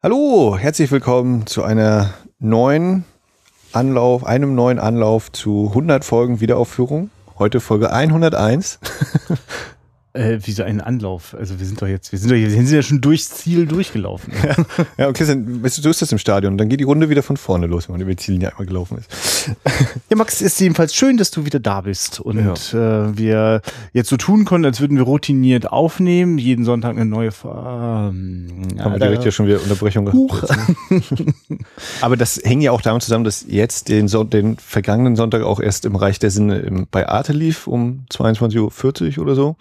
Hallo, herzlich willkommen zu einer neuen Anlauf, einem neuen Anlauf zu 100 Folgen Wiederaufführung. Heute Folge 101. Äh, wie so ein Anlauf. Also wir sind doch jetzt, wir sind doch wir sind ja schon durchs Ziel durchgelaufen. Ja, ja okay, dann, weißt du, so ist das im Stadion. Dann geht die Runde wieder von vorne los, wenn man über die Ziellinie einmal gelaufen ist. Ja, Max, ist jedenfalls schön, dass du wieder da bist und ja. äh, wir jetzt so tun konnten, als würden wir routiniert aufnehmen, jeden Sonntag eine neue ähm, Haben wir direkt ja schon wieder Unterbrechung gehabt. Ne? Aber das hängt ja auch damit zusammen, dass jetzt den, so den vergangenen Sonntag auch erst im Reich der Sinne im, bei Arte lief um 22.40 Uhr oder so.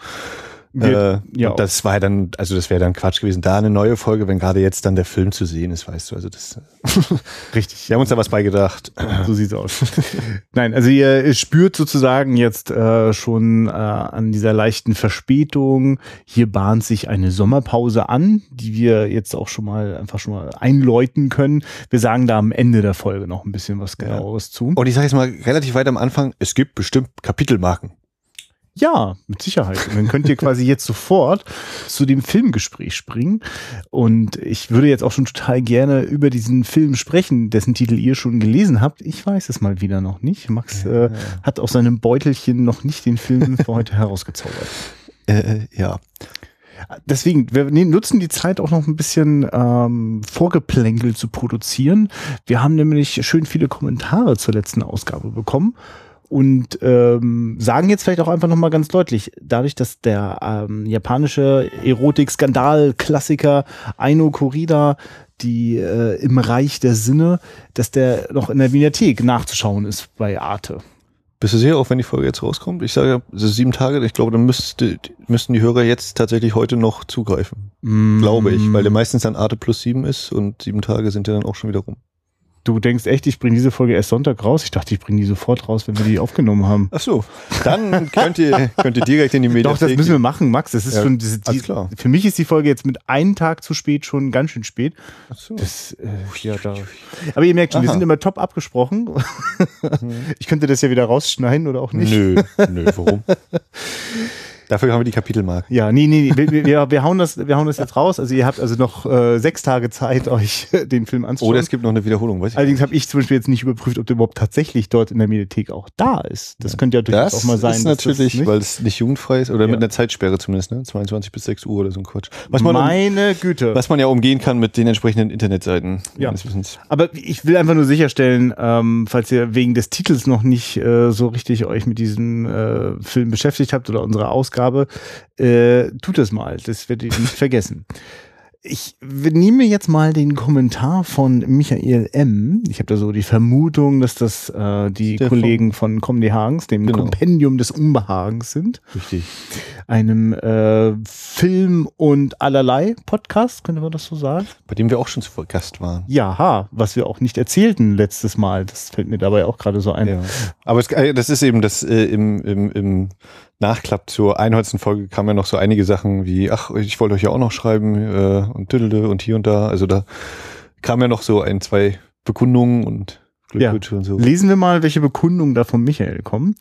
Äh, ja, das war dann, also das wäre dann Quatsch gewesen, da eine neue Folge, wenn gerade jetzt dann der Film zu sehen ist, weißt du. Also das richtig. Wir haben uns da was beigedacht. So sieht's aus. Nein, also ihr spürt sozusagen jetzt äh, schon äh, an dieser leichten Verspätung. Hier bahnt sich eine Sommerpause an, die wir jetzt auch schon mal einfach schon mal einläuten können. Wir sagen da am Ende der Folge noch ein bisschen was genaueres ja. zu. Und ich sage jetzt mal relativ weit am Anfang, es gibt bestimmt Kapitelmarken. Ja, mit Sicherheit. Und dann könnt ihr quasi jetzt sofort zu dem Filmgespräch springen. Und ich würde jetzt auch schon total gerne über diesen Film sprechen, dessen Titel ihr schon gelesen habt. Ich weiß es mal wieder noch nicht. Max äh, hat aus seinem Beutelchen noch nicht den Film für heute herausgezaubert. Äh, äh, ja. Deswegen, wir nutzen die Zeit auch noch ein bisschen ähm, Vorgeplänkel zu produzieren. Wir haben nämlich schön viele Kommentare zur letzten Ausgabe bekommen und ähm, sagen jetzt vielleicht auch einfach nochmal ganz deutlich, dadurch, dass der ähm, japanische Erotik-Skandal-Klassiker Aino Korida, die äh, im Reich der Sinne, dass der noch in der Mediathek nachzuschauen ist bei Arte. Bist du sicher, auch wenn die Folge jetzt rauskommt? Ich sage ja, sieben Tage, ich glaube, dann müsste, müssten die Hörer jetzt tatsächlich heute noch zugreifen. Mm. Glaube ich, weil der meistens dann Arte plus sieben ist und sieben Tage sind ja dann auch schon wieder rum. Du denkst echt, ich bringe diese Folge erst Sonntag raus? Ich dachte, ich bringe die sofort raus, wenn wir die aufgenommen haben. Ach so, dann könnt ihr, könnt ihr direkt in die Medien. Doch, das müssen wir machen, Max. Das ist ja, schon, diese, die, klar. für mich ist die Folge jetzt mit einem Tag zu spät schon ganz schön spät. Ach so. Das, äh, ja, da. Aber ihr merkt schon, Aha. wir sind immer top abgesprochen. ich könnte das ja wieder rausschneiden oder auch nicht. Nö, nö, warum? Dafür haben wir die Kapitelmarke. Ja, nee, nee, wir, wir, wir, hauen das, wir hauen das jetzt raus. Also ihr habt also noch äh, sechs Tage Zeit, euch den Film anzuschauen. Oder es gibt noch eine Wiederholung. Weiß ich Allerdings habe ich zum Beispiel jetzt nicht überprüft, ob der überhaupt tatsächlich dort in der Mediathek auch da ist. Das ja. könnte ja durchaus auch mal sein. Das ist natürlich, das weil es nicht jugendfrei ist oder ja. mit einer Zeitsperre zumindest, ne? 22 bis 6 Uhr oder so ein Quatsch. Was man Meine um, Güte. Was man ja umgehen kann mit den entsprechenden Internetseiten. Ja. Aber ich will einfach nur sicherstellen, ähm, falls ihr wegen des Titels noch nicht äh, so richtig euch mit diesem äh, Film beschäftigt habt oder unserer Ausgabe, äh, tut es mal, das werde ich nicht vergessen. Ich nehme jetzt mal den Kommentar von Michael M. Ich habe da so die Vermutung, dass das äh, die Der Kollegen von Comedy Hagens, dem genau. Kompendium des Unbehagens sind. Richtig. Einem äh, Film- und allerlei Podcast, könnte man das so sagen? Bei dem wir auch schon zu Gast waren. Ja, was wir auch nicht erzählten letztes Mal. Das fällt mir dabei auch gerade so ein. Ja. Aber es, äh, das ist eben das äh, im, im, im Nachklapp zur 100. Folge kamen ja noch so einige Sachen wie, ach, ich wollte euch ja auch noch schreiben äh, und tüdelte und hier und da. Also da kamen ja noch so ein, zwei Bekundungen und Glückwünsche ja. und so. Lesen wir mal, welche Bekundungen da von Michael kommen.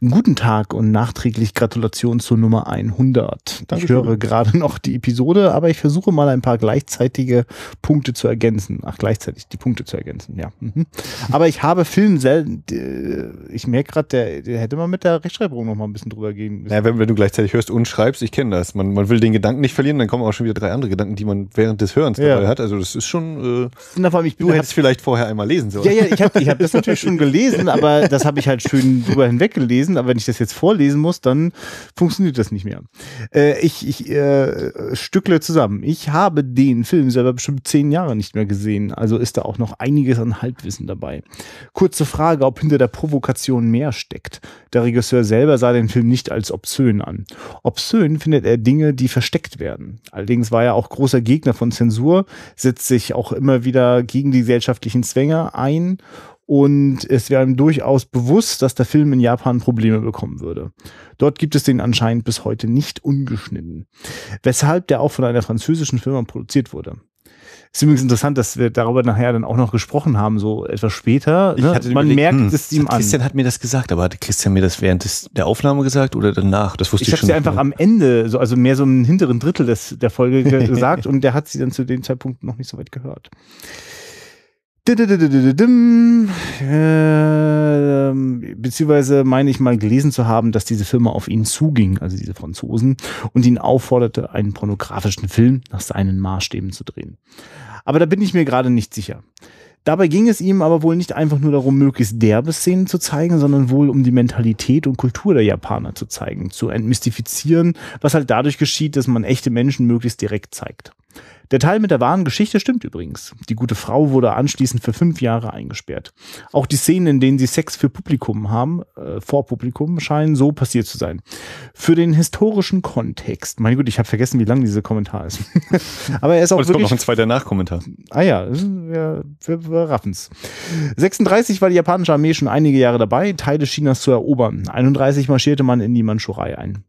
Guten Tag und nachträglich Gratulation zur Nummer 100. Dankeschön. Ich höre gerade noch die Episode, aber ich versuche mal ein paar gleichzeitige Punkte zu ergänzen. Ach, gleichzeitig die Punkte zu ergänzen, ja. Mhm. Aber ich habe Film selten, ich merke gerade, der, der, hätte mal mit der Rechtschreibung noch mal ein bisschen drüber gehen müssen. Ja, wenn, wenn du gleichzeitig hörst und schreibst, ich kenne das. Man, man will den Gedanken nicht verlieren, dann kommen auch schon wieder drei andere Gedanken, die man während des Hörens ja. dabei hat. Also das ist schon, äh, Na, ich du hättest vielleicht vorher einmal lesen sollen. Ja, ja, ich habe ich hab das natürlich schon gelesen, aber das habe ich halt schön drüber hinweg gelesen. Aber wenn ich das jetzt vorlesen muss, dann funktioniert das nicht mehr. Äh, ich ich äh, stückle zusammen. Ich habe den Film selber bestimmt zehn Jahre nicht mehr gesehen. Also ist da auch noch einiges an Halbwissen dabei. Kurze Frage, ob hinter der Provokation mehr steckt. Der Regisseur selber sah den Film nicht als obszön an. Obszön findet er Dinge, die versteckt werden. Allerdings war er auch großer Gegner von Zensur, setzt sich auch immer wieder gegen die gesellschaftlichen Zwänge ein und es wäre ihm durchaus bewusst, dass der Film in Japan Probleme bekommen würde. Dort gibt es den anscheinend bis heute nicht ungeschnitten. Weshalb der auch von einer französischen Firma produziert wurde. Ist übrigens interessant, dass wir darüber nachher dann auch noch gesprochen haben, so etwas später. Ich Ne? hatte Man überlegt, merkt hm, es ihm an. Christian hat mir das gesagt, aber hatte Christian mir das während des, der Aufnahme gesagt oder danach? Das wusste Ich ich, habe schon. sie nicht einfach mehr. am Ende, so, also mehr so im hinteren Drittel des, der Folge ge gesagt und der hat sie dann zu dem Zeitpunkt noch nicht so weit gehört. Ähm, Beziehungsweise meine ich mal gelesen zu haben, dass diese Firma auf ihn zuging, also diese Franzosen, und ihn aufforderte, einen pornografischen Film nach seinen Maßstäben zu drehen. Aber da bin ich mir gerade nicht sicher. Dabei ging es ihm aber wohl nicht einfach nur darum, möglichst derbe Szenen zu zeigen, sondern wohl um die Mentalität und Kultur der Japaner zu zeigen, zu entmystifizieren, was halt dadurch geschieht, dass man echte Menschen möglichst direkt zeigt. Der Teil mit der wahren Geschichte stimmt übrigens. Die gute Frau wurde anschließend für fünf Jahre eingesperrt. Auch die Szenen, in denen sie Sex für Publikum haben, äh, vor Publikum, scheinen so passiert zu sein. Für den historischen Kontext, mein Gott, ich habe vergessen, wie lang dieser Kommentar ist. Aber er ist auch Und es kommt wirklich noch ein zweiter Nachkommentar. Ah ja, wir, wir, wir raffen's. 36 war die japanische Armee schon einige Jahre dabei, Teile Chinas zu erobern. 31 marschierte man in die Mandschurei ein.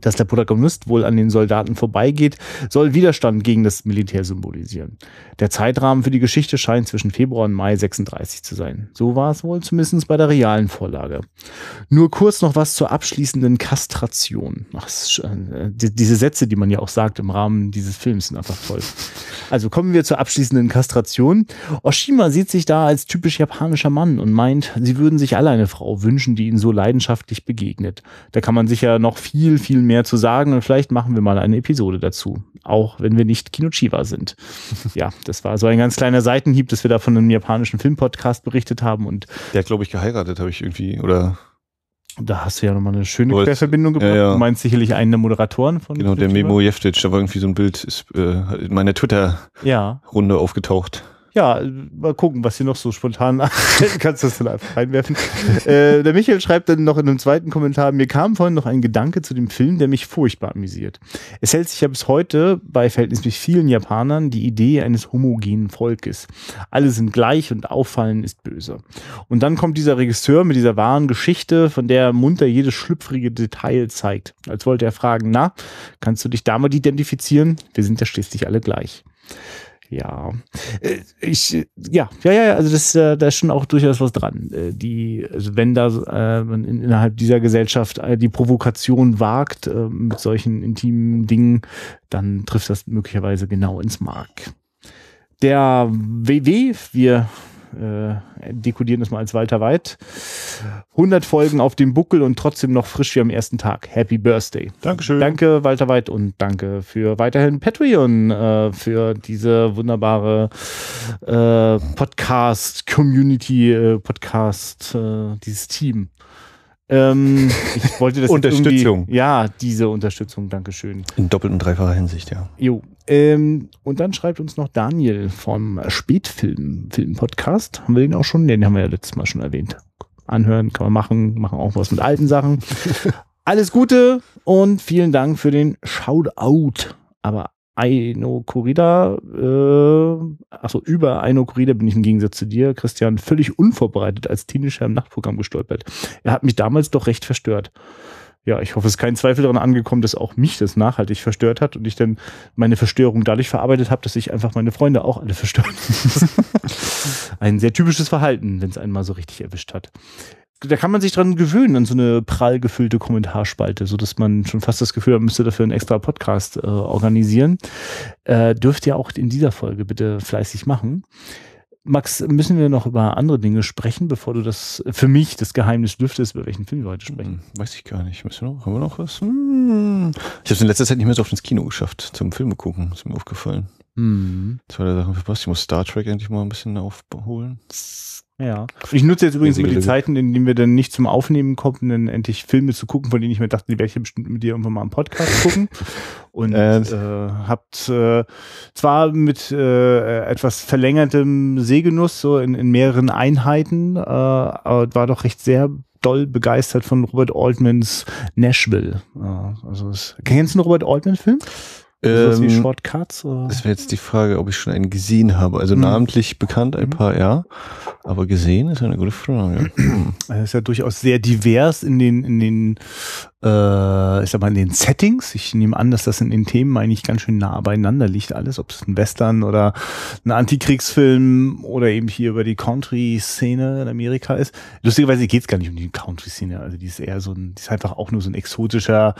Dass der Protagonist wohl an den Soldaten vorbeigeht, soll Widerstand gegen das Militär symbolisieren. Der Zeitrahmen für die Geschichte scheint zwischen Februar und Mai 36 zu sein. So war es wohl zumindest bei der realen Vorlage. Nur kurz noch was zur abschließenden Kastration. Ach, äh, die, diese Sätze, die man ja auch sagt im Rahmen dieses Films, sind einfach toll. Also kommen wir zur abschließenden Kastration. Oshima sieht sich da als typisch japanischer Mann und meint, sie würden sich alle eine Frau wünschen, die ihnen so leidenschaftlich begegnet. Da kann man sicher noch viel, viel mehr zu sagen und vielleicht machen wir mal eine Episode dazu. Auch wenn wir nicht Kinochiwa sind. Ja, das war so ein ganz kleiner Seitenhieb, dass wir da von einem japanischen Filmpodcast berichtet haben und Der hat, glaube ich, geheiratet, habe ich irgendwie, oder da hast du ja nochmal eine schöne Wollt- Querverbindung gebracht. ja, ja. Du meinst sicherlich einen der Moderatoren von genau, der? Memo Jeftic, da war irgendwie so ein Bild, ist äh, in meiner Twitter-Runde Ja. aufgetaucht. Ja, mal gucken, was hier noch so spontan. Kannst du das dann einfach reinwerfen. äh, der Michael schreibt dann noch in einem zweiten Kommentar, mir kam vorhin noch ein Gedanke zu dem Film, der mich furchtbar amüsiert. Es hält sich ja bis heute bei verhältnismäßig vielen Japanern die Idee eines homogenen Volkes. Alle sind gleich und auffallen ist böse. Und dann kommt dieser Regisseur mit dieser wahren Geschichte, von der er munter jedes schlüpfrige Detail zeigt. Als wollte er fragen, na, kannst du dich damit identifizieren? Wir sind ja schließlich alle gleich. Ja, Äh, ich, ja, ja, ja, also das, äh, da ist schon auch durchaus was dran. Äh, Die, also wenn da äh, man in, innerhalb dieser Gesellschaft die Provokation wagt äh, mit solchen intimen Dingen, dann trifft das möglicherweise genau ins Mark. Der WW, wir äh, dekodieren das mal als Walter White. 100 Folgen auf dem Buckel und trotzdem noch frisch wie am ersten Tag. Happy Birthday. Dankeschön. Danke, Walter White, und danke für weiterhin Patreon, äh, für diese wunderbare äh, Podcast-Community, äh, Podcast, äh, dieses Team. Ähm, ich wollte das Unterstützung. Ja, diese Unterstützung, Dankeschön. In doppelt und dreifacher Hinsicht, ja. Jo. Ähm, und dann schreibt uns noch Daniel vom Spätfilm Film Podcast. Haben wir den auch schon? Den haben wir ja letztes Mal schon erwähnt. Anhören kann man machen, machen auch was mit alten Sachen. Alles Gute und vielen Dank für den Shoutout. Aber Aino Corrida, äh, achso, über Aino Corrida bin ich im Gegensatz zu dir, Christian, völlig unvorbereitet als Teenager im Nachtprogramm gestolpert. Er hat mich damals doch recht verstört. Ja, ich hoffe, es ist kein Zweifel daran angekommen, dass auch mich das nachhaltig verstört hat und ich dann meine Verstörung dadurch verarbeitet habe, dass ich einfach meine Freunde auch alle verstört. Ein sehr typisches Verhalten, wenn es einen mal so richtig erwischt hat. Da kann man sich dran gewöhnen, an so eine prall gefüllte Kommentarspalte, so dass man schon fast das Gefühl hat, man müsste dafür einen extra Podcast äh, organisieren. Äh, dürft ihr auch in dieser Folge bitte fleißig machen. Max, müssen wir noch über andere Dinge sprechen, bevor du das für mich das Geheimnis lüftest, über welchen Film wir heute sprechen? Hm, weiß ich gar nicht. Müssen wir noch, haben wir noch was? Hm. Ich habe es in letzter Zeit nicht mehr so oft ins Kino geschafft, zum Filme gucken. Ist mir aufgefallen. Hm. Zwei der Sachen verpasst. Ich muss Star Trek endlich mal ein bisschen aufholen. Ja. Ich nutze jetzt übrigens immer die. Zeiten, in denen wir dann nicht zum Aufnehmen kommen, dann endlich Filme zu gucken, von denen ich mir dachte, die werde ich ja bestimmt mit dir irgendwann mal im Podcast gucken. Und Äh. äh, habt äh, zwar mit äh, etwas verlängertem Sehgenuss, so in, in mehreren Einheiten, äh, aber war doch recht sehr doll begeistert von Robert Altmans Nashville. Äh, also es, kennst du einen Robert Altman-Film? Ähm, wie Ähm, Shortcuts? Oder? das wäre jetzt die Frage, ob ich schon einen gesehen habe. Also Hm. namentlich bekannt ein Mhm. paar, ja. Aber gesehen ist eine gute Frage. Er ist ja durchaus sehr divers in den, in den äh, ich sag mal, in den Settings. Ich nehme an, dass das in den Themen eigentlich ganz schön nah beieinander liegt alles, ob es ein Western oder ein Antikriegsfilm oder eben hier über die Country-Szene in Amerika ist. Lustigerweise geht es gar nicht um die Country-Szene, also die ist eher so ein, die ist einfach auch nur so ein exotischer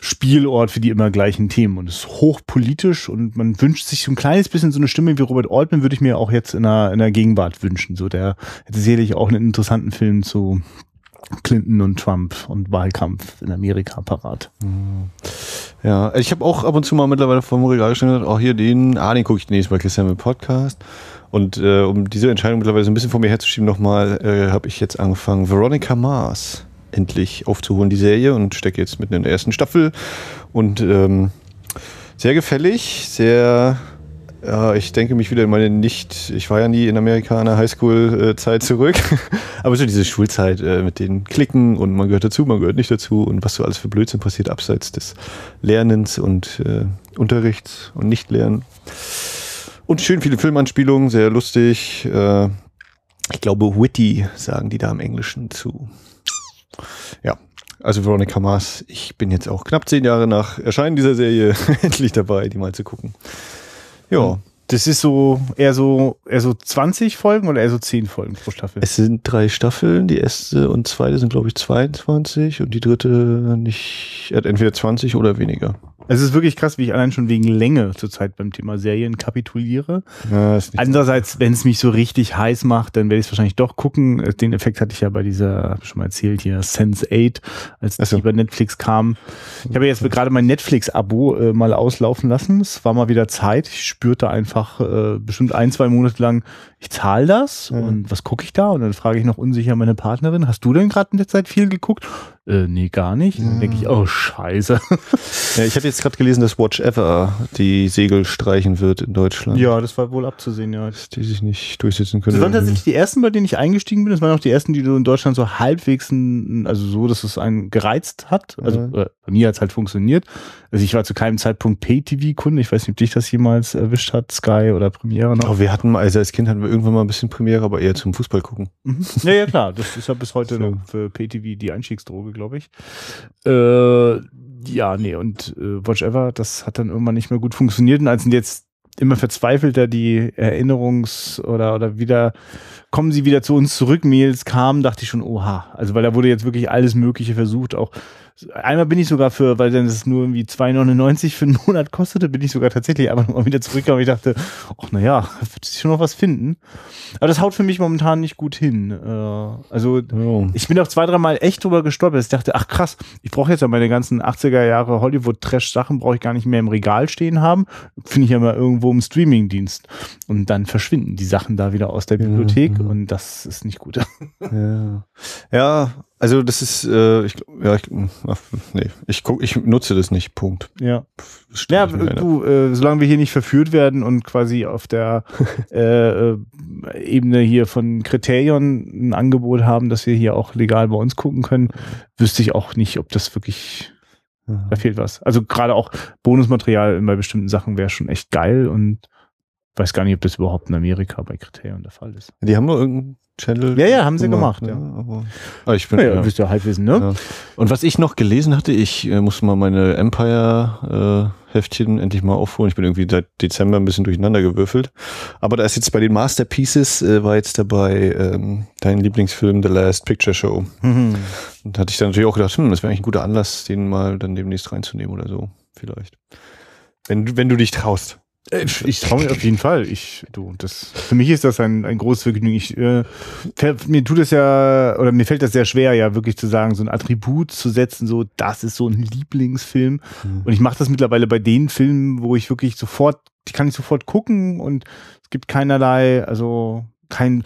Spielort für die immer gleichen Themen und ist hochpolitisch und man wünscht sich so ein kleines bisschen so eine Stimme wie Robert Altman würde ich mir auch jetzt in der, in der Gegenwart wünschen. So, der hätte sicherlich auch einen interessanten Film zu Clinton und Trump und Wahlkampf in Amerika parat. Mhm. Ja, ich habe auch ab und zu mal mittlerweile vor dem Regal gestanden, auch hier den, ah, den gucke ich nächstes Mal Christian im Podcast. Und äh, um diese Entscheidung mittlerweile so ein bisschen vor mir herzuschieben, nochmal, äh, habe ich jetzt angefangen, Veronica Mars endlich aufzuholen, die Serie, und stecke jetzt mitten in der ersten Staffel. Und ähm, sehr gefällig, sehr ja, ich denke mich wieder in meine nicht, ich war ja nie in Amerika in der Highschool-Zeit zurück, aber so diese Schulzeit äh, mit den Klicken und man gehört dazu, man gehört nicht dazu und was so alles für Blödsinn passiert abseits des Lernens und äh, Unterrichts und Nichtlernen. Und schön viele Filmanspielungen, sehr lustig. Äh, ich glaube, witty sagen die da im Englischen zu. Ja, also Veronica Mars, ich bin jetzt auch knapp zehn Jahre nach Erscheinen dieser Serie endlich dabei, die mal zu gucken. Ja. Das ist so eher so eher so 20 Folgen oder eher so 10 Folgen pro Staffel? Es sind drei Staffeln. Die erste und zweite sind, glaube ich, 22 und die dritte nicht, entweder 20 oder weniger. Es ist wirklich krass, wie ich allein schon wegen Länge zurzeit beim Thema Serien kapituliere. Ja, Andererseits, wenn es mich so richtig heiß macht, dann werde ich es wahrscheinlich doch gucken. Den Effekt hatte ich ja bei dieser, hab ich schon mal erzählt, hier Sense 8, als so. die bei Netflix kam. Ich habe jetzt gerade mein Netflix-Abo äh, mal auslaufen lassen. Es war mal wieder Zeit. Ich spürte einfach äh, bestimmt ein, zwei Monate lang, ich zahle das mhm. und was gucke ich da? Und dann frage ich noch unsicher meine Partnerin, hast du denn gerade in der Zeit viel geguckt? Äh, nee, gar nicht. Dann mhm. denke ich, oh scheiße. Ja, ich hatte jetzt gerade gelesen, dass Watch Ever die Segel streichen wird in Deutschland. Ja, das war wohl abzusehen, ja. Die sich nicht durchsetzen können. Das waren tatsächlich die ersten, bei denen ich eingestiegen bin. Das waren auch die ersten, die du in Deutschland so halbwegs, also so, dass es einen gereizt hat. Also ja. äh, bei mir hat es halt funktioniert. Also ich war zu keinem Zeitpunkt Pay-TV-Kunde. Ich weiß nicht, ob dich das jemals erwischt hat, Sky oder Premiere noch. Oh, wir hatten mal, also als Kind hatten wir irgendwann mal ein bisschen Premiere, aber eher zum Fußball gucken. Mhm. Ja, ja, klar. Das ist ja bis heute so. noch für Pay-TV die Einstiegsdroge, glaube ich. Äh, ja, nee, und äh, Watch Ever, das hat dann irgendwann nicht mehr gut funktioniert. Und als jetzt immer verzweifelter die Erinnerungs- oder, oder wieder, kommen sie wieder zu uns zurück, Mails kamen, dachte ich schon, oha. Also, weil da wurde jetzt wirklich alles Mögliche versucht, auch Einmal bin ich sogar für, weil dann es nur irgendwie 2,99 für einen Monat kostete, bin ich sogar tatsächlich einfach nochmal wieder zurückgekommen. Ich dachte, ach naja, wird sich schon noch was finden. Aber das haut für mich momentan nicht gut hin. Äh, also oh. ich bin auch zwei, dreimal echt drüber gestolpert. Ich dachte, ach krass, ich brauche jetzt ja meine ganzen 80er Jahre Hollywood-Trash-Sachen, brauche ich gar nicht mehr im Regal stehen haben. Finde ich ja mal irgendwo im Streaming-Dienst. Und dann verschwinden die Sachen da wieder aus der Bibliothek mhm. und das ist nicht gut. Ja, ja also das ist, äh, ich, ja, ich, ach, nee, ich guck, ich nutze das nicht. Punkt. Ja. Ja, du, äh, solange wir hier nicht verführt werden und quasi auf der äh, äh, Ebene hier von Kriterion ein Angebot haben, dass wir hier auch legal bei uns gucken können, wüsste ich auch nicht, ob das wirklich da fehlt was. Also gerade auch Bonusmaterial bei bestimmten Sachen wäre schon echt geil und weiß gar nicht, ob das überhaupt in Amerika bei Kriterion der Fall ist. Die haben nur irgendein Channel. Ja, ja, haben sie gemacht, ja. ja. Aber, aber ich bin, ja, ja. bist ja Halbwissen, ne? Ja. Und was ich noch gelesen hatte, ich äh, muss mal meine Empire-Heftchen äh, endlich mal aufholen. Ich bin irgendwie seit Dezember ein bisschen durcheinander gewürfelt. Aber da ist jetzt bei den Masterpieces, äh, war jetzt dabei ähm, dein Lieblingsfilm The Last Picture Show. Mhm. Und hatte ich dann natürlich auch gedacht, hm, das wäre eigentlich ein guter Anlass, den mal dann demnächst reinzunehmen oder so. Vielleicht. Wenn, wenn du dich traust. Äh, ich traue mir auf jeden Fall. Ich, du, das, für mich ist das ein, ein großes Vergnügen. Ich, äh, mir tut es ja, oder mir fällt das sehr schwer, ja wirklich zu sagen, so ein Attribut zu setzen, so, das ist so ein Lieblingsfilm. Mhm. Und ich mache das mittlerweile bei den Filmen, wo ich wirklich sofort, die kann ich sofort gucken und es gibt keinerlei, also kein,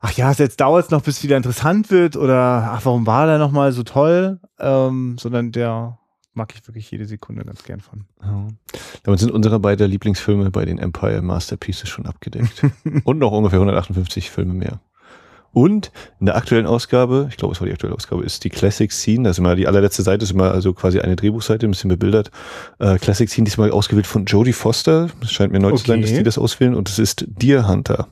ach ja, jetzt dauert es noch, bis es wieder interessant wird oder ach, warum war der nochmal so toll? Ähm, sondern der, mag ich wirklich jede Sekunde ganz gern von. Ja. Damit sind unsere beiden Lieblingsfilme bei den Empire Masterpieces schon abgedeckt. Und noch ungefähr 158 Filme mehr. Und in der aktuellen Ausgabe, ich glaube, es war die aktuelle Ausgabe, ist die Classic Scene. Das ist immer die allerletzte Seite, ist immer also quasi eine Drehbuchseite, ein bisschen bebildert. Äh, Classic Scene diesmal ausgewählt von Jodie Foster. Es scheint mir neu okay. zu sein, dass die das auswählen. Und es ist Deer Hunter.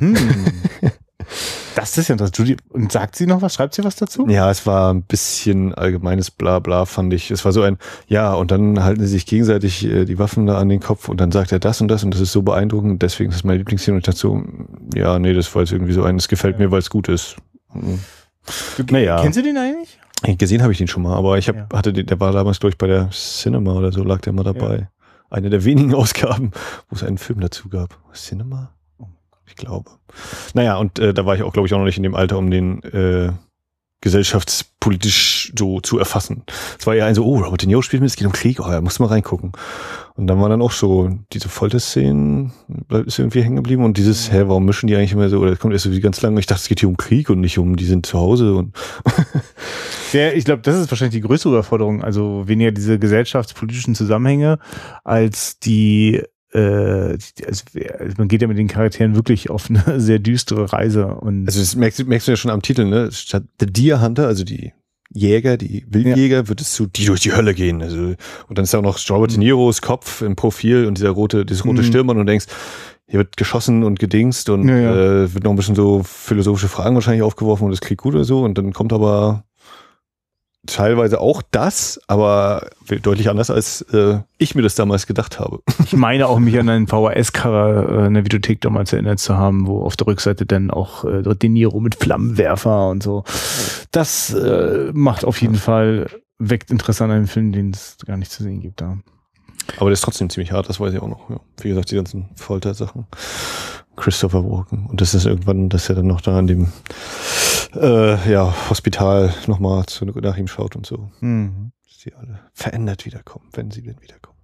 Mhm. Das ist ja interessant. Und sagt sie noch was? Schreibt sie was dazu? Ja, es war ein bisschen allgemeines Blabla, fand ich. Es war so ein, ja, und dann halten sie sich gegenseitig äh, die Waffen da an den Kopf und dann sagt er das und das und das ist so beeindruckend, deswegen ist es mein Lieblingsszene und ich so, ja, nee, das war jetzt irgendwie so ein, es gefällt mir, weil es gut ist. Mhm. Du, naja. Kennst du den eigentlich? Gesehen habe ich den schon mal, aber ich hab, ja. hatte den, der war damals, glaube ich, bei der Cinema oder so, lag der mal dabei. Ja. Eine der wenigen Ausgaben, wo es einen Film dazu gab. Cinema? Ich glaube. Naja, und äh, da war ich auch, glaube ich, auch noch nicht in dem Alter, um den äh, gesellschaftspolitisch so zu erfassen. Es war ja ein so, oh, Robert De Niro spielt mit, es geht um Krieg, oh ja, musst du mal reingucken. Und dann waren dann auch so diese Folterszenen, ist irgendwie hängen geblieben und dieses, hä, warum mischen die eigentlich immer so, oder das kommt erst so wie ganz lange, ich dachte, es geht hier um Krieg und nicht um, die sind zu Hause und. ja, ich glaube, das ist wahrscheinlich die größere Überforderung, also weniger diese gesellschaftspolitischen Zusammenhänge als die äh, also, also man geht ja mit den Charakteren wirklich auf eine sehr düstere Reise. Und also das merkst, merkst du ja schon am Titel, ne? Statt The Deer Hunter, also die Jäger, die Wildjäger, ja. wird es zu die durch die Hölle gehen. Also, und dann ist da auch noch Robert De Niros Kopf im Profil und dieser rote, dieses rote mhm. Stirnband und du denkst, hier wird geschossen und gedingst und ja, ja. Äh, wird noch ein bisschen so philosophische Fragen wahrscheinlich aufgeworfen und es klingt gut oder so und dann kommt aber teilweise auch das, aber deutlich anders, als äh, ich mir das damals gedacht habe. Ich meine auch, mich an einen VHS-Cover äh, in der Videothek damals erinnert zu haben, wo auf der Rückseite dann auch äh, De Niro mit Flammenwerfer und so. Das äh, macht auf jeden Fall, weckt Interesse an einem Film, den es gar nicht zu sehen gibt da. Aber der ist trotzdem ziemlich hart, das weiß ich auch noch. Ja. Wie gesagt, die ganzen Foltersachen. Christopher Walken. Und das ist irgendwann, dass er dann noch da an dem äh, ja, Hospital nochmal nach ihm schaut und so. Mhm. Dass sie alle verändert wiederkommen, wenn sie denn wiederkommen.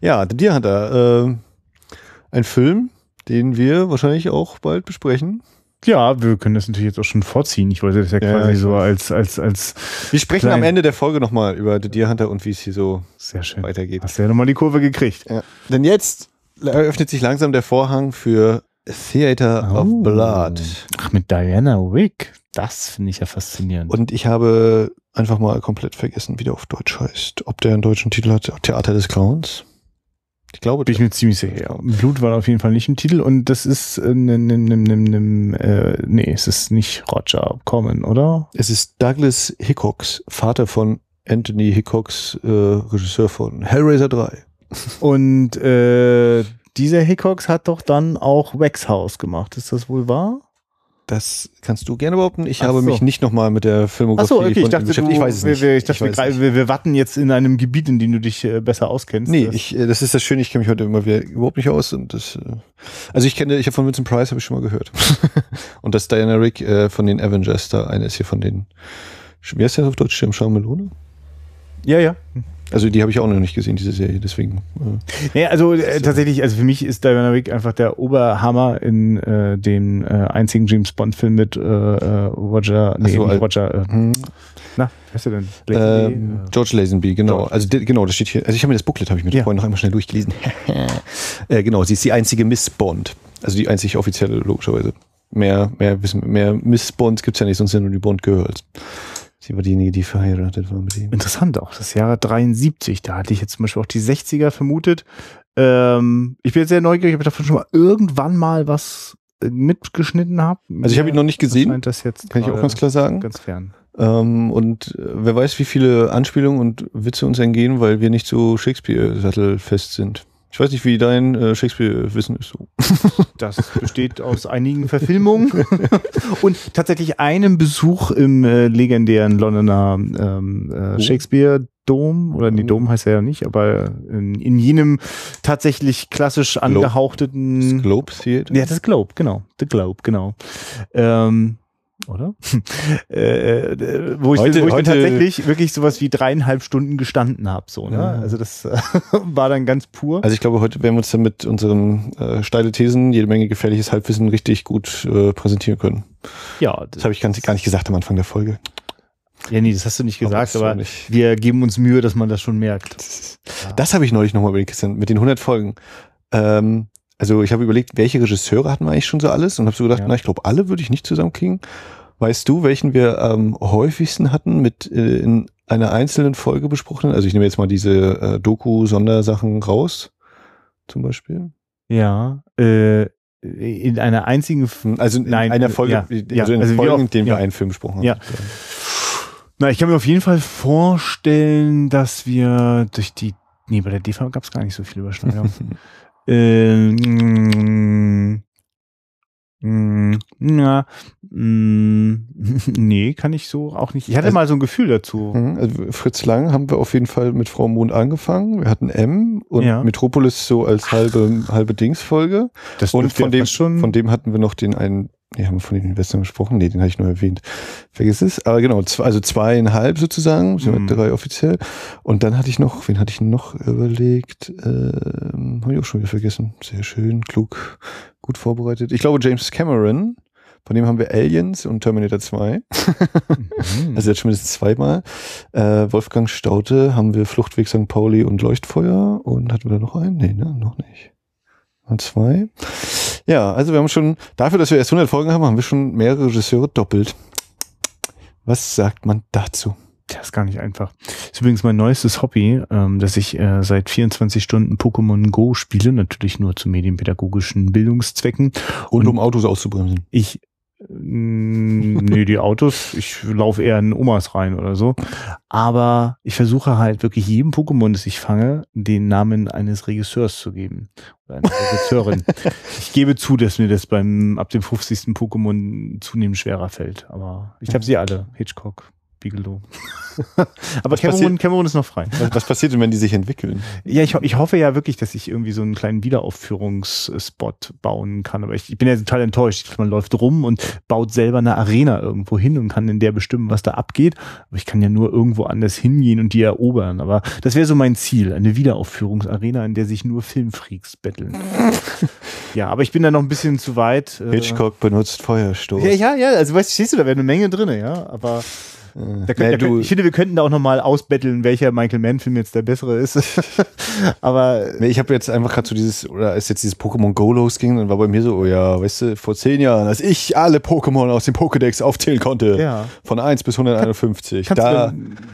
Ja, The Deer Hunter. Äh, ein Film, den wir wahrscheinlich auch bald besprechen. Ja, wir können das natürlich jetzt auch schon vorziehen. Ich wollte das ja, ja quasi so als, als, als. Wir sprechen am Ende der Folge nochmal über The Deer Hunter und wie es hier so Sehr schön. weitergeht. Hast du ja nochmal die Kurve gekriegt. Ja. Denn jetzt eröffnet sich langsam der Vorhang für Theater oh. of Blood. Ach, mit Diana Wick. Das finde ich ja faszinierend. Und ich habe einfach mal komplett vergessen, wie der auf Deutsch heißt. Ob der einen deutschen Titel hat, Theater des Clowns. Ich glaube, bin ich mir ziemlich sicher. Blut war auf jeden Fall nicht im Titel und das ist äh, ne, ne, ne, äh, nee, es ist nicht Roger Common, oder? Es ist Douglas Hickox, Vater von Anthony Hickox, äh, Regisseur von Hellraiser 3. Und äh, dieser Hickox hat doch dann auch Wax House gemacht. Ist das wohl wahr? Das kannst du gerne behaupten. Ich Ach habe so. mich nicht nochmal mit der Filmografie Ach so, okay. ich dachte, du, ich weiß es nicht. Wir, ich dachte, ich wir, wir, wir, warten jetzt in einem Gebiet, in dem du dich äh, besser auskennst. Nee, das, ich, äh, das ist das Schöne. Ich kenne mich heute immer wieder überhaupt nicht aus. Und das, äh, also ich kenne, ich habe von Vincent Price habe ich schon mal gehört. und das Diana Rick äh, von den Avengers, da eine ist hier von den, wie heißt der auf Deutsch? Schirmschau Melone? Ja, ja. Also die habe ich auch noch nicht gesehen, diese Serie, deswegen. Äh, nee, also äh, tatsächlich, also für mich ist Diana Wick einfach der Oberhammer in äh, dem äh, einzigen James Bond-Film mit äh, äh, Roger, nee, so, nicht Roger, äh, hm. na, wer ist der denn? Lazenby? Ähm, George Lazenby, genau. George. Also genau, das steht hier. Also ich habe mir das Booklet habe ich mir ja. vorhin noch einmal schnell durchgelesen. äh, genau, sie ist die einzige Miss Bond, also die einzig offizielle logischerweise. Mehr, mehr, mehr Miss Bonds gibt's ja nicht, sonst sind nur die Bond Girls. Sie war diejenige, die verheiratet war mit ihm. Interessant auch, das Jahr 73. Da hatte ich jetzt zum Beispiel auch die 60er vermutet. Ähm, ich bin jetzt sehr neugierig, ob ich davon schon mal irgendwann mal was äh, mitgeschnitten habe. Also ich habe ihn noch nicht gesehen. Das jetzt Kann ich auch ganz klar sagen. Ganz fern. Ähm, und äh, wer weiß, wie viele Anspielungen und Witze uns entgehen, weil wir nicht so Shakespeare-sattelfest sind. Ich weiß nicht, wie dein äh, Shakespeare-Wissen ist. Das besteht aus einigen Verfilmungen und tatsächlich einem Besuch im äh, legendären Londoner ähm, äh, oh. Shakespeare Dom, oder nee, oh. Dom heißt er ja nicht, aber in, in jenem tatsächlich klassisch angehauchten Das Globe Theater? Ja, das Globe, genau. The Globe, genau. Ähm, oder? äh, äh, wo ich, heute, wo ich heute tatsächlich wirklich sowas wie dreieinhalb Stunden gestanden habe. So, ne? Ja. Also das äh, war dann ganz pur. Also ich glaube, heute werden wir uns dann mit unseren äh, steile Thesen jede Menge gefährliches Halbwissen richtig gut äh, präsentieren können. Ja. Das, das habe ich ganz, gar nicht gesagt am Anfang der Folge. Ja, nee, das hast du nicht gesagt, aber, aber wir geben uns Mühe, dass man das schon merkt. Das, das habe ich neulich nochmal mit den 100 Folgen. Ähm, also ich habe überlegt, welche Regisseure hatten wir eigentlich schon so alles und habe so gedacht, ja. na, ich glaube, alle würde ich nicht zusammenkriegen. Weißt du, welchen wir am häufigsten hatten mit äh, in einer einzelnen Folge besprochen? Also ich nehme jetzt mal diese äh, Doku-Sondersachen raus, zum Beispiel. Ja, äh, in einer einzigen, also in Nein, einer Folge, ja, ja, also in also Folgen, in denen wir einen Film besprochen haben. Ja. na, ich kann mir auf jeden Fall vorstellen, dass wir durch die, nee, bei der DV gab es gar nicht so viel Überschneidung. ähm, mm, ja, mm, nee, kann ich so auch nicht. Ich hatte Also- mal so ein Gefühl dazu. Mhm, Also Fritz Lang haben wir auf jeden Fall mit Frau Mond angefangen. Wir hatten M und Ja. Metropolis so als halbe, halbe Dingsfolge. Das Und von dem, schon. von dem hatten wir noch den einen, nee, haben wir von den Investoren gesprochen? Nee, den habe ich nur erwähnt. Vergiss es. Aber genau, also zweieinhalb sozusagen, sind Mhm. wir drei offiziell. Und dann hatte ich noch, wen hatte ich noch überlegt? Ähm, habe ich auch schon wieder vergessen. Sehr schön, klug, gut vorbereitet. Ich glaube James Cameron, von dem haben wir Aliens und Terminator 2. Mhm. Also jetzt schon mindestens zweimal. Äh, Wolfgang Staute haben wir Fluchtweg St. Pauli und Leuchtfeuer. Und hatten wir da noch einen? Nee, ne? Noch nicht. Mal zwei. Ja, also wir haben schon, dafür, dass wir erst 100 Folgen haben, haben wir schon mehrere Regisseure doppelt. Was sagt man dazu? Das ist gar nicht einfach. Das ist übrigens mein neuestes Hobby, ähm, dass ich äh, seit 24 Stunden Pokémon Go spiele, natürlich nur zu medienpädagogischen Bildungszwecken. Und, Und- um Autos auszubremsen. Ich, nee, die Autos, ich laufe eher in Omas rein oder so. Aber ich versuche halt wirklich jedem Pokémon, das ich fange, den Namen eines Regisseurs zu geben. Oder einer Regisseurin. ich gebe zu, dass mir das beim, ab dem 50. Pokémon zunehmend schwerer fällt. Aber ich habe sie alle. Hitchcock, Bigelow. Aber Cameron, Cameron ist noch frei. Was, was passiert denn, wenn die sich entwickeln? Ja, ich, ich hoffe ja wirklich, dass ich irgendwie so einen kleinen Wiederaufführungsspot bauen kann. Aber ich, ich bin ja total enttäuscht. Man läuft rum und baut selber eine Arena irgendwo hin und kann in der bestimmen, was da abgeht. Aber ich kann ja nur irgendwo anders hingehen und die erobern. Aber das wäre so mein Ziel. Eine Wiederaufführungsarena, in der sich nur Filmfreaks betteln. ja, aber ich bin da noch ein bisschen zu weit. äh, Hitchcock benutzt Feuerstoß. Ja, ja, ja. Also weißt du, stehst du, da wäre eine Menge drin, ja. Aber da könnt, nee, du, ich finde, wir könnten da auch nochmal ausbetteln, welcher Michael Mann-Film jetzt der bessere ist. aber Nee, ich habe jetzt einfach gerade so dieses, oder als jetzt dieses Pokémon Go losging, dann war bei mir so, oh ja, weißt du, vor zehn Jahren, als ich alle Pokémon aus dem Pokédex aufzählen konnte, ja. von 1 bis 151, Kannst da,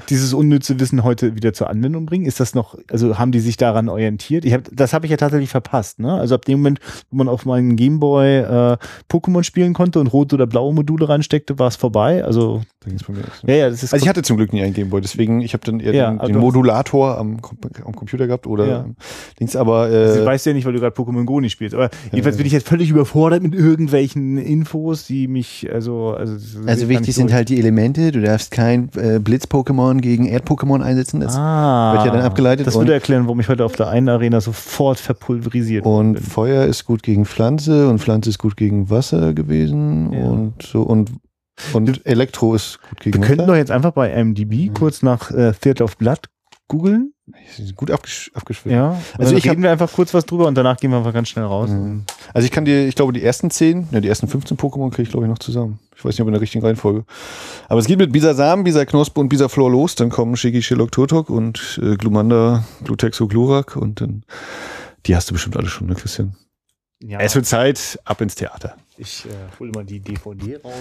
dieses unnütze Wissen heute wieder zur Anwendung bringen? Ist das noch, also haben die sich daran orientiert? Ich hab, das habe ich ja tatsächlich verpasst, ne? Also ab dem Moment, wo man auf meinen Gameboy äh, Pokémon spielen konnte und rote oder blaue Module reinsteckte, war es vorbei. Also, da ging's bei mir so. Ja, ja, das ist Also ich hatte zum Glück nie einen Gameboy, deswegen, ich habe dann eher Ja, den, den Modulator am, am Computer gehabt oder Ja. Dings, aber äh, weißt du ja nicht, weil du gerade Pokémon Go nicht spielst. Aber jedenfalls bin ich jetzt völlig überfordert mit irgendwelchen Infos, die mich, also, also, also wichtig sind halt die Elemente, du darfst kein äh, Blitz-Pokémon gegen Erd-Pokémon einsetzen, das ah, wird ja dann abgeleitet Das würde erklären, warum ich heute auf der einen Arena sofort verpulverisiert Und bin. Feuer ist gut gegen Pflanze und Pflanze ist gut gegen Wasser gewesen Ja. und so und und Elektro ist gut Wir gegen könnten doch jetzt einfach bei IMDb Mhm. kurz nach äh, Theater of Blood googeln. Sie sind gut abgesch abgeschwitzt. Ja. Also Also ich reden wir einfach kurz was drüber und danach gehen wir einfach ganz schnell raus. Mhm. Also ich kann dir, ich glaube, die ersten 10, ne, die ersten 15 Pokémon kriege ich, glaube ich, noch zusammen. Ich weiß nicht, ob in der richtigen Reihenfolge. Aber es geht mit Bisasam, Bisaknospe und Bisaflor los. Dann kommen Shiki, Shilok, Turtok und äh, Glumanda, Glutexo, Glurak und dann, die hast du bestimmt alle schon, ne, Christian? Ja, Es wird Zeit, ab ins Theater. ich äh, hole mal die DVD raus.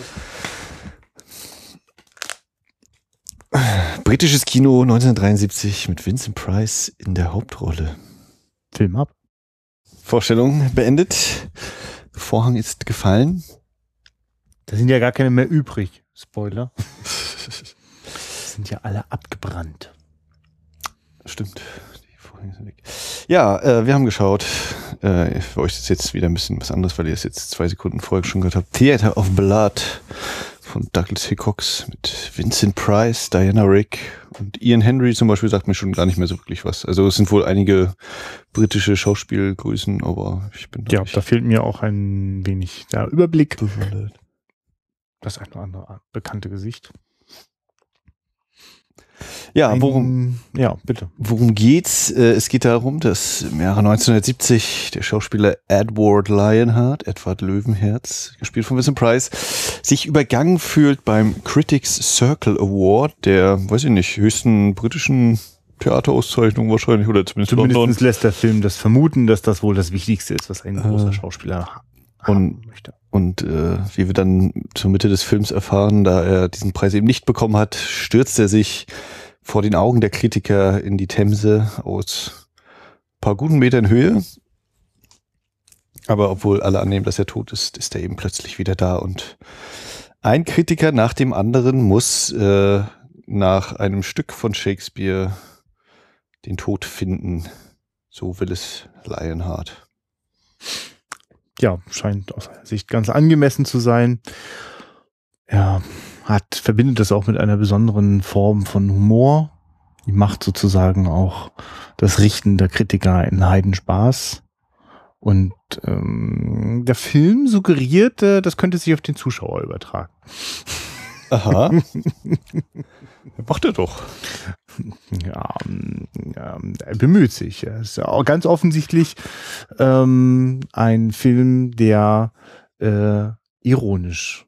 Britisches Kino 1973 mit Vincent Price in der Hauptrolle. Film ab. Vorstellung beendet. Vorhang ist gefallen. Da sind ja gar keine mehr übrig. Spoiler. sind ja alle abgebrannt. Stimmt. Die Vorhänge sind weg. Ja, äh, wir haben geschaut. Äh, für euch ist jetzt wieder ein bisschen was anderes, weil ihr es jetzt zwei Sekunden vorher schon gehört habt. Theater of Blood von Douglas Hickox mit Vincent Price, Diana Rick und Ian Henry zum Beispiel sagt mir schon gar nicht mehr so wirklich was. Also es sind wohl einige britische Schauspielgrößen, aber ich bin Ja, nicht da fehlt mir auch ein wenig der Überblick. bewundert. Das ein oder andere bekannte Gesicht. Ja, worum, Ja, bitte. Worum geht's? Äh, Es geht darum, dass im Jahre 1970 der Schauspieler Edward Lionheart, Edward Löwenherz, gespielt von Vincent Price, sich übergangen fühlt beim Critics Circle Award, der, weiß ich nicht, höchsten britischen Theaterauszeichnung wahrscheinlich, oder zumindest London. Zumindest lässt der Film das vermuten, dass das wohl das Wichtigste ist, was ein Äh, großer Schauspieler ha- und- haben möchte. Und äh, wie wir dann zur Mitte des Films erfahren, da er diesen Preis eben nicht bekommen hat, stürzt er sich vor den Augen der Kritiker in die Themse aus paar guten Metern Höhe. Aber obwohl alle annehmen, dass er tot ist, ist er eben plötzlich wieder da und ein Kritiker nach dem anderen muss äh, nach einem Stück von Shakespeare den Tod finden. So will es Lionheart. Ja, scheint aus Sicht ganz angemessen zu sein. Ja, hat, verbindet das auch mit einer besonderen Form von Humor. Die macht sozusagen auch das Richten der Kritiker einen Heidenspaß. Und ähm, der Film suggeriert, äh, das könnte sich auf den Zuschauer übertragen. Aha. Macht er doch. Ja, ja, er bemüht sich. Es ist auch ganz offensichtlich ähm, ein Film, der äh, ironisch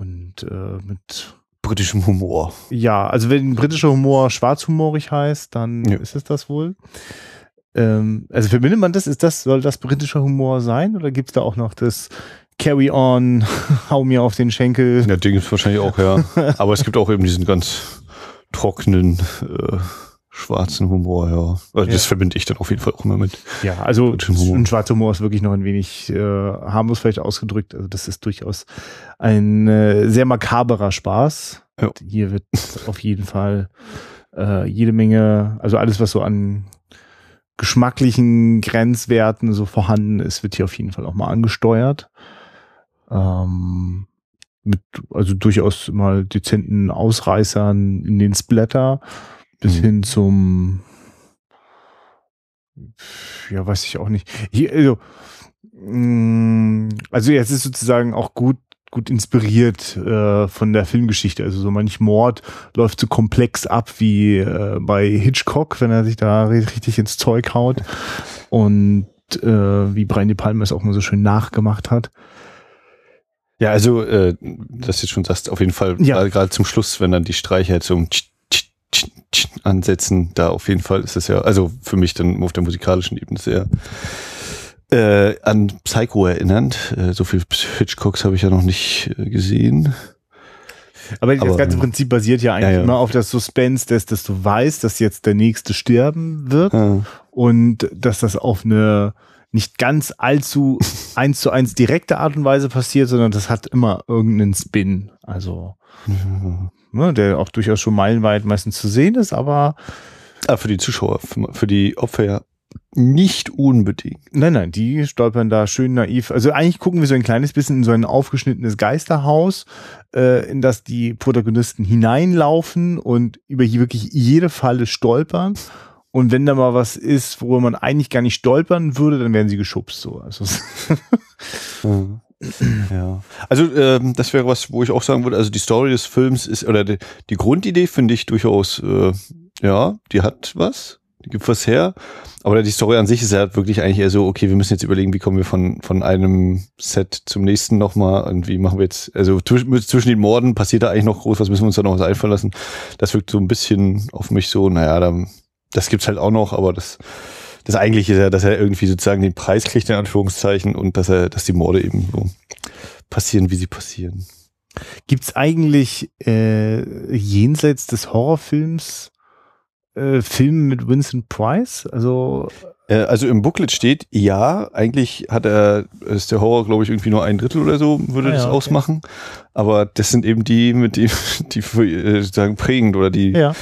und äh, mit britischem Humor. Ja, also wenn britischer Humor schwarzhumorig heißt, dann ja. ist es das wohl. Ähm, also verbindet man das? Ist das, soll das britischer Humor sein? Oder gibt es da auch noch das Carry on, hau mir auf den Schenkel? Ja, den gibt es wahrscheinlich auch, ja. Aber es gibt auch eben diesen ganz trockenen, äh, schwarzen Humor, ja. Also ja. Das verbinde ich dann auf jeden Fall auch immer mit. Ja, also ein schwarzer Humor ist wirklich noch ein wenig äh, harmlos vielleicht ausgedrückt. Also das ist durchaus ein äh, sehr makaberer Spaß. Ja. Hier wird auf jeden Fall äh, jede Menge, also alles, was so an geschmacklichen Grenzwerten so vorhanden ist, wird hier auf jeden Fall auch mal angesteuert. Ähm, mit also durchaus mal dezenten Ausreißern in den Splatter bis mhm. hin zum ja, weiß ich auch nicht. Hier, also, mm, also jetzt ist sozusagen auch gut gut inspiriert äh, von der Filmgeschichte. Also so manch Mord läuft so komplex ab wie äh, bei Hitchcock, wenn er sich da richtig ins Zeug haut. Und äh, wie Brian De Palma es auch mal so schön nachgemacht hat. Ja, also, äh, dass du schon sagst, auf jeden Fall, ja. gerade zum Schluss, wenn dann die Streicher jetzt so ansetzen, da auf jeden Fall ist es ja, also für mich dann auf der musikalischen Ebene sehr äh, an Psycho erinnernd. Äh, so viel Hitchcocks habe ich ja noch nicht äh, gesehen. Aber, Aber das ganze Prinzip basiert ja eigentlich ja, ja. immer auf das Suspense, dass, dass du weißt, dass jetzt der nächste sterben wird ja. und dass das auf eine nicht ganz allzu eins zu eins direkte Art und Weise passiert, sondern das hat immer irgendeinen Spin. Also, ne, der auch durchaus schon meilenweit meistens zu sehen ist, aber. Ah, für die Zuschauer, für, die Opfer ja nicht unbedingt. Nein, nein, die stolpern da schön naiv. Also eigentlich gucken wir so ein kleines bisschen in so ein aufgeschnittenes Geisterhaus, äh, in das die Protagonisten hineinlaufen und über wirklich jede Falle stolpern. Und wenn da mal was ist, worüber man eigentlich gar nicht stolpern würde, dann werden sie geschubst. So. Also ja. Also ähm, das wäre was, wo ich auch sagen würde, also die Story des Films ist, oder die, die Grundidee finde ich durchaus, äh, ja, die hat was gibt was her. Aber die Story an sich ist ja wirklich eigentlich eher so, okay, wir müssen jetzt überlegen, wie kommen wir von, von einem Set zum nächsten nochmal und wie machen wir jetzt, also zwischen den Morden passiert da eigentlich noch groß, was müssen wir uns da noch was einfallen lassen. Das wirkt so ein bisschen auf mich so, naja, da, das gibt's halt auch noch, aber das, das eigentliche ist ja, dass er irgendwie sozusagen den Preis kriegt, in Anführungszeichen, und dass er, dass die Morde eben so passieren, wie sie passieren. Gibt's eigentlich äh, jenseits des Horrorfilms äh, Film mit Vincent Price? Also äh, also im Booklet steht, ja, eigentlich hat er, ist der Horror, glaube ich, irgendwie nur ein Drittel oder so, würde ah, das ja, ausmachen. Aber das sind eben die, mit die, die äh, sozusagen prägend oder die, ja.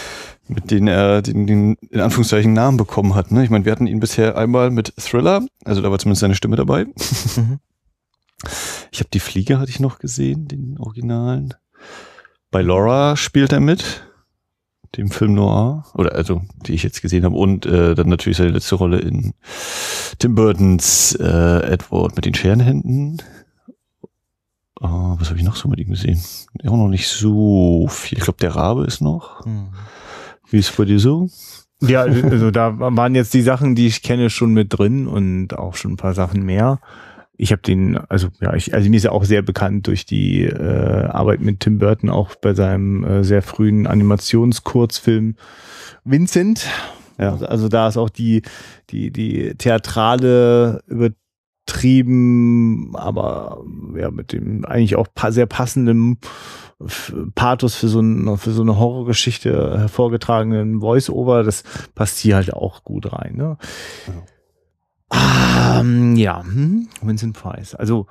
Mit denen er den, den, in Anführungszeichen Namen bekommen hat. Ne? Ich meine, wir hatten ihn bisher einmal mit Thriller, also da war zumindest seine Stimme dabei. Mhm. Ich habe die Fliege hatte ich noch gesehen, den Originalen. Bei Laura spielt er mit dem Film Noir, oder also die ich jetzt gesehen habe, und äh, dann natürlich seine letzte Rolle in Tim Burtons äh, Edward mit den Scherenhänden. Uh, was habe ich noch so mit ihm gesehen? Auch noch nicht so viel. Ich glaube, der Rabe ist noch. Hm. Wie ist es bei dir so? Ja, also da waren jetzt die Sachen, die ich kenne, schon mit drin und auch schon ein paar Sachen mehr ich habe den, also ja, ich, also mir ist ja auch sehr bekannt durch die äh, Arbeit mit Tim Burton, auch bei seinem äh, sehr frühen Animationskurzfilm Vincent. Ja. Also, also da ist auch die, die, die theatrale übertrieben, aber ja, mit dem eigentlich auch sehr passenden Pathos für so, ein, für so eine Horrorgeschichte hervorgetragenen Voice-Over, das passt hier halt auch gut rein. Ne? Ja. Um, ja, hm? Vincent Price. Also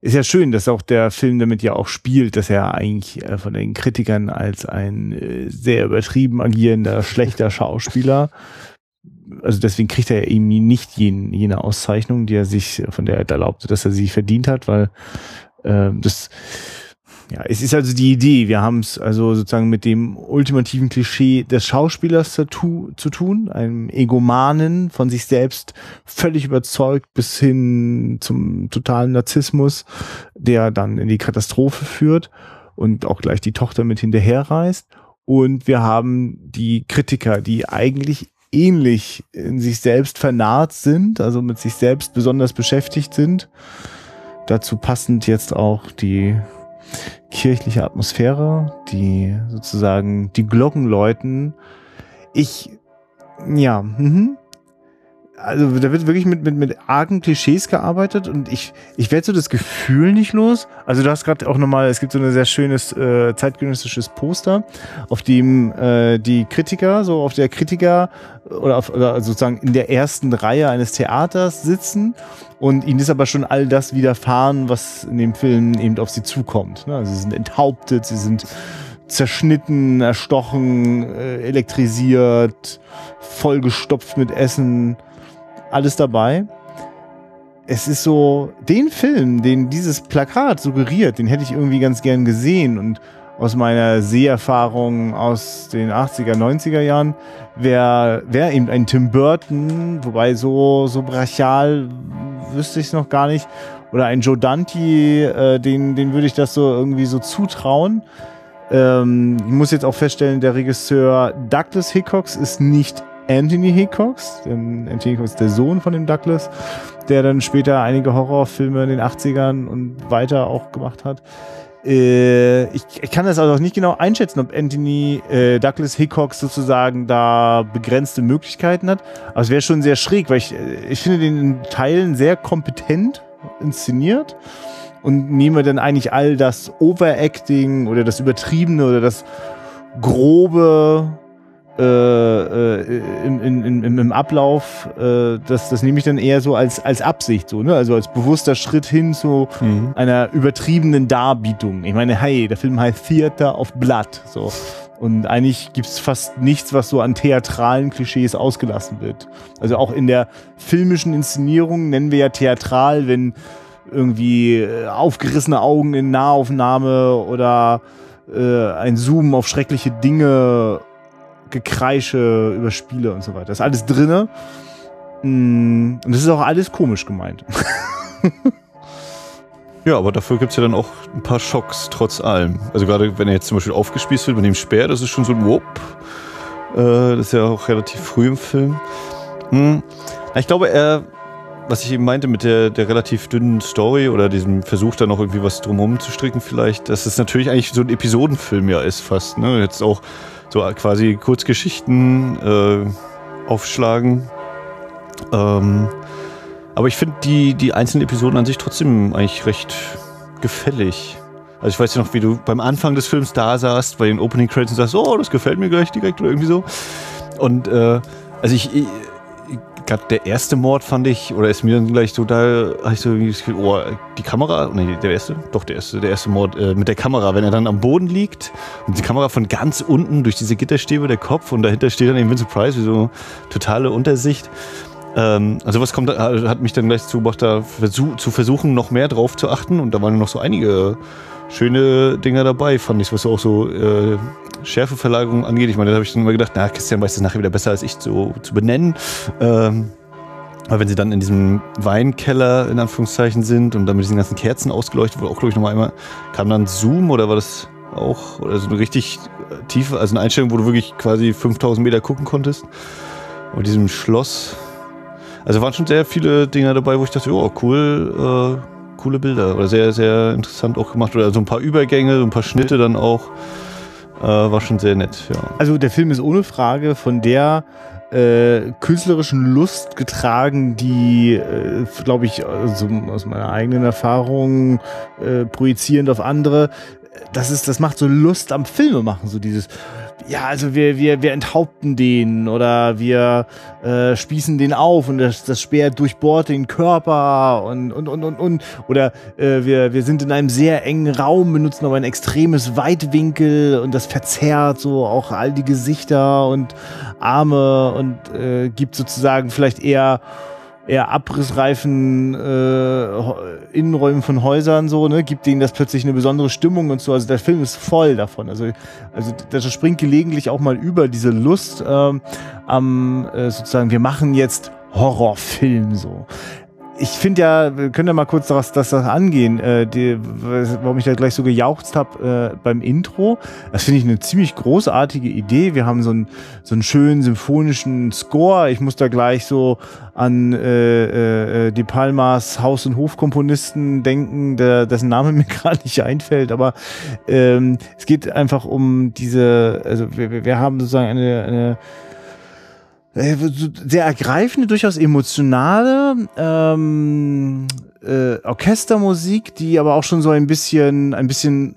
ist ja schön, dass auch der Film damit ja auch spielt, dass er eigentlich äh, von den Kritikern als ein äh, sehr übertrieben agierender, schlechter Schauspieler, also deswegen kriegt er eben nicht jen, jene Auszeichnung, die er sich, von der er erlaubte, dass er sie verdient hat, weil äh, das ja, es ist also die Idee. Wir haben es also sozusagen mit dem ultimativen Klischee des Schauspielers zu, zu, tun, einem Egomanen, von sich selbst völlig überzeugt bis hin zum totalen Narzissmus, der dann in die Katastrophe führt und auch gleich die Tochter mit hinterherreist. Und wir haben die Kritiker, die eigentlich ähnlich in sich selbst vernarrt sind, also mit sich selbst besonders beschäftigt sind. Dazu passend jetzt auch die kirchliche Atmosphäre, die sozusagen die Glocken läuten. Ich, ja, mhm also da wird wirklich mit, mit, mit argen Klischees gearbeitet und ich, ich werde so das Gefühl nicht los. Also du hast gerade auch nochmal, es gibt so ein sehr schönes äh, zeitgenössisches Poster, auf dem äh, die Kritiker, so auf der Kritiker oder, auf, oder sozusagen in der ersten Reihe eines Theaters sitzen und ihnen ist aber schon all das widerfahren, was in dem Film eben auf sie zukommt. Ne? Also sie sind enthauptet, sie sind zerschnitten, erstochen, äh, elektrisiert, vollgestopft mit Essen alles dabei. Es ist so, den Film, den dieses Plakat suggeriert, den hätte ich irgendwie ganz gern gesehen und aus meiner Seherfahrung aus den 80er, 90er Jahren wäre wär eben ein Tim Burton, wobei so, so brachial wüsste ich es noch gar nicht, oder ein Joe Dante, äh, den, den würde ich das so irgendwie so zutrauen. Ähm, ich muss jetzt auch feststellen, der Regisseur Douglas Hickox ist nicht Anthony Hickox. Denn Anthony Hickox ist der Sohn von dem Douglas, der dann später einige Horrorfilme in den 80ern und weiter auch gemacht hat. Äh, ich, ich, kann das also auch nicht genau einschätzen, ob Anthony äh, Douglas Hickox sozusagen da begrenzte Möglichkeiten hat. Aber es wäre schon sehr schräg, weil ich, äh, ich finde den in Teilen sehr kompetent inszeniert und nehme dann eigentlich all das Overacting oder das Übertriebene oder das Grobe äh, äh, im, im, im, im Ablauf, äh, das, das nehme ich dann eher so als, als Absicht, so, ne? also als bewusster Schritt hin zu mhm. einer übertriebenen Darbietung. Ich meine, hey, der Film heißt Theater of Blood. So. Und eigentlich gibt es fast nichts, was so an theatralen Klischees ausgelassen wird. Also auch in der filmischen Inszenierung nennen wir ja theatral, wenn irgendwie äh, aufgerissene Augen in Nahaufnahme oder äh, ein Zoom auf schreckliche Dinge Gekreische über Spiele und so weiter. Das ist alles drinne. Mm, und das ist auch alles komisch gemeint. ja, aber dafür gibt es ja dann auch ein paar Schocks, trotz allem. Also gerade wenn er jetzt zum Beispiel aufgespießt wird mit dem Speer, das ist schon so ein Whoop. Äh, das ist ja auch relativ früh im Film. Hm. Ich glaube, er, was ich eben meinte mit der, der relativ dünnen Story oder diesem Versuch, da noch irgendwie was drumherum zu stricken, vielleicht, dass es natürlich eigentlich so ein Episodenfilm ja ist, fast. Ne? Jetzt auch so quasi Kurzgeschichten äh, aufschlagen. Ähm, aber ich finde die, die einzelnen Episoden an sich trotzdem eigentlich recht gefällig. Also ich weiß ja noch, wie du beim Anfang des Films da saßt, bei den Opening Credits und sagst, oh, das gefällt mir gleich direkt oder irgendwie so. Und äh, also ich, gerade der erste Mord fand ich, oder ist mir dann gleich so, da habe ich so das Gefühl, oh, die Kamera, nee, der erste, doch der erste, der erste Mord äh, mit der Kamera, wenn er dann am Boden liegt und die Kamera von ganz unten durch diese Gitterstäbe, der Kopf und dahinter steht dann eben Vincent Price, wie so totale Untersicht. Ähm, also was kommt, hat mich dann gleich zugebracht, da zu versuchen, noch mehr drauf zu achten und da waren noch so einige schöne Dinger dabei, fand ich, was auch so äh, Schärfeverlagerung angeht. Ich meine, da habe ich dann immer gedacht, na, Christian weiß das nachher wieder besser als ich zu, zu benennen. Ähm, aber wenn sie dann in diesem Weinkeller in Anführungszeichen sind und dann mit diesen ganzen Kerzen ausgeleuchtet wurde, auch glaube ich nochmal einmal, kam dann Zoom oder war das auch, oder so eine richtig tiefe, also eine Einstellung, wo du wirklich quasi 5000 Meter gucken konntest. Und diesem Schloss. Also waren schon sehr viele Dinge dabei, wo ich dachte, oh, cool, äh, coole Bilder oder sehr, sehr interessant auch gemacht. Oder so ein paar Übergänge, so ein paar Schnitte dann auch. Äh, war schon sehr nett, ja. Also der Film ist ohne Frage von der äh, künstlerischen Lust getragen, die, äh, glaube ich, also aus meiner eigenen Erfahrung äh, projizierend auf andere, das ist, das macht so Lust am Filme machen, so dieses ja, also wir, wir, wir enthaupten den oder wir äh, spießen den auf und das, das Speer durchbohrt den Körper und, und, und, und, und. Oder äh, wir, wir sind in einem sehr engen Raum, benutzen aber ein extremes Weitwinkel und das verzerrt so auch all die Gesichter und Arme und äh, gibt sozusagen vielleicht eher eher abrissreifen äh, Innenräumen von Häusern so, ne, gibt denen das plötzlich eine besondere Stimmung und so. Also der Film ist voll davon. Also, also das springt gelegentlich auch mal über diese Lust ähm, am äh, sozusagen, wir machen jetzt Horrorfilm so ich finde ja, wir können ja mal kurz das, das, angehen, äh, die, warum ich da gleich so gejauchzt habe äh, beim Intro. Das finde ich eine ziemlich großartige Idee. Wir haben so einen, so einen schönen symphonischen Score. Ich muss da gleich so an äh, äh, die Palmas Haus- und Hofkomponisten denken, der, dessen Name mir gerade nicht einfällt. Aber ähm, es geht einfach um diese, also wir, wir haben sozusagen eine, eine äh, sehr ergreifende, durchaus emotionale ähm, äh, Orchestermusik, die aber auch schon so ein bisschen, ein bisschen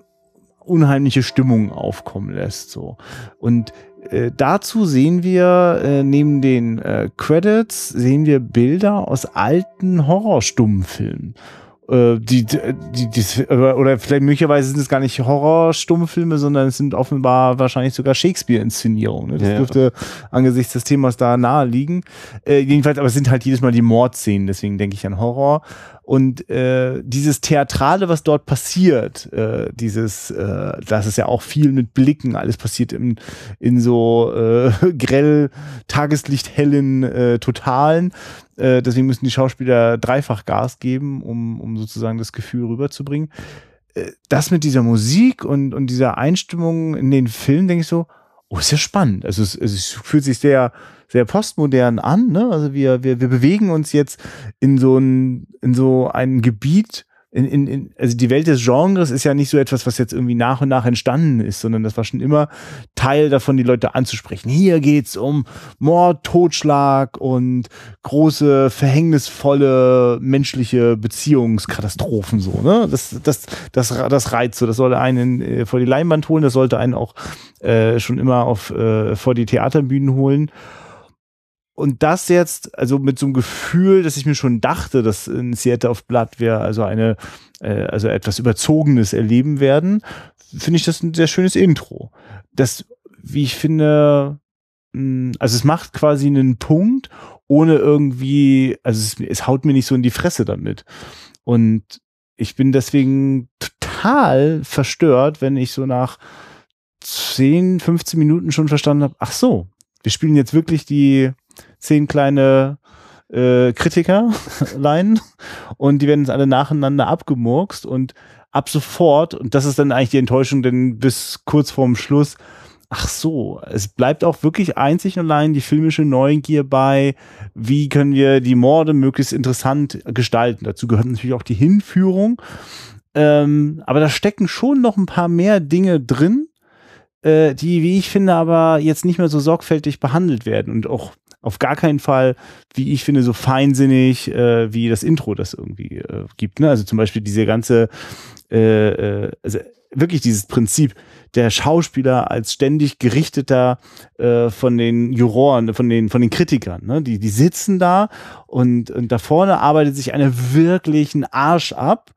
unheimliche Stimmung aufkommen lässt. So und äh, dazu sehen wir äh, neben den äh, Credits sehen wir Bilder aus alten Horrorstummfilmen äh, die, die, die, oder vielleicht möglicherweise sind es gar nicht Horror-Stummfilme, sondern es sind offenbar wahrscheinlich sogar Shakespeare-Inszenierungen. Ne? Das ja, dürfte angesichts des Themas da nahe liegen. Äh, jedenfalls, aber es sind halt jedes Mal die Mordszenen, deswegen denke ich an Horror. Und äh, dieses Theatrale, was dort passiert, äh, dieses, äh, das ist ja auch viel mit Blicken, alles passiert in, in so äh, grell, tageslichthellen äh, Totalen. Äh, deswegen müssen die Schauspieler dreifach Gas geben, um, um sozusagen das Gefühl rüberzubringen. Äh, das mit dieser Musik und, und dieser Einstimmung in den Film, denke ich so, oh, ist ja spannend. Also es, es fühlt sich sehr sehr postmodern an. Ne? Also wir, wir, wir bewegen uns jetzt in so ein, in so ein Gebiet, in, in, in, also die Welt des Genres ist ja nicht so etwas, was jetzt irgendwie nach und nach entstanden ist, sondern das war schon immer Teil davon, die Leute anzusprechen. Hier geht's um Mord, Totschlag und große, verhängnisvolle menschliche Beziehungskatastrophen so. Ne? Das, das, das, das reizt so. Das sollte einen äh, vor die Leinwand holen, das sollte einen auch äh, schon immer auf äh, vor die Theaterbühnen holen. Und das jetzt, also mit so einem Gefühl, dass ich mir schon dachte, dass in Seattle of Blood wir also eine, äh, also etwas Überzogenes erleben werden, finde ich das ein sehr schönes Intro. Das, wie ich finde, mh, hm, also es macht quasi einen Punkt, ohne irgendwie, also es, es haut mir nicht so in die Fresse damit. Und ich bin deswegen total verstört, wenn ich so nach 10, 15 Minuten schon verstanden habe, ach so, wir spielen jetzt wirklich die zehn kleine äh, Kritikerlein und die werden jetzt alle nacheinander abgemurkst und ab sofort, und das ist dann eigentlich die Enttäuschung, denn bis kurz vorm Schluss, ach so, es bleibt auch wirklich einzig und allein die filmische Neugier bei, wie können wir die Morde möglichst interessant gestalten. Dazu gehört natürlich auch die Hinführung. Ähm, aber da stecken schon noch ein paar mehr Dinge drin, äh, die, wie ich finde, aber jetzt nicht mehr so sorgfältig behandelt werden und auch auf gar keinen Fall, wie ich finde, so feinsinnig, äh, wie das Intro das irgendwie äh, gibt. Ne? Also zum Beispiel diese ganze, äh, äh, also wirklich dieses Prinzip, der Schauspieler als ständig gerichteter äh, von den Juroren, von den von den Kritikern, ne? die die sitzen da und und da vorne arbeitet sich einer wirklichen Arsch ab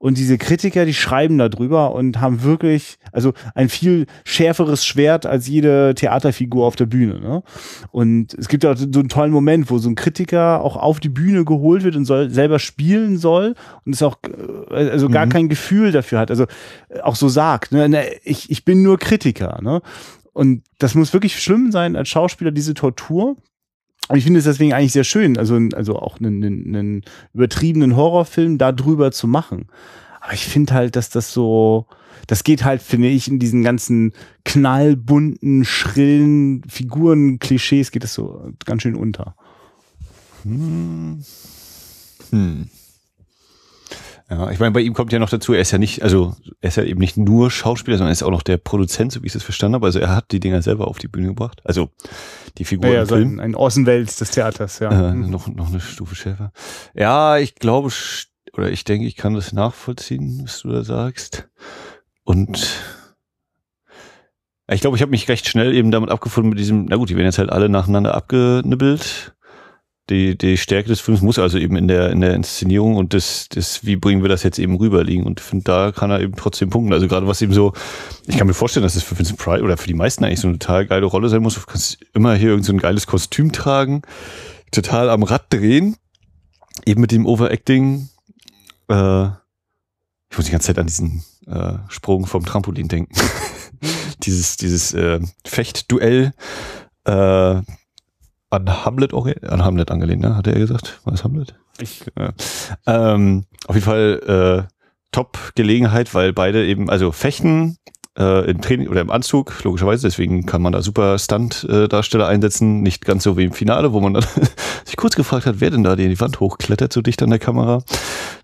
und diese Kritiker, die schreiben darüber und haben wirklich, also ein viel schärferes Schwert als jede Theaterfigur auf der Bühne. Ne? Und es gibt auch so einen tollen Moment, wo so ein Kritiker auch auf die Bühne geholt wird und soll selber spielen soll und es auch äh, also gar mhm. kein Gefühl dafür hat. Also äh, auch so sagt, ne? ich, ich bin nur Kritiker. Ne? Und das muss wirklich schlimm sein als Schauspieler, diese Tortur. Und ich finde es deswegen eigentlich sehr schön, also, also auch einen, einen, einen übertriebenen Horrorfilm darüber zu machen. Aber ich finde halt, dass das so, das geht halt, finde ich, in diesen ganzen knallbunten, schrillen Figuren, Klischees geht es so ganz schön unter. Hm. Hm. Ja, ich meine, bei ihm kommt ja noch dazu, er ist ja nicht, also er ist ja eben nicht nur Schauspieler, sondern er ist auch noch der Produzent, so wie ich es verstanden habe. Also er hat die Dinger selber auf die Bühne gebracht. Also die Figur ja, im so Film. Ein, ein Außenwelt des Theaters, ja. Äh, noch, noch eine Stufe schärfer. Ja, ich glaube, oder ich denke, ich kann das nachvollziehen, was du da sagst. Und Ich glaube, ich habe mich recht schnell eben damit abgefunden mit diesem, na gut, die werden jetzt halt alle nacheinander abgenibbelt. Die, die Stärke des Films muss also eben in der, in der Inszenierung und das, das, wie bringen wir das jetzt eben rüber liegen. Und ich finde, da kann er eben trotzdem punkten. Also gerade was eben so, ich kann mir vorstellen, dass das für Vincent Price oder für die meisten eigentlich so eine total geile Rolle sein muss. Du kannst immer hier irgend so ein geiles Kostüm tragen, total am Rad drehen, eben mit dem Overacting. Äh, ich muss die ganze Zeit an diesen äh, Sprung vom Trampolin denken. dieses dieses äh, Fechtduell äh, an Hamlet an Hamlet angelehnt, ne? Hat er gesagt? War es Hamlet? Ich, ja. ähm, auf jeden Fall äh, Top-Gelegenheit, weil beide eben, also Fechten äh, im Training oder im Anzug, logischerweise, deswegen kann man da super Stunt-Darsteller einsetzen, nicht ganz so wie im Finale, wo man dann sich kurz gefragt hat, wer denn da die Wand hochklettert so dicht an der Kamera.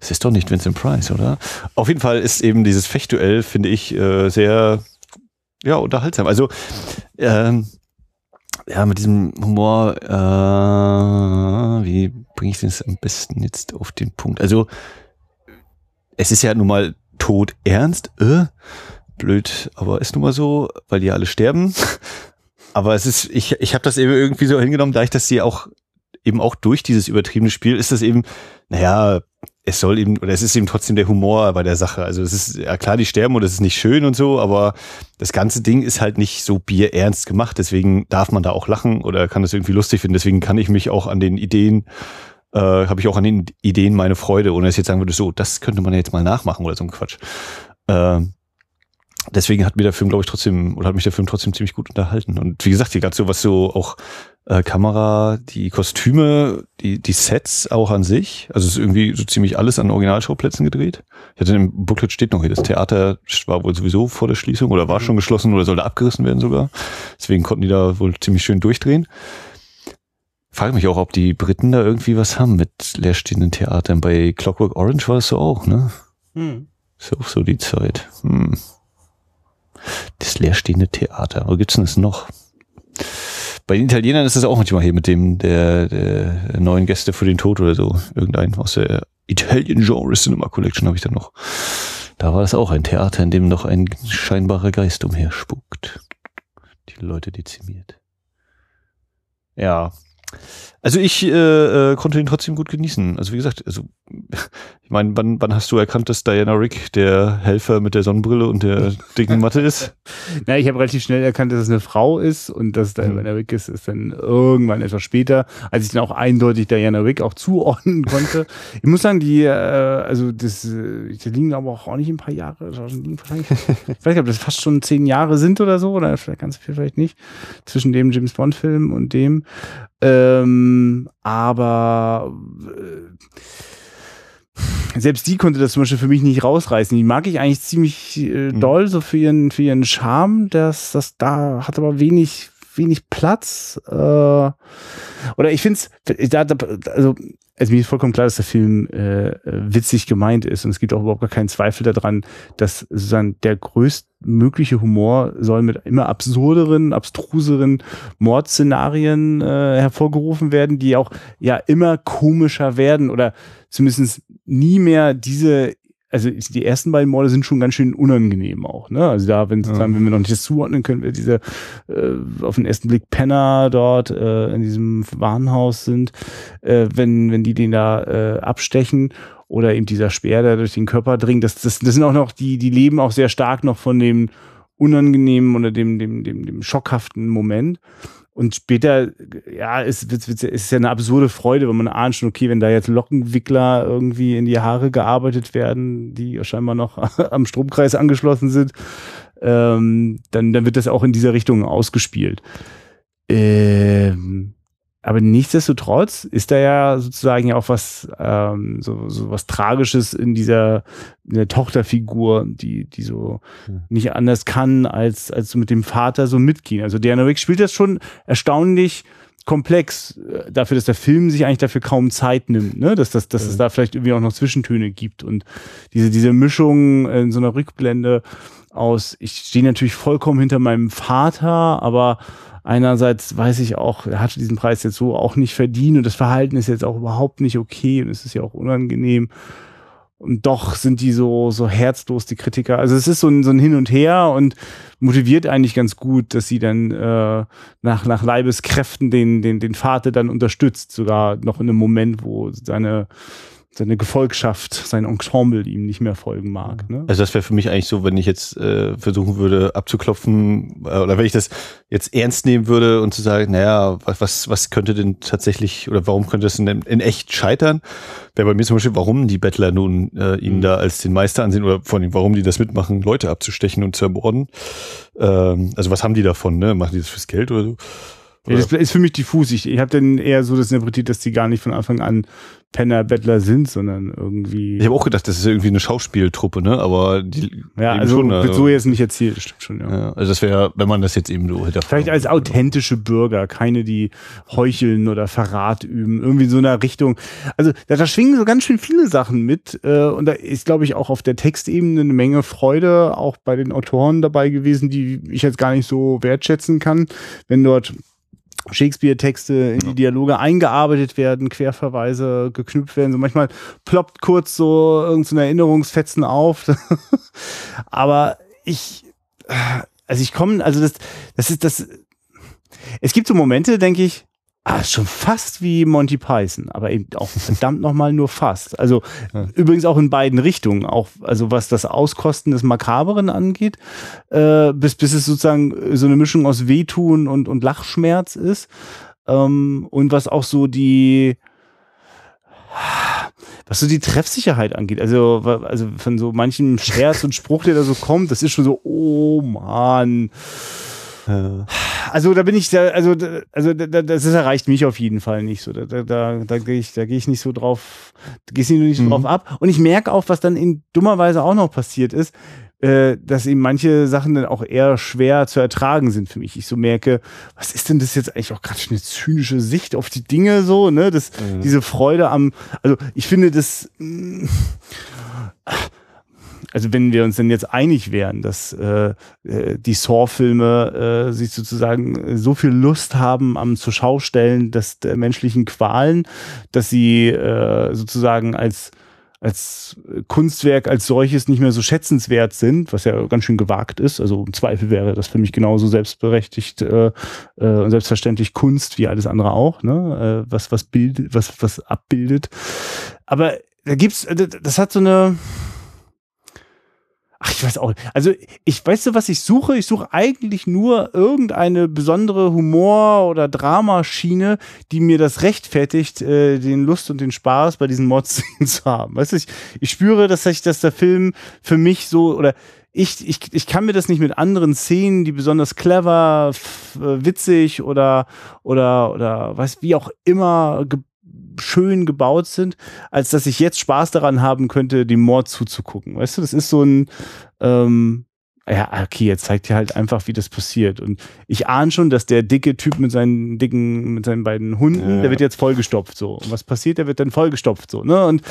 Das ist doch nicht Vincent Price, oder? Auf jeden Fall ist eben dieses Fechtduell, finde ich, äh, sehr ja, unterhaltsam. Also, ähm, ja, mit diesem Humor, äh, wie bringe ich das am besten jetzt auf den Punkt? Also, es ist ja nun mal tot ernst, äh, blöd, aber ist nun mal so, weil die alle sterben. aber es ist, ich, ich habe das eben irgendwie so hingenommen, da ich das sie auch eben auch durch dieses übertriebene Spiel ist das eben, naja, es soll eben, oder es ist eben trotzdem der Humor bei der Sache. Also es ist, ja klar, die sterben und es ist nicht schön und so, aber das ganze Ding ist halt nicht so bierernst gemacht. Deswegen darf man da auch lachen oder kann das irgendwie lustig finden. Deswegen kann ich mich auch an den Ideen, äh, habe ich auch an den Ideen meine Freude, ohne dass ich jetzt sagen würde, so, das könnte man ja jetzt mal nachmachen oder so ein Quatsch. Äh, deswegen hat mir der Film, glaube ich, trotzdem, oder hat mich der Film trotzdem ziemlich gut unterhalten. Und wie gesagt, hier gerade so was so auch äh, Kamera, die Kostüme, die, die Sets auch an sich. Also es ist irgendwie so ziemlich alles an Originalschauplätzen gedreht. Ich hatte im Booklet steht noch hier, das Theater war wohl sowieso vor der Schließung oder war schon geschlossen oder sollte abgerissen werden sogar. Deswegen konnten die da wohl ziemlich schön durchdrehen. Frage mich auch, ob die Briten da irgendwie was haben mit leerstehenden Theatern. Bei Clockwork Orange war es so auch, ne? Hm. Ist auch so die Zeit. Hm. Das leerstehende Theater. Wo gibt's denn das noch? Bei den Italienern ist es auch manchmal hier mit dem der, der neuen Gäste für den Tod oder so. Irgendein aus der Italian Genre Cinema Collection habe ich da noch. Da war es auch ein Theater, in dem noch ein scheinbarer Geist umherspukt. Die Leute dezimiert. Ja, also ich äh, äh, konnte ihn trotzdem gut genießen. Also wie gesagt, also ich meine, wann, wann hast du erkannt, dass Diana Rick der Helfer mit der Sonnenbrille und der dicken Matte ist? Na, ich habe relativ schnell erkannt, dass es eine Frau ist und dass Diana mhm. Rick ist, ist dann irgendwann etwas später, als ich dann auch eindeutig Diana Rick auch zuordnen konnte. ich muss sagen, die, äh, also das, äh, die liegen aber auch nicht ein paar Jahre, liegen wahrscheinlich, ich weiß nicht, ob das fast schon zehn Jahre sind oder so, oder vielleicht ganz viel vielleicht nicht, zwischen dem James Bond Film und dem. Ähm, aber äh, selbst die konnte das zum Beispiel für mich nicht rausreißen. Die mag ich eigentlich ziemlich äh, mhm. doll, so für ihren, für ihren Charme. Das, das da hat aber wenig, wenig Platz. Äh, oder ich finde es, da, da, also, also mir ist vollkommen klar, dass der Film äh, witzig gemeint ist. Und es gibt auch überhaupt gar keinen Zweifel daran, dass sozusagen der größtmögliche Humor soll mit immer absurderen, abstruseren Mordszenarien äh, hervorgerufen werden, die auch ja immer komischer werden oder zumindest nie mehr diese also die ersten beiden Morde sind schon ganz schön unangenehm auch, ne? Also da, wenn, ja. wenn wir noch nicht das zuordnen können, wir diese äh, auf den ersten Blick Penner dort äh, in diesem Warenhaus sind, äh, wenn, wenn die den da äh, abstechen oder eben dieser Speer, der durch den Körper dringt, das, das, das sind auch noch, die, die leben auch sehr stark noch von dem unangenehmen oder dem, dem, dem, dem schockhaften Moment. Und später, ja, ist, ist, ist, ist ja eine absurde Freude, wenn man ahnt schon, okay, wenn da jetzt Lockenwickler irgendwie in die Haare gearbeitet werden, die scheinbar noch am Stromkreis angeschlossen sind, ähm, dann, dann wird das auch in dieser Richtung ausgespielt. Ähm, aber nichtsdestotrotz ist da ja sozusagen ja auch was, ähm, so, so was Tragisches in dieser in der Tochterfigur, die, die so hm. nicht anders kann, als, als mit dem Vater so mitgehen. Also Diana Rick spielt das schon erstaunlich komplex, äh, dafür, dass der Film sich eigentlich dafür kaum Zeit nimmt, ne? dass, dass, dass ja. es da vielleicht irgendwie auch noch Zwischentöne gibt und diese, diese Mischung in so einer Rückblende aus, ich stehe natürlich vollkommen hinter meinem Vater, aber einerseits weiß ich auch, er hatte diesen Preis jetzt so auch nicht verdient und das Verhalten ist jetzt auch überhaupt nicht okay und es ist ja auch unangenehm. und doch sind die so, so herzlos, die Kritiker. Also es ist so ein, so ein Hin und Her und motiviert eigentlich ganz gut, dass sie dann äh, nach, nach Leibeskräften den, den, den Vater dann unterstützt, sogar noch in einem Moment, wo seine seine Gefolgschaft, sein Ensemble ihm nicht mehr folgen mag. Ne? Also das wäre für mich eigentlich so, wenn ich jetzt äh, versuchen würde abzuklopfen äh, oder wenn ich das jetzt ernst nehmen würde und zu sagen, naja, was, was könnte denn tatsächlich oder warum könnte das in, in echt scheitern, wäre bei mir zum Beispiel, warum die Bettler nun äh, ihn mhm. da als den Meister ansehen oder vor allem, warum die das mitmachen, Leute abzustechen und zu ermorden. Ähm, also was haben die davon, ne? Machen die das fürs Geld oder so? Ja, das ist für mich diffus. Ich, ich habe dann eher so das interpretiert, dass die gar nicht von Anfang an Penner, Bettler sind, sondern irgendwie. Ich habe auch gedacht, das ist irgendwie eine Schauspieltruppe, ne? Aber die. Ja, also schon, wird also, so jetzt nicht erzählt, das stimmt schon, ja. ja also das wäre, wenn man das jetzt eben so hinterfragt. Vielleicht als authentische Bürger, keine, die heucheln oder Verrat üben, irgendwie in so einer Richtung. Also da, da schwingen so ganz schön viele Sachen mit. Äh, und da ist, glaube ich, auch auf der Textebene eine Menge Freude, auch bei den Autoren dabei gewesen, die ich jetzt gar nicht so wertschätzen kann, wenn dort Shakespeare-Texte in die Dialoge eingearbeitet werden, Querverweise geknüpft werden. So manchmal ploppt kurz so irgendein Erinnerungsfetzen auf. Aber ich, also ich komme, also das, das ist das. Es gibt so Momente, denke ich, Ah, schon fast wie Monty Python, aber eben auch verdammt nochmal nur fast. Also ja. übrigens auch in beiden Richtungen, auch also was das Auskosten des Makaberen angeht, äh, bis, bis es sozusagen so eine Mischung aus Wehtun und, und Lachschmerz ist. Ähm, und was auch so die was so die Treffsicherheit angeht, also, also von so manchem Scherz und Spruch, der da so kommt, das ist schon so, oh Mann. Also da bin ich, da, also, also das erreicht mich auf jeden Fall nicht so. Da, da, da, da gehe ich, da gehe ich nicht so drauf, da gehe ich nicht so mhm. drauf ab. Und ich merke auch, was dann in dummerweise auch noch passiert ist, äh, dass eben manche Sachen dann auch eher schwer zu ertragen sind für mich. Ich so merke, was ist denn das jetzt eigentlich auch gerade eine zynische Sicht auf die Dinge so, ne? Das, mhm. diese Freude am, also ich finde das. Mh, also wenn wir uns denn jetzt einig wären, dass äh, äh, die Saw-Filme äh, sich sozusagen so viel Lust haben am Zuschaustellen des der menschlichen Qualen, dass sie äh, sozusagen als als Kunstwerk als solches nicht mehr so schätzenswert sind, was ja ganz schön gewagt ist. Also im Zweifel wäre das für mich genauso selbstberechtigt äh, äh, und selbstverständlich Kunst wie alles andere auch, ne? Äh, was was bildet, was was abbildet. Aber da gibt's, äh, das hat so eine Ach, ich weiß auch. Also, ich weißt du, was ich suche? Ich suche eigentlich nur irgendeine besondere Humor- oder Dramaschiene, die mir das rechtfertigt, äh, den Lust und den Spaß bei diesen Mods zu haben. Weißt du, ich, ich spüre, dass sich, dass der Film für mich so oder ich, ich, ich kann mir das nicht mit anderen Szenen, die besonders clever, äh, witzig oder, oder, oder was, wie auch immer schön gebaut sind, als dass ich jetzt Spaß daran haben könnte, dem Mord zuzugucken. Weißt du, das ist so ein, ähm, ja, okay, jetzt zeigt ihr halt einfach, wie das passiert. Und ich ahne schon, dass der dicke Typ mit seinen dicken, mit seinen beiden Hunden, ja. der wird jetzt vollgestopft so. Und was passiert? Der wird dann vollgestopft so, ne? Und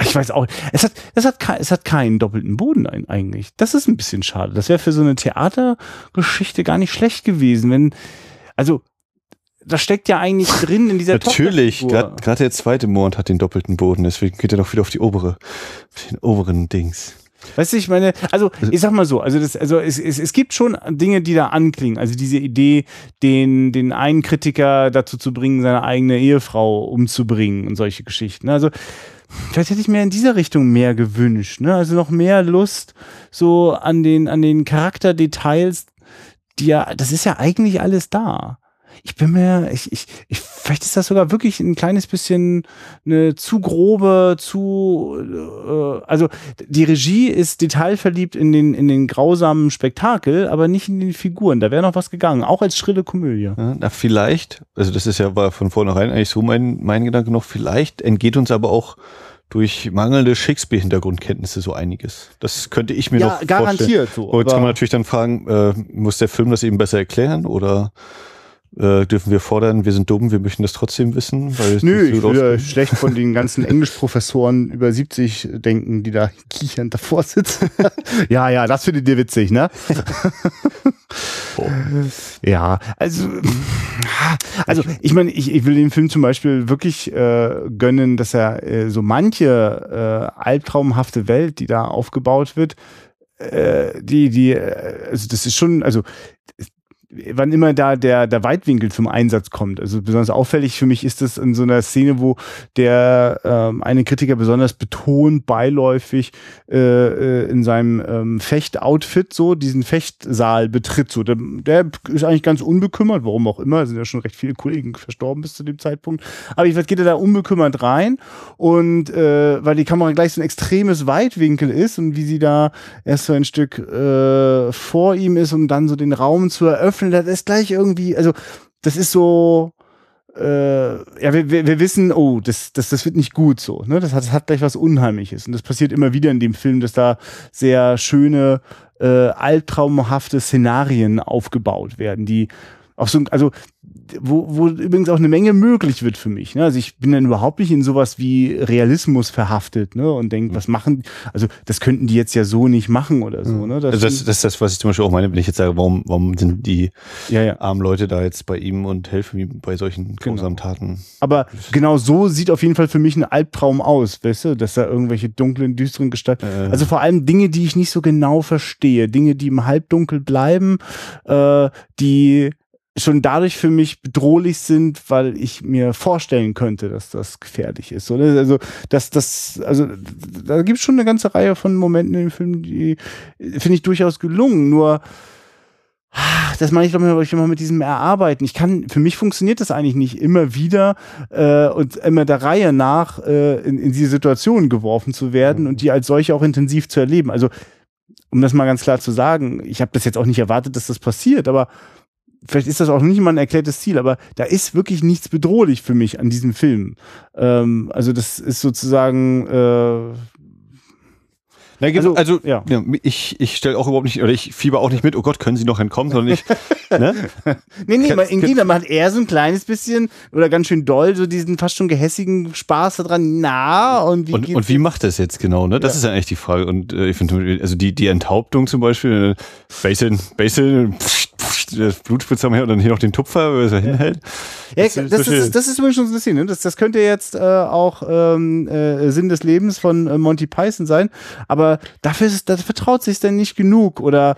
ich weiß auch, es hat, es hat, es hat keinen doppelten Boden eigentlich. Das ist ein bisschen schade. Das wäre für so eine Theatergeschichte gar nicht schlecht gewesen, wenn, also das steckt ja eigentlich drin in dieser Natürlich, gerade der zweite Mond hat den doppelten Boden, deswegen geht er doch wieder auf die obere, auf den oberen Dings. Weißt du, ich meine, also ich sag mal so, also das, also es, es, es gibt schon Dinge, die da anklingen. Also diese Idee, den, den einen Kritiker dazu zu bringen, seine eigene Ehefrau umzubringen und solche Geschichten. Also vielleicht hätte ich mir in dieser Richtung mehr gewünscht, ne? Also noch mehr Lust so an den, an den Charakterdetails, die ja, das ist ja eigentlich alles da ich bin mir, ich, ich, ich, vielleicht ist das sogar wirklich ein kleines bisschen eine zu grobe, zu, äh, also die Regie ist detailverliebt in den, in den grausamen Spektakel, aber nicht in den Figuren. Da wäre noch was gegangen, auch als schrille Komödie. Ja, na, vielleicht, also das ist ja war von vornherein eigentlich so mein, mein Gedanke noch, vielleicht entgeht uns aber auch durch mangelnde Shakespeare-Hintergrundkenntnisse so einiges. Das könnte ich mir ja, noch garantiert vorstellen. So, jetzt kann man natürlich dann fragen, äh, muss der Film das eben besser erklären oder Äh, dürfen wir fordern, wir sind dumm, wir möchten das trotzdem wissen? Weil Nö, ich würde schlecht von den ganzen Englischprofessoren über 70 denken, die da kichernd davor sitzen. ja, ja, das findet ihr witzig, ne? oh. Ja, also, also ich meine, ich, ich will dem Film zum Beispiel wirklich äh, gönnen, dass er äh, so manche äh, albtraumhafte Welt, die da aufgebaut wird, äh, die, die, äh, also das ist schon, also wann immer da der, der Weitwinkel zum Einsatz kommt. Also besonders auffällig für mich ist das in so einer Szene, wo der ähm, eine Kritiker besonders betont, beiläufig äh, äh, in seinem ähm, Fechtoutfit so diesen Fechtsaal betritt. So, der, der ist eigentlich ganz unbekümmert, warum auch immer. Es sind ja schon recht viele Kollegen verstorben bis zu dem Zeitpunkt. Aber ich weiß, geht er da unbekümmert rein und äh, weil die Kamera gleich so ein extremes Weitwinkel ist und wie sie da erst so ein Stück äh, vor ihm ist, um dann so den Raum zu eröffnen öffnen, das ist gleich irgendwie, also das ist so, äh, ja, wir, wir, wir wissen, oh, das, das, das wird nicht gut so. Ne? Das, hat, das hat gleich was Unheimliches. Und das passiert immer wieder in dem Film, dass da sehr schöne, äh, albtraumhafte Szenarien aufgebaut werden, die auch so, also wo, wo übrigens auch eine Menge möglich wird für mich. Ne? Also ich bin dann überhaupt nicht in sowas wie Realismus verhaftet ne? und denke, was machen, also das könnten die jetzt ja so nicht machen oder so. Ne? Das, also das, das ist das, was ich zum Beispiel auch meine, wenn ich jetzt sage, warum, warum sind die ja, ja. armen Leute da jetzt bei ihm und helfen ihm bei solchen genau. grausamen genau. Taten. Aber genau so sieht auf jeden Fall für mich ein Albtraum aus, weißt du, dass da irgendwelche dunklen, düsteren Gestalten, äh. also vor allem Dinge, die ich nicht so genau verstehe, Dinge, die im Halbdunkel bleiben, äh, die schon dadurch für mich bedrohlich sind, weil ich mir vorstellen könnte, dass das gefährlich ist. Oder? Also, dass das, also da gibt es schon eine ganze Reihe von Momenten in dem Film, die finde ich durchaus gelungen. Nur das meine ich glaube ich immer mit diesem Erarbeiten. Ich kann, für mich funktioniert das eigentlich nicht immer wieder äh, und immer der Reihe nach äh, in, in diese Situation geworfen zu werden und die als solche auch intensiv zu erleben. Also um das mal ganz klar zu sagen, ich habe das jetzt auch nicht erwartet, dass das passiert, aber vielleicht ist das auch nicht mal ein erklärtes Ziel, aber da ist wirklich nichts bedrohlich für mich an diesem Film. Ähm, also das ist sozusagen äh, also, also ja. ich, ich stelle auch überhaupt nicht, oder ich fieber auch nicht mit, oh Gott, können Sie noch entkommen, sondern ich. ne? nee, nee, in Gegner macht er so ein kleines bisschen oder ganz schön doll so diesen fast schon gehässigen Spaß daran. Na, und wie Und, und wie macht das jetzt genau, ne? Das ja. ist ja eigentlich die Frage. Und äh, ich finde, also die, die Enthauptung zum Beispiel, äh, Basil, Basil, pff, das Blutspritze am her und dann hier noch den Tupfer, wo er so hinhält. Ja, das, das, das, ist, das ist übrigens schon so ein bisschen, ne? das, das könnte jetzt äh, auch ähm, äh, Sinn des Lebens von äh, Monty Python sein, aber dafür, ist, dafür traut sich dann nicht genug oder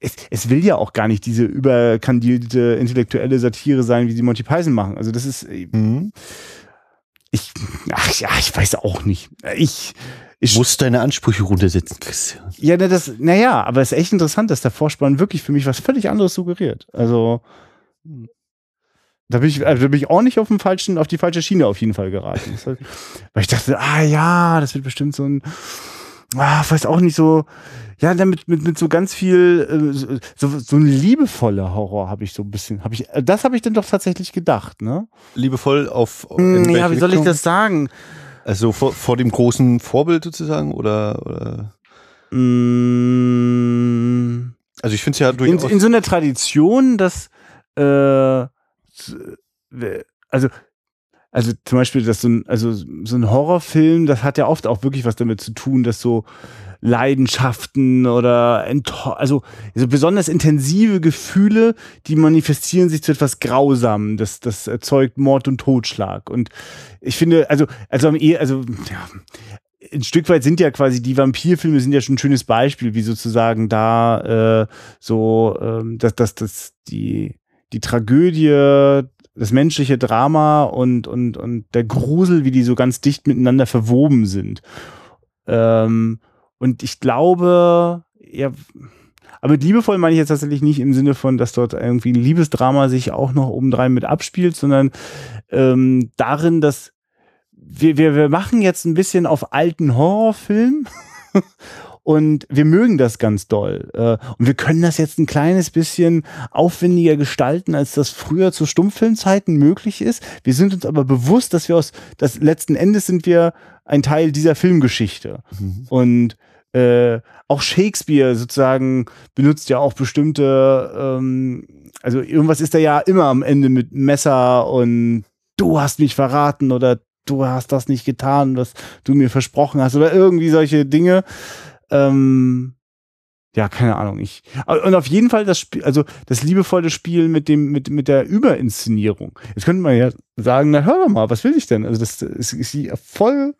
es, es will ja auch gar nicht diese überkandidierte intellektuelle Satire sein, wie sie Monty Python machen. Also das ist äh, mhm. Ich, ach ja, ich weiß auch nicht. Ich ich muss deine Ansprüche runtersetzen, Christian. Ja, na, das, naja, aber es ist echt interessant, dass der Vorspann wirklich für mich was völlig anderes suggeriert. Also, da bin ich, also da bin ich auch nicht auf, dem falschen, auf die falsche Schiene auf jeden Fall geraten. Halt, weil ich dachte, ah ja, das wird bestimmt so ein, ah, weiß auch nicht so, ja, damit mit, mit so ganz viel, äh, so, so ein liebevoller Horror habe ich so ein bisschen, habe ich, das habe ich dann doch tatsächlich gedacht, ne? Liebevoll auf. Hm, ja, wie soll ich das sagen? Also vor, vor dem großen Vorbild sozusagen oder? oder? Mm. Also ich finde es ja durchaus. In, in, so einer Tradition, dass äh, also also zum Beispiel, dass so ein, also so ein Horrorfilm, das hat ja oft auch wirklich was damit zu tun, dass so Leidenschaften oder also, also besonders intensive Gefühle, die manifestieren sich zu etwas Grausamem. Das, das erzeugt Mord und Totschlag. Und ich finde, also, also, also ja, ein Stück weit sind ja quasi die Vampirfilme sind ja schon ein schönes Beispiel, wie sozusagen da äh, so, ähm, dass, dass, dass die, die Tragödie, das menschliche Drama und, und, und der Grusel, wie die so ganz dicht miteinander verwoben sind. Ähm, und ich glaube, ja, aber mit liebevoll meine ich jetzt tatsächlich nicht im Sinne von, dass dort irgendwie ein Liebesdrama sich auch noch obendrein mit abspielt, sondern ähm, darin, dass wir, wir, wir machen jetzt ein bisschen auf alten Horrorfilm und wir mögen das ganz doll. Äh, und wir können das jetzt ein kleines bisschen aufwendiger gestalten, als das früher zu Stummfilmzeiten möglich ist. Wir sind uns aber bewusst, dass wir aus, dass letzten Endes sind wir ein Teil dieser Filmgeschichte. Mhm. Und äh, auch Shakespeare sozusagen benutzt ja auch bestimmte, ähm, also irgendwas ist da ja immer am Ende mit Messer und du hast mich verraten oder du hast das nicht getan, was du mir versprochen hast oder irgendwie solche Dinge. Ähm, ja, keine Ahnung. Ich und auf jeden Fall das Spiel, also das liebevolle Spiel mit dem mit mit der Überinszenierung. Jetzt könnte man ja sagen, na hör mal, was will ich denn? Also das ist, ist voll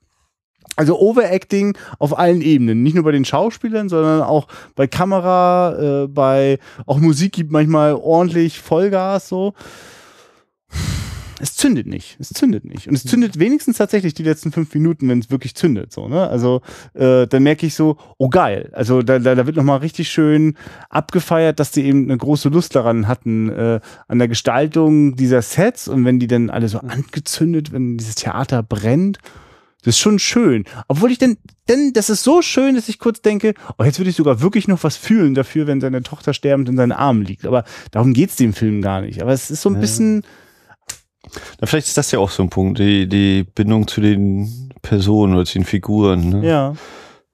also Overacting auf allen Ebenen, nicht nur bei den Schauspielern, sondern auch bei Kamera, äh, bei auch Musik gibt manchmal ordentlich Vollgas so es zündet nicht. Es zündet nicht. Und es zündet wenigstens tatsächlich die letzten fünf Minuten, wenn es wirklich zündet. So, ne? Also äh, dann merke ich so, oh geil. Also da, da, da wird nochmal richtig schön abgefeiert, dass die eben eine große Lust daran hatten, äh, an der Gestaltung dieser Sets und wenn die dann alle so angezündet, wenn dieses Theater brennt. Das ist schon schön. Obwohl ich denn, denn das ist so schön, dass ich kurz denke, oh, jetzt würde ich sogar wirklich noch was fühlen dafür, wenn seine Tochter sterbend in seinen Armen liegt. Aber darum geht's dem Film gar nicht. Aber es ist so ein ja. bisschen, na, vielleicht ist das ja auch so ein Punkt, die, die Bindung zu den Personen oder zu den Figuren. Ne? Ja.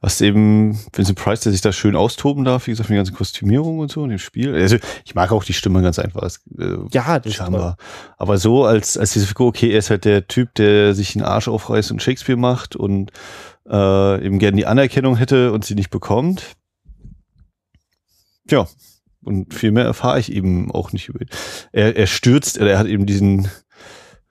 Was eben Vincent Price, der sich da schön austoben darf, wie gesagt, mit der ganzen Kostümierung und so in dem Spiel. Also ich mag auch die Stimme ganz einfach. Äh, ja, das ist Aber so als, als diese Figur, okay, er ist halt der Typ, der sich den Arsch aufreißt und Shakespeare macht und äh, eben gerne die Anerkennung hätte und sie nicht bekommt. Ja, und viel mehr erfahre ich eben auch nicht über ihn. Er, er stürzt, er hat eben diesen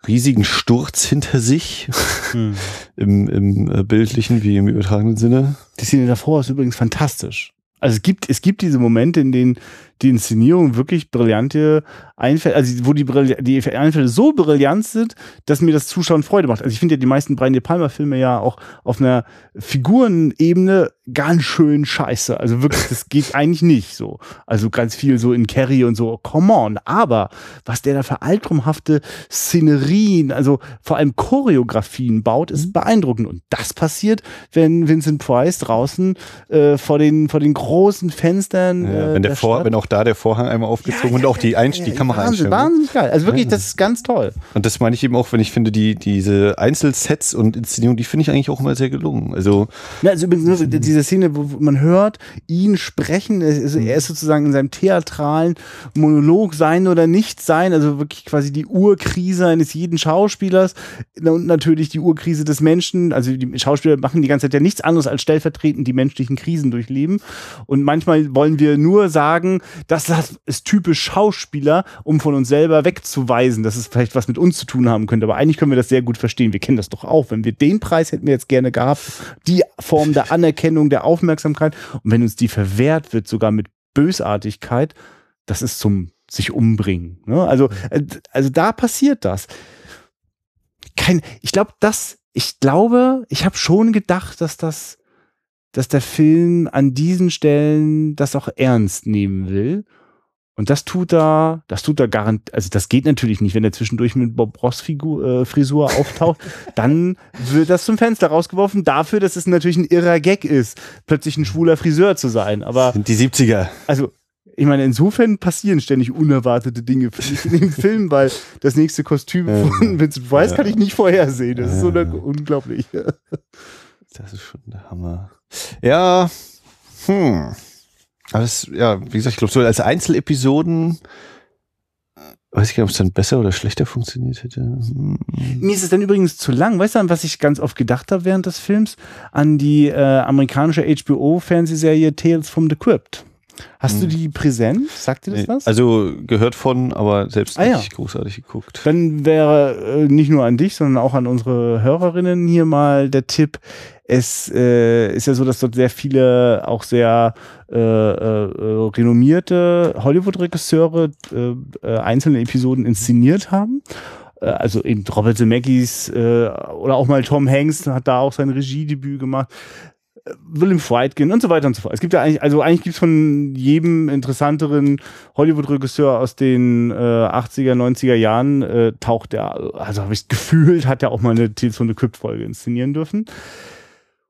riesigen Sturz hinter sich, hm. im, im äh, bildlichen wie im übertragenen Sinne. Die Szene davor ist übrigens fantastisch. Also es gibt, es gibt diese Momente, in denen die Inszenierung wirklich brillante Einfälle, also wo die, die Einfälle so brillant sind, dass mir das Zuschauen Freude macht. Also ich finde ja die meisten Brian De Palma Filme ja auch auf einer Figurenebene ganz schön scheiße. Also wirklich, das geht eigentlich nicht so. Also ganz viel so in Carrie und so, come on. Aber was der da für albtraumhafte Szenerien, also vor allem Choreografien baut, ist mhm. beeindruckend. Und das passiert, wenn Vincent Price draußen äh, vor, den, vor den großen Fenstern. Ja, wenn, der, der Vor, wenn auch da der Vorhang einmal aufgezogen ja, und auch die, Einst die Kamera Wahnsinn, wahnsinnig geil. Also wirklich, das ist ganz toll. Und das meine ich eben auch, wenn ich finde, die, diese Einzelsets und Inszenierung, die finde ich eigentlich auch immer sehr gelungen. Also, ja, also übrigens nur diese Szene, wo man hört, ihn sprechen, also er ist sozusagen in seinem theatralen Monolog sein oder nicht sein, also wirklich quasi die Urkrise eines jeden Schauspielers und natürlich die Urkrise des Menschen. Also die Schauspieler machen die ganze Zeit ja nichts anderes als stellvertretend die menschlichen Krisen durchleben. Und manchmal wollen wir nur sagen, das ist typisch Schauspieler, um von uns selber wegzuweisen, dass es vielleicht was mit uns zu tun haben könnte. Aber eigentlich können wir das sehr gut verstehen. Wir kennen das doch auch. Wenn wir den Preis hätten wir jetzt gerne gehabt, die Form der Anerkennung, der Aufmerksamkeit. Und wenn uns die verwehrt wird, sogar mit Bösartigkeit, das ist zum sich umbringen. Ne? Also, äh, also da passiert das. Kein, ich glaube, das, ich glaube, ich habe schon gedacht, dass das dass der Film an diesen Stellen das auch ernst nehmen will. Und das tut er, das tut er garant, also das geht natürlich nicht, wenn er zwischendurch mit Bob Ross Figur, äh, Frisur auftaucht, dann wird das zum Fenster rausgeworfen dafür, dass es natürlich ein irrer Gag ist, plötzlich ein schwuler Friseur zu sein. Aber sind die 70er. Also ich meine, insofern passieren ständig unerwartete Dinge in dem Film, weil das nächste Kostüm von Vincent Price ja. kann ich nicht vorhersehen. Das ist so unglaublich. Das ist schon der Hammer. Ja, hm. Aber das, ja, wie gesagt, ich glaube, so als Einzelepisoden weiß ich nicht, ob es dann besser oder schlechter funktioniert hätte. Hm. Mir ist es dann übrigens zu lang. Weißt du, an was ich ganz oft gedacht habe während des Films? An die äh, amerikanische HBO-Fernsehserie Tales from the Crypt. Hast hm. du die präsent? Sagt dir das was? Also gehört von, aber selbst ah, nicht ja. großartig geguckt. Dann wäre äh, nicht nur an dich, sondern auch an unsere Hörerinnen hier mal der Tipp. Es äh, ist ja so, dass dort sehr viele auch sehr äh, äh, renommierte Hollywood-Regisseure äh, äh, einzelne Episoden inszeniert haben äh, also eben Robert Zemeckis äh, oder auch mal Tom Hanks hat da auch sein Regiedebüt gemacht. William Friedkin und so weiter und so fort. Es gibt ja eigentlich, also eigentlich gibt es von jedem interessanteren Hollywood-Regisseur aus den äh, 80er, 90er Jahren, äh, taucht er, also habe ich gefühlt, hat er auch mal eine Tales von Crypt-Folge inszenieren dürfen.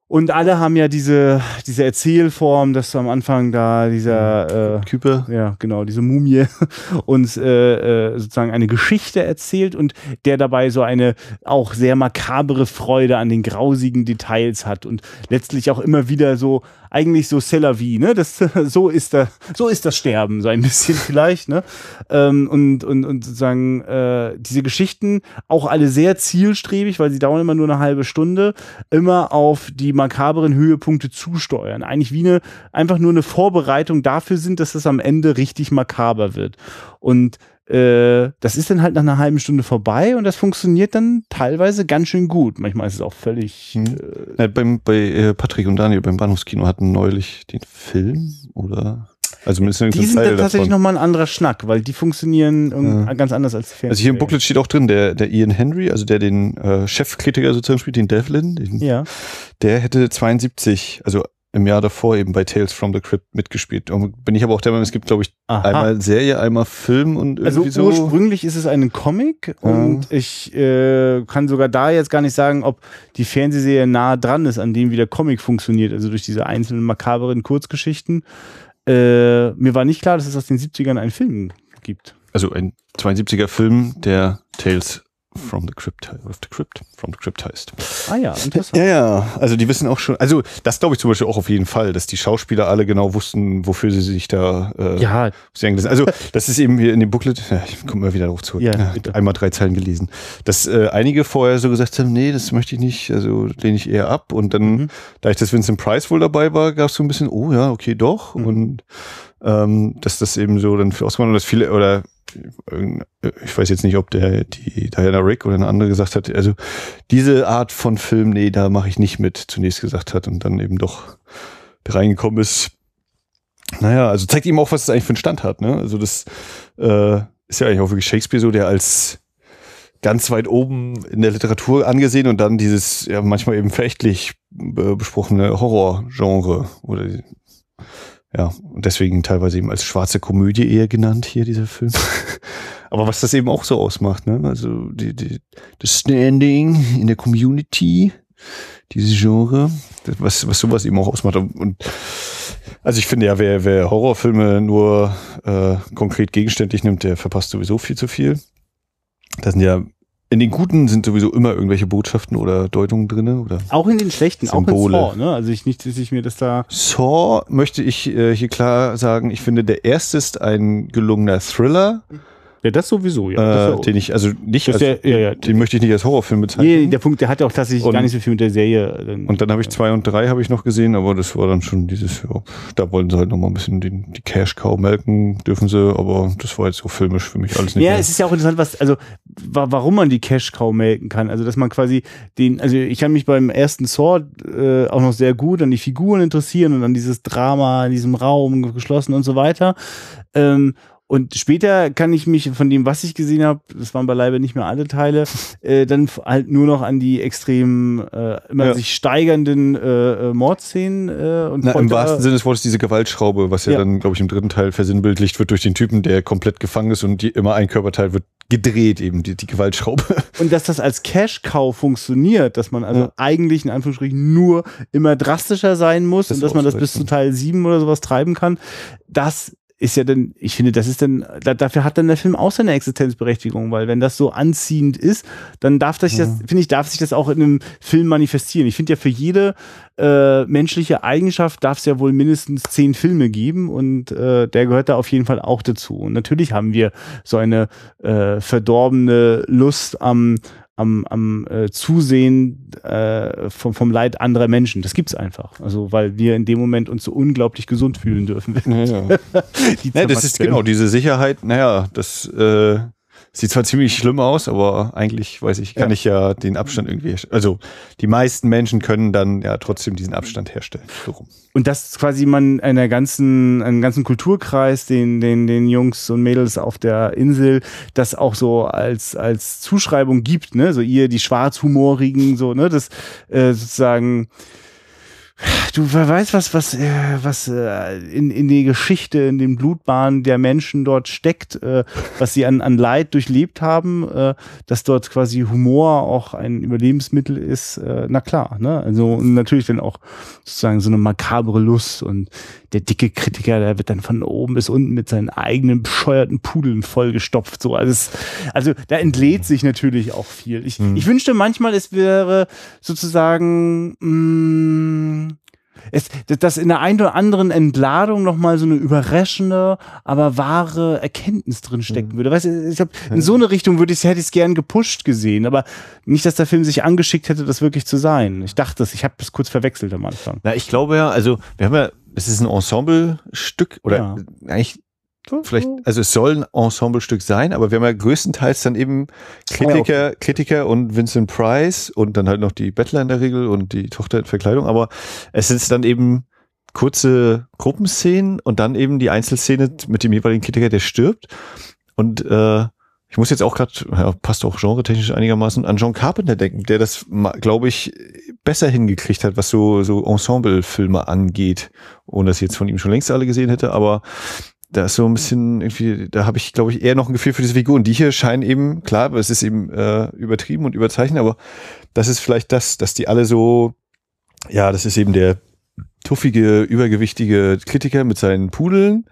Und alle haben ja diese, diese Erzählform, dass am Anfang da dieser äh, Küpe. Ja, genau, diese Mumie uns äh, äh, sozusagen eine Geschichte erzählt und der dabei so eine auch sehr makabere Freude an den grausigen Details hat und letztlich auch immer wieder so eigentlich so Cellavi, ne? Das, so ist da, so ist das Sterben, so ein bisschen vielleicht, ne? Ähm, und, und, und sozusagen äh, diese Geschichten auch alle sehr zielstrebig, weil sie dauern immer nur eine halbe Stunde, immer auf die makaberen Höhepunkte zusteuern. Eigentlich wie eine, einfach nur eine Vorbereitung dafür sind, dass es am Ende richtig makaber wird. Und äh, das ist dann halt nach einer halben Stunde vorbei und das funktioniert dann teilweise ganz schön gut. Manchmal ist es auch völlig. Hm. Äh, ja, beim, bei äh, Patrick und Daniel beim Bahnhofskino hatten neulich den Film oder also die sind Teil tatsächlich nochmal ein anderer Schnack, weil die funktionieren ja. ganz anders als die Fernsehen. Also hier im Booklet steht auch drin, der, der Ian Henry, also der den äh, Chefkritiker sozusagen spielt, den Devlin, den, ja. der hätte 72, also im Jahr davor eben bei Tales from the Crypt mitgespielt. Und bin ich aber auch der Meinung, es gibt, glaube ich, Aha. einmal Serie, einmal Film und irgendwie also so. ursprünglich ist es ein Comic ja. und ich äh, kann sogar da jetzt gar nicht sagen, ob die Fernsehserie nah dran ist, an dem wie der Comic funktioniert, also durch diese einzelnen makaberen Kurzgeschichten. Äh, mir war nicht klar, dass es aus den 70ern einen Film gibt. Also ein 72er Film, der Tales From the Crypt, of the Crypt, From the Crypt heißt. Ah ja, interessant. Ja, ja, also die wissen auch schon, also das glaube ich zum Beispiel auch auf jeden Fall, dass die Schauspieler alle genau wussten, wofür sie sich da äh, ja. Also das ist eben hier in dem Booklet, ja, ich komme mal wieder darauf zurück, ja, einmal drei Zeilen gelesen, dass äh, einige vorher so gesagt haben, nee, das möchte ich nicht, also lehne ich eher ab und dann, mhm. da ich das Vincent Price wohl dabei war, gab es so ein bisschen, oh ja, okay, doch mhm. und ähm, dass das eben so dann für ausgemacht und dass viele oder ich weiß jetzt nicht, ob der die Diana Rick oder eine andere gesagt hat, also diese Art von Film, nee, da mache ich nicht mit, zunächst gesagt hat und dann eben doch reingekommen ist. Naja, also zeigt ihm auch, was es eigentlich für einen Stand hat. Ne? Also das äh, ist ja eigentlich auch wirklich Shakespeare so, der als ganz weit oben in der Literatur angesehen und dann dieses ja manchmal eben verächtlich besprochene Horrorgenre oder ja, und deswegen teilweise eben als schwarze Komödie eher genannt hier, dieser Film. Aber was das eben auch so ausmacht, ne? Also die, die, das Standing in der Community, dieses Genre, was, was sowas eben auch ausmacht. Und also ich finde ja, wer, wer Horrorfilme nur äh, konkret gegenständlich nimmt, der verpasst sowieso viel zu viel. Das sind ja in den guten sind sowieso immer irgendwelche Botschaften oder Deutungen drinne oder auch in den schlechten, Symbole. auch in Saw, ne? Also ich nicht, dass ich mir das da Saw möchte ich äh, hier klar sagen, ich finde der erste ist ein gelungener Thriller. Mhm ja, das sowieso, ja. Äh, den ich, also nicht als, der, ja, ja. den möchte ich nicht als Horrorfilm bezeichnen. Nee, der Punkt, der hat ja auch tatsächlich und, gar nicht so viel mit der Serie. Dann, und dann habe ich zwei und drei habe ich noch gesehen, aber das war dann schon dieses, ja, da wollen sie halt noch mal ein bisschen den, die Cash Cow melken, dürfen sie, aber das war jetzt so filmisch für mich alles nicht. Ja, mehr. es ist ja auch interessant, was, also, warum man die Cash Cow melken kann. Also, dass man quasi den, also ich kann mich beim ersten Sword äh, auch noch sehr gut an die Figuren interessieren und an dieses Drama in diesem Raum geschlossen und so weiter. Ähm, und später kann ich mich von dem, was ich gesehen habe, das waren beileibe nicht mehr alle Teile, äh, dann halt nur noch an die extrem äh, immer ja. sich steigernden äh, äh Mordszenen äh, und Na, Im wahrsten Sinne des Wortes diese Gewaltschraube, was ja, ja. dann, glaube ich, im dritten Teil versinnbildlicht wird durch den Typen, der komplett gefangen ist und die, immer ein Körperteil wird gedreht, eben die, die Gewaltschraube. Und dass das als Cash-Cow funktioniert, dass man also ja. eigentlich in Anführungsstrichen nur immer drastischer sein muss das und dass man das bis zu Teil 7 oder sowas treiben kann, das ist ja dann, ich finde, das ist dann, da, dafür hat dann der Film auch seine Existenzberechtigung, weil wenn das so anziehend ist, dann darf das, ja. das finde ich, darf sich das auch in einem Film manifestieren. Ich finde ja für jede äh, menschliche Eigenschaft darf es ja wohl mindestens zehn Filme geben und äh, der gehört da auf jeden Fall auch dazu. Und natürlich haben wir so eine äh, verdorbene Lust am, am, am äh, Zusehen äh, vom, vom Leid anderer Menschen. Das gibt's einfach. Also weil wir in dem Moment uns so unglaublich gesund fühlen dürfen. Ja, ja. ja das ist genau diese Sicherheit. Naja, das äh, Sieht zwar ziemlich schlimm aus, aber eigentlich weiß ich, kann ja. ich ja den Abstand irgendwie, also die meisten Menschen können dann ja trotzdem diesen Abstand herstellen. So und dass quasi man einer ganzen, einen ganzen Kulturkreis, den, den, den Jungs und Mädels auf der Insel, das auch so als, als Zuschreibung gibt, ne, so ihr, die Schwarzhumorigen, so, ne, das, äh, sozusagen, du weißt was, was, äh, was äh, in, in die Geschichte, in den Blutbahnen der Menschen dort steckt, äh, was sie an, an Leid durchlebt haben, dass dort quasi Humor auch ein Überlebensmittel ist, na klar, ne? Also natürlich dann auch sozusagen so eine makabre Lust und der dicke Kritiker, der wird dann von oben bis unten mit seinen eigenen bescheuerten Pudeln vollgestopft. So, also, es, also da entlädt sich natürlich auch viel. Ich, mhm. ich wünschte manchmal, es wäre sozusagen mh, mm, es, dass in der einen oder anderen Entladung nochmal so eine überraschende, aber wahre Erkenntnis drin stecken mhm. würde. Weißt du, ich glaube, in so eine Richtung würde ich hätte ich es gern gepusht gesehen, aber nicht, dass der Film sich angeschickt hätte, das wirklich zu sein. Ich dachte es, ich habe es kurz verwechselt am Anfang. Na, ich glaube ja, also wir haben ja, es ist ein Ensemble-Stück oder ja. eigentlich vielleicht, also es soll ein Ensemblestück sein, aber wir haben ja größtenteils dann eben Kritiker, ja, okay. Kritiker und Vincent Price und dann halt noch die Bettler in der Regel und die Tochter in Verkleidung, aber es ist dann eben kurze Gruppenszenen und dann eben die Einzelszene mit dem jeweiligen Kritiker, der stirbt. Und äh, ich muss jetzt auch gerade, ja, passt auch genretechnisch einigermaßen, an John Carpenter denken, der das, glaube ich, besser hingekriegt hat, was so, so Ensemble-Filme angeht, ohne dass ich jetzt von ihm schon längst alle gesehen hätte, aber da ist so ein bisschen irgendwie, da habe ich, glaube ich, eher noch ein Gefühl für diese Figuren. Die hier scheinen eben, klar, es ist eben äh, übertrieben und überzeichnet, aber das ist vielleicht das, dass die alle so, ja, das ist eben der tuffige, übergewichtige Kritiker mit seinen Pudeln.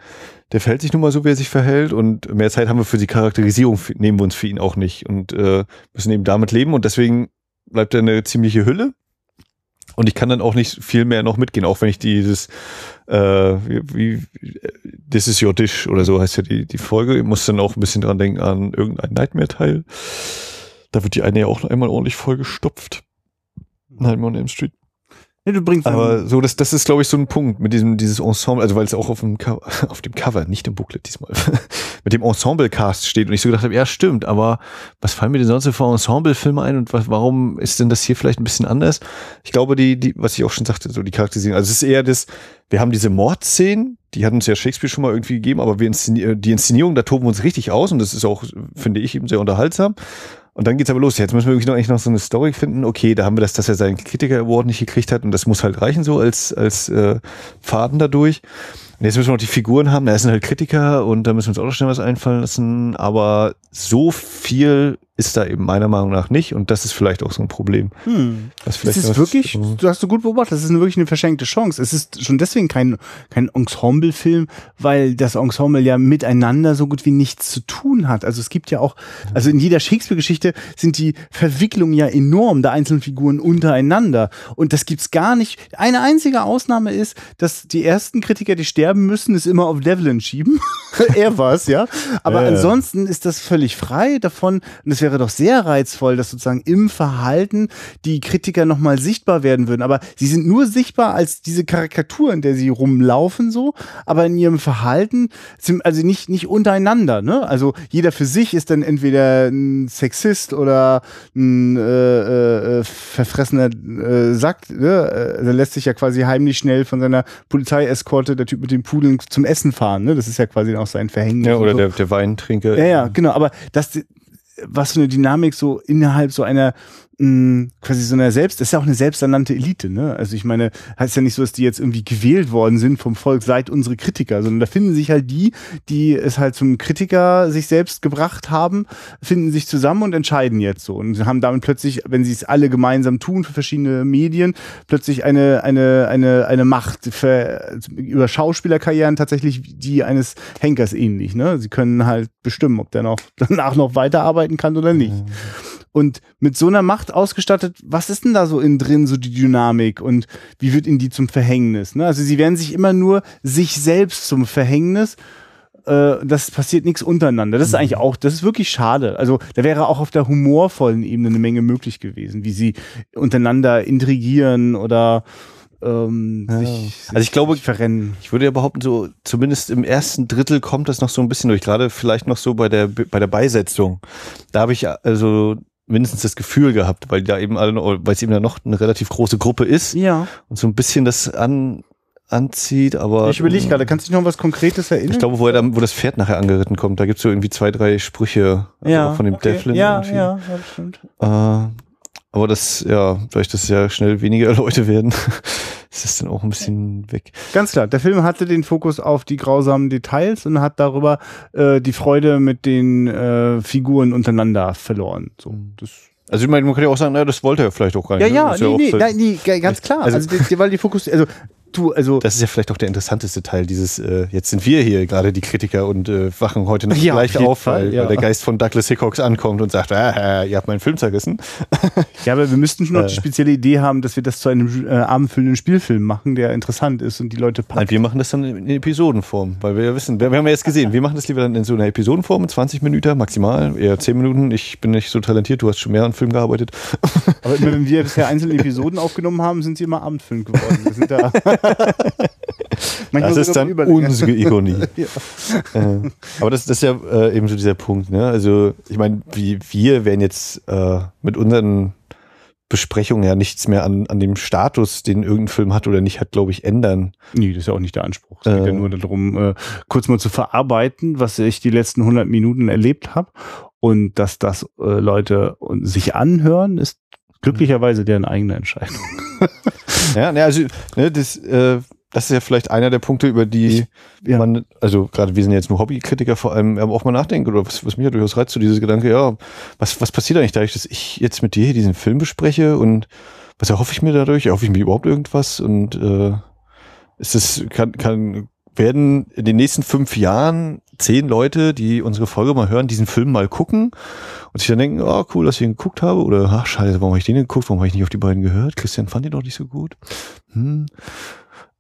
Der verhält sich nun mal so, wie er sich verhält und mehr Zeit haben wir für die Charakterisierung, nehmen wir uns für ihn auch nicht und äh, müssen eben damit leben und deswegen bleibt er eine ziemliche Hülle. Und ich kann dann auch nicht viel mehr noch mitgehen, auch wenn ich dieses, äh, wie, wie This is your dish oder so heißt ja die, die Folge. Ich muss dann auch ein bisschen dran denken an irgendein Nightmare-Teil. Da wird die eine ja auch noch einmal ordentlich vollgestopft. Nightmare on Elm Street. Ja, du bringst Aber so, das, das ist, glaube ich, so ein Punkt mit diesem, dieses Ensemble, also weil es auch auf dem, Cover, auf dem Cover, nicht im Booklet diesmal, mit dem Ensemble-Cast steht und ich so gedacht habe, ja, stimmt, aber was fallen mir denn sonst so für Ensemble-Filme ein und was, warum ist denn das hier vielleicht ein bisschen anders? Ich glaube, die, die, was ich auch schon sagte, so die Charakterisierung, also es ist eher das, wir haben diese Mordszenen, die hat uns ja Shakespeare schon mal irgendwie gegeben, aber wir inszenieren, die Inszenierung, da toben wir uns richtig aus und das ist auch, finde ich, eben sehr unterhaltsam. Und dann geht's aber los. Jetzt müssen wir wirklich noch, eigentlich noch so eine Story finden. Okay, da haben wir das, dass er seinen Kritiker Award nicht gekriegt hat und das muss halt reichen so als, als äh, Faden dadurch. Und jetzt müssen wir noch die Figuren haben. Da sind halt Kritiker und da müssen wir uns auch noch schnell was einfallen lassen. Aber so viel ist da eben meiner Meinung nach nicht und das ist vielleicht auch so ein Problem. Hm. Das ist wirklich, so du hast so gut beobachtet, das ist wirklich eine verschenkte Chance. Es ist schon deswegen kein, kein Ensemble-Film, weil das Ensemble ja miteinander so gut wie nichts zu tun hat. Also es gibt ja auch, also in jeder Shakespeare-Geschichte sind die Verwicklungen ja enorm der einzelnen Figuren untereinander und das gibt's gar nicht. Eine einzige Ausnahme ist, dass die ersten Kritiker, die sterben müssen, es immer auf Devlin schieben. er war's, ja. Aber äh. ansonsten ist das völlig frei davon und es wäre doch sehr reizvoll, dass sozusagen im Verhalten die Kritiker nochmal sichtbar werden würden. Aber sie sind nur sichtbar als diese Karikatur, in der sie rumlaufen so, aber in ihrem Verhalten sind also nicht, nicht untereinander. Ne? Also jeder für sich ist dann entweder ein Sexist oder ein äh, äh, verfressener äh, Sack. Ne? Also lässt sich ja quasi heimlich schnell von seiner Polizeieskorte der Typ mit den Pudeln zum Essen fahren. Ne? Das ist ja quasi auch sein Verhängnis. Ja, oder so. der, der Weintrinker. Ja, ja, genau. Aber das, was für eine Dynamik so innerhalb so einer mh, quasi so einer selbst, das ist ja auch eine selbsternannte Elite, ne? Also ich meine, heißt ja nicht so, dass die jetzt irgendwie gewählt worden sind vom Volk seit unsere Kritiker, sondern da finden sich halt die, die es halt zum Kritiker sich selbst gebracht haben, finden sich zusammen und entscheiden jetzt so und haben damit plötzlich, wenn sie es alle gemeinsam tun für verschiedene Medien, plötzlich eine eine eine eine Macht für, über Schauspielerkarrieren tatsächlich die eines Henkers ähnlich, ne? Sie können halt bestimmen, ob der noch danach noch weiterarbeiten kann oder nicht. Mhm. Und mit so einer Macht ausgestattet, was ist denn da so innen drin, so die Dynamik und wie wird ihnen die zum Verhängnis? Ne? Also sie werden sich immer nur sich selbst zum Verhängnis. Äh, das passiert nichts untereinander. Das ist eigentlich auch, das ist wirklich schade. Also da wäre auch auf der humorvollen Ebene eine Menge möglich gewesen, wie sie untereinander intrigieren oder ähm, ja. sich, also ich glaube, verrennen. Ich würde ja behaupten, so zumindest im ersten Drittel kommt das noch so ein bisschen durch. Gerade vielleicht noch so bei der bei der Beisetzung. Da habe ich also mindestens das Gefühl gehabt, weil da eben alle, weil es eben da noch eine relativ große Gruppe ist. Ja. Und so ein bisschen das an, anzieht, aber. Ich überlege gerade, kannst du dich noch was Konkretes erinnern? Ich glaube, wo er dann, wo das Pferd nachher angeritten kommt, da gibt's so irgendwie zwei, drei Sprüche also ja, von dem okay. Devlin. Ja, irgendwie. ja, ja, das stimmt. Äh, Aber das, ja, dadurch, dass ja schnell weniger Leute werden, ist das dann auch ein bisschen weg. Ganz klar, der Film hatte den Fokus auf die grausamen Details und hat darüber äh, die Freude mit den äh, Figuren untereinander verloren. So, das also ich meine, man könnte ja auch sagen, naja, das wollte er vielleicht auch gar nicht. Ja, ne? ja, nee, ja nee, nee, ganz klar. Also, also die, weil die Fokus, also Du, also das ist ja vielleicht auch der interessanteste Teil dieses, äh, jetzt sind wir hier gerade die Kritiker und äh, wachen heute noch ja, gleich auf, Fall, weil, ja. weil, der Geist von Douglas Hickox ankommt und sagt, ah, ihr habt meinen Film zerrissen. ja, aber wir müssten schon noch die äh. spezielle Idee haben, dass wir das zu einem äh, abendfüllenden Spielfilm machen, der interessant ist und die Leute packen. Nein, wir machen das dann in Episodenform, weil wir ja wissen, wir, wir, haben ja jetzt gesehen, wir machen das lieber dann in so einer Episodenform, 20 Minuten maximal, eher 10 Minuten. Ich bin nicht so talentiert, du hast schon mehr an Film gearbeitet. aber wenn wir bisher einzelne Episoden aufgenommen haben, sind sie immer Abendfilm geworden. Wir sind da das ist dann unsere Ironie. ja. äh, aber das, das ist ja äh, eben so dieser Punkt. Ne? Also ich meine, wie wir werden jetzt äh, mit unseren Besprechungen ja nichts mehr an, an dem Status, den irgendein Film hat oder nicht hat, glaube ich, ändern. Nee, das ist ja auch nicht der Anspruch. Es geht ja äh. nur darum, äh, kurz mal zu verarbeiten, was ich die letzten 100 Minuten erlebt habe. Und dass das äh, Leute sich anhören, ist glücklicherweise deren eigene Entscheidung. ja, ne, also ne, das, äh, das ist ja vielleicht einer der Punkte, über die ja. man, also gerade wir sind jetzt nur Hobbykritiker, vor allem auch mal nachdenken, oder was, was mich ja durchaus reizt, so dieses Gedanke, ja, was, was passiert eigentlich dadurch, dass ich jetzt mit dir hier diesen Film bespreche und was erhoffe ich mir dadurch? Erhoffe ich mir überhaupt irgendwas? Und äh, ist es, kann, kann, werden in den nächsten fünf Jahren zehn Leute, die unsere Folge mal hören, diesen Film mal gucken und sich dann denken, oh cool, dass ich ihn geguckt habe oder ach scheiße, warum habe ich den geguckt, warum habe ich nicht auf die beiden gehört? Christian fand ihn doch nicht so gut. Hm.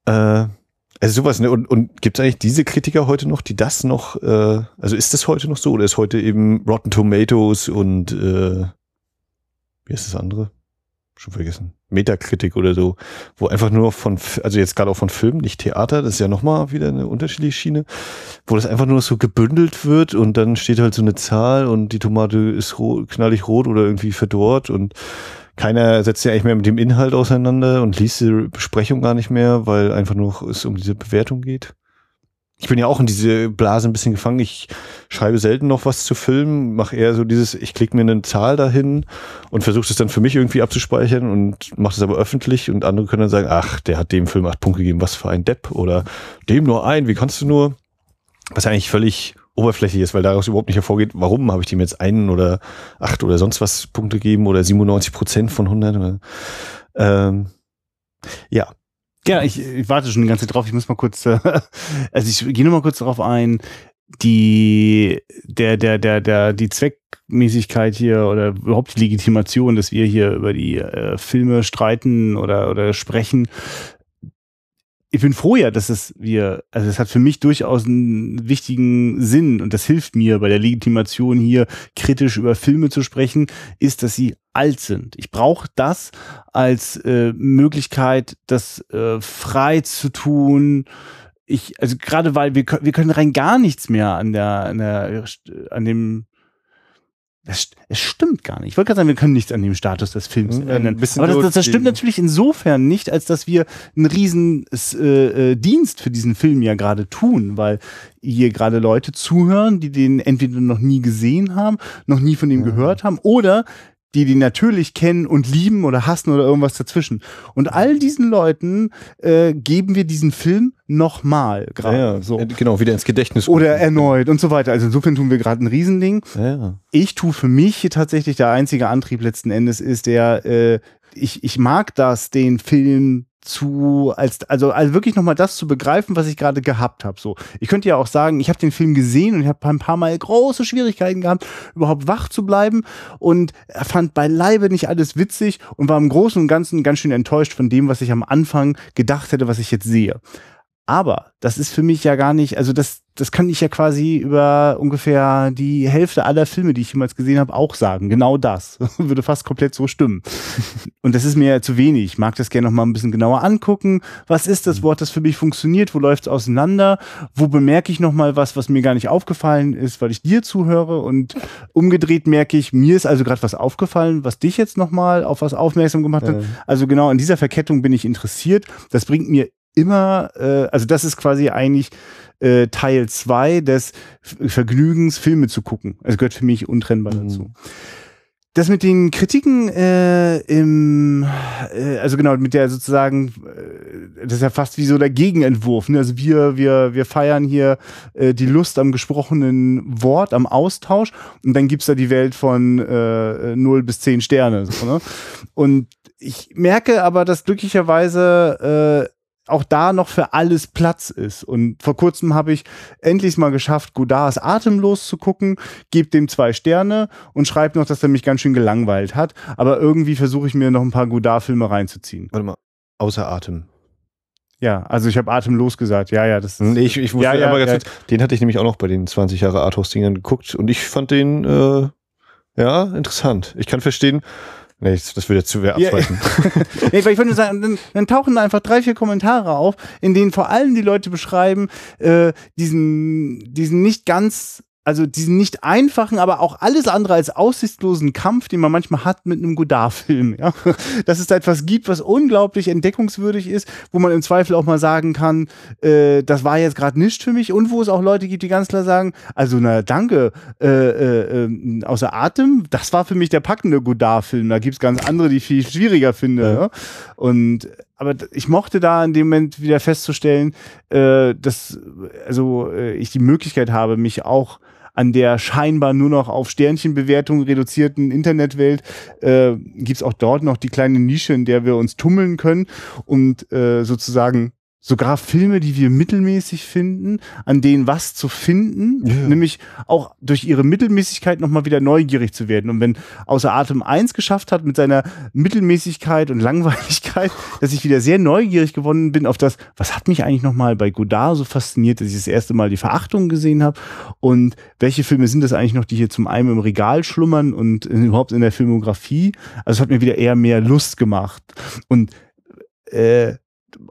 Äh, also sowas, ne? Und, und gibt es eigentlich diese Kritiker heute noch, die das noch, äh, also ist das heute noch so oder ist heute eben Rotten Tomatoes und äh, wie ist das andere? Schon vergessen. Metakritik oder so, wo einfach nur von, also jetzt gerade auch von Filmen, nicht Theater, das ist ja nochmal wieder eine unterschiedliche Schiene, wo das einfach nur so gebündelt wird und dann steht halt so eine Zahl und die Tomate ist rot, knallig rot oder irgendwie verdorrt und keiner setzt sich eigentlich mehr mit dem Inhalt auseinander und liest die Besprechung gar nicht mehr, weil einfach nur es um diese Bewertung geht. Ich bin ja auch in diese Blase ein bisschen gefangen. Ich schreibe selten noch was zu Filmen, mache eher so dieses, ich klicke mir eine Zahl dahin und versuche es dann für mich irgendwie abzuspeichern und mache das aber öffentlich und andere können dann sagen, ach, der hat dem Film acht Punkte gegeben, was für ein Depp oder dem nur ein, wie kannst du nur? Was eigentlich völlig oberflächlich ist, weil daraus überhaupt nicht hervorgeht, warum habe ich dem jetzt einen oder acht oder sonst was Punkte gegeben oder 97 Prozent von 100 oder, ähm, ja. Ja, ich, ich warte schon die ganze Zeit drauf. Ich muss mal kurz, äh, also ich gehe nur mal kurz darauf ein, die, der, der, der, der, die Zweckmäßigkeit hier oder überhaupt die Legitimation, dass wir hier über die äh, Filme streiten oder, oder sprechen, ich bin froh ja, dass es wir, also es hat für mich durchaus einen wichtigen Sinn und das hilft mir bei der Legitimation hier kritisch über Filme zu sprechen, ist, dass sie alt sind. Ich brauche das als äh, Möglichkeit, das äh, frei zu tun. Ich, also gerade weil wir, wir können rein gar nichts mehr an der, an der, an dem es stimmt gar nicht. Ich wollte gerade sagen, wir können nichts an dem Status des Films mhm, ändern. Aber das, das, das, stimmt natürlich insofern nicht, als dass wir einen riesen äh, äh, Dienst für diesen Film ja gerade tun, weil hier gerade Leute zuhören, die den entweder noch nie gesehen haben, noch nie von ihm ja. gehört haben oder die die natürlich kennen und lieben oder hassen oder irgendwas dazwischen. Und all diesen Leuten äh, geben wir diesen Film nochmal gerade. Ja, so. Genau, wieder ins Gedächtnis. Oder erneut und so weiter. Also insofern tun wir gerade ein Riesending. Ja. Ich tue für mich tatsächlich der einzige Antrieb letzten Endes ist der, äh, ich, ich mag das, den Film zu als also also wirklich noch mal das zu begreifen, was ich gerade gehabt habe. So, ich könnte ja auch sagen, ich habe den Film gesehen und ich habe ein paar Mal große Schwierigkeiten gehabt, überhaupt wach zu bleiben und fand beileibe nicht alles witzig und war im Großen und Ganzen ganz schön enttäuscht von dem, was ich am Anfang gedacht hätte, was ich jetzt sehe. Aber das ist für mich ja gar nicht, also das, das kann ich ja quasi über ungefähr die Hälfte aller Filme, die ich jemals gesehen habe, auch sagen. Genau das. Würde fast komplett so stimmen. Und das ist mir ja zu wenig. Ich mag das gerne noch mal ein bisschen genauer angucken. Was ist das Wort, das für mich funktioniert? Wo läuft es auseinander? Wo bemerke ich noch mal was, was mir gar nicht aufgefallen ist, weil ich dir zuhöre? Und umgedreht merke ich, mir ist also gerade was aufgefallen, was dich jetzt noch mal auf was aufmerksam gemacht hat. Also genau in dieser Verkettung bin ich interessiert. Das bringt mir immer, äh, also das ist quasi eigentlich äh, Teil zwei des Vergnügens, Filme zu gucken. Es gehört für mich untrennbar mhm. dazu. das mit den Kritiken äh, im, äh, also genau, mit der sozusagen, äh, das ist ja fast wie so der Gegenentwurf. Ne? Also wir, wir, wir feiern hier äh, die Lust am gesprochenen Wort, am Austausch und dann gibt's da die Welt von äh, 0 bis 10 Sterne. So, ne? Und ich merke aber, dass glücklicherweise äh, auch da noch für alles Platz ist. Und vor kurzem habe ich endlich mal geschafft, Godars Atemlos zu gucken, gebe dem zwei Sterne und schreibe noch, dass er mich ganz schön gelangweilt hat. Aber irgendwie versuche ich mir noch ein paar Godard-Filme reinzuziehen. Warte mal, außer Atem. Ja, also ich habe atemlos gesagt. Ja, ja, das nee, ich, ich wusste ja, ja, aber ganz ja. kurz, den hatte ich nämlich auch noch bei den 20 Jahre Arthouse-Dingern geguckt und ich fand den, äh, ja, interessant. Ich kann verstehen, nee, das würde zu sehr Ja, abweichen. nee, weil ich nur sagen, dann, dann tauchen da einfach drei, vier Kommentare auf, in denen vor allem die Leute beschreiben, äh, diesen, diesen nicht ganz, also diesen nicht einfachen, aber auch alles andere als aussichtslosen Kampf, den man manchmal hat mit einem Godard-Film. Ja? Dass es da etwas gibt, was unglaublich entdeckungswürdig ist, wo man im Zweifel auch mal sagen kann, äh, das war jetzt gerade nicht für mich und wo es auch Leute gibt, die ganz klar sagen, also na danke, äh, äh, äh, außer Atem, das war für mich der packende Godard-Film. Da gibt's ganz andere, die ich viel schwieriger finde. Ja. Ja? Und aber ich mochte da in dem Moment wieder festzustellen, äh, dass also äh, ich die Möglichkeit habe, mich auch an der scheinbar nur noch auf Sternchenbewertung reduzierten Internetwelt äh, gibt's auch dort noch die kleine Nische, in der wir uns tummeln können und äh, sozusagen sogar Filme, die wir mittelmäßig finden, an denen was zu finden, Ja. nämlich auch durch ihre Mittelmäßigkeit nochmal wieder neugierig zu werden. Und wenn außer Atem 1 geschafft hat mit seiner Mittelmäßigkeit und Langweiligkeit, dass ich wieder sehr neugierig geworden bin auf das, was hat mich eigentlich nochmal bei Godard so fasziniert, dass ich das erste Mal die Verachtung gesehen habe und welche Filme sind das eigentlich noch, die hier zum einen im Regal schlummern und überhaupt in der Filmografie. Also es hat mir wieder eher mehr Lust gemacht. Und äh,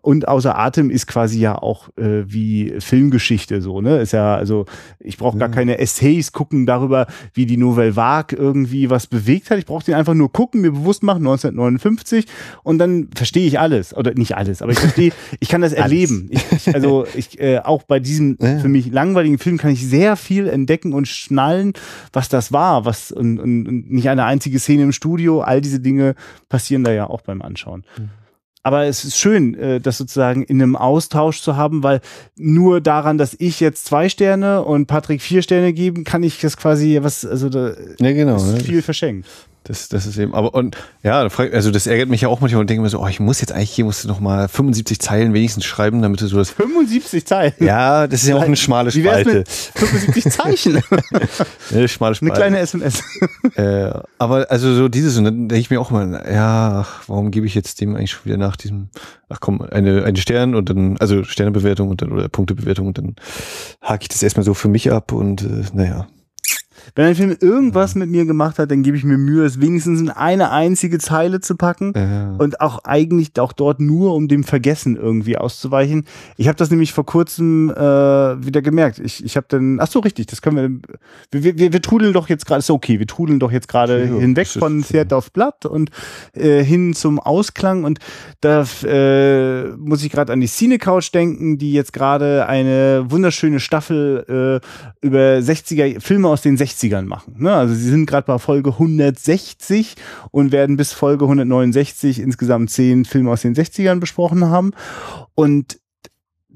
und außer Atem ist quasi ja auch äh, wie Filmgeschichte so, ne? Ist ja, also ich brauche gar Mhm. keine Essays gucken darüber, wie die Nouvelle Vague irgendwie was bewegt hat. Ich brauche den einfach nur gucken, mir bewusst machen, 1959 und dann verstehe ich alles. Oder nicht alles, aber ich verstehe, ich kann das erleben. Ich, ich, also ich, äh, auch bei diesem Ja. für mich langweiligen Film kann ich sehr viel entdecken und schnallen, was das war, was und, und, und nicht eine einzige Szene im Studio, all diese Dinge passieren da ja auch beim Anschauen. Aber es ist schön, äh, das sozusagen in einem Austausch zu haben, weil nur daran, dass ich jetzt zwei Sterne und Patrick vier Sterne geben, kann ich das quasi was, also da ja, genau. ist Ne? viel verschenkt. Das, das ist eben, aber und ja, also das ärgert mich ja auch manchmal und denke mir so, oh, ich muss jetzt eigentlich hier musst du noch mal 75 Zeilen wenigstens schreiben, damit du so das. 75 Zeilen. Ja, das ist ja auch eine schmale Wie wär's Spalte. mit 75 Zeichen? Eine schmale Eine Spalte. kleine SMS. Äh, aber also so dieses, und dann denke ich mir auch mal, ja, ach, warum gebe ich jetzt dem eigentlich schon wieder nach diesem, ach komm, eine, eine Stern und dann, also Sternebewertung und dann, oder Punktebewertung und dann hake ich das erstmal so für mich ab und äh, naja. Wenn ein Film irgendwas mit mir gemacht hat, dann gebe ich mir Mühe, es wenigstens in eine einzige Zeile zu packen. Äh, Und auch eigentlich auch dort nur, um dem Vergessen irgendwie auszuweichen. Ich habe das nämlich vor kurzem äh, wieder gemerkt. Ich, ich habe dann, ach so, richtig, das können wir, wir, wir, wir trudeln doch jetzt gerade, ist okay, wir trudeln doch jetzt gerade Ja, hinweg von Theater auf Blatt und äh, hin zum Ausklang. Und da äh, muss ich gerade an die Cine Couch denken, die jetzt gerade eine wunderschöne Staffel äh, über 60er, Filme aus den 60ern machen. Ne? Also sie sind gerade bei Folge 160 und werden bis Folge 169 insgesamt zehn Filme aus den 60ern besprochen haben. Und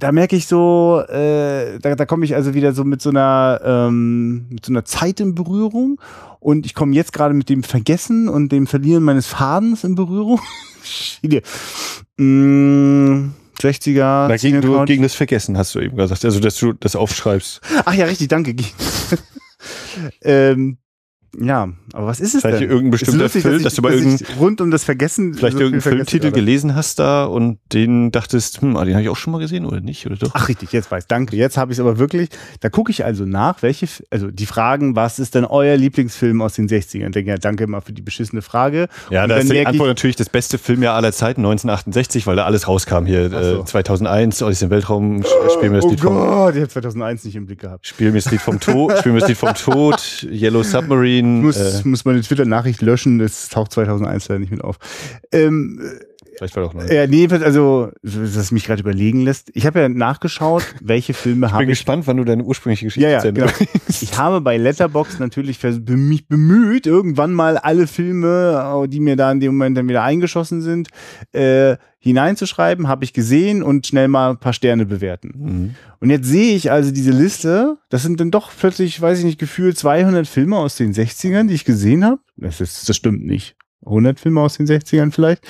da merke ich so, äh, da, da komme ich also wieder so mit so einer ähm, mit so einer Zeit in Berührung und ich komme jetzt gerade mit dem Vergessen und dem Verlieren meines Fadens in Berührung. Mm, 60er. na, gegen, du, gegen das Vergessen hast du eben gesagt, also dass du das aufschreibst. Ach ja, richtig, danke. Ähm, ja, aber was ist es Vielleicht denn? irgendein Ist bestimmter lustig, Film, ich- dass du bei irgendeinem rund um das Vergessen vielleicht so irgendeinen Filmtitel gerade. gelesen hast da und den dachtest, hm, ah, den habe ich auch schon mal gesehen oder nicht oder doch? Ach richtig, jetzt weiß. Danke. Jetzt habe ich es aber wirklich. Da gucke ich also nach, welche, also die Fragen, was ist denn euer Lieblingsfilm aus den 60ern? Ich denke, ja, danke mal für die beschissene Frage. Ja, Und da ist die Antwort natürlich das beste Filmjahr aller Zeiten, 1968, weil da alles rauskam hier. So. Äh, 2001, aus dem Weltraum, sch- spielen wir das Oh Lied vom, Gott, ich habe 2001 nicht im Blick gehabt. spielen wir das Lied vom Tod, spielen wir das Lied vom Tod, Yellow Submarine. Ich muss, äh, muss meine Twitter-Nachricht löschen, das taucht 2001 leider nicht mit auf. Ähm, Vielleicht war doch neu. Ja, nee, also, das mich gerade überlegen lässt. Ich habe ja nachgeschaut, welche Filme habe ich. Bin gespannt, wann du deine ursprüngliche Geschichte ja, ja, genau. Ich habe bei Letterbox natürlich mich bemüht, irgendwann mal alle Filme, die mir da in dem Moment dann wieder eingeschossen sind, äh, hineinzuschreiben, habe ich gesehen und schnell mal ein paar Sterne bewerten. Mhm. Und jetzt sehe ich also diese Liste, das sind dann doch plötzlich, weiß ich nicht, gefühlt 200 Filme aus den 60ern, die ich gesehen habe. Das, ist, das stimmt nicht. 100 Filme aus den 60ern vielleicht.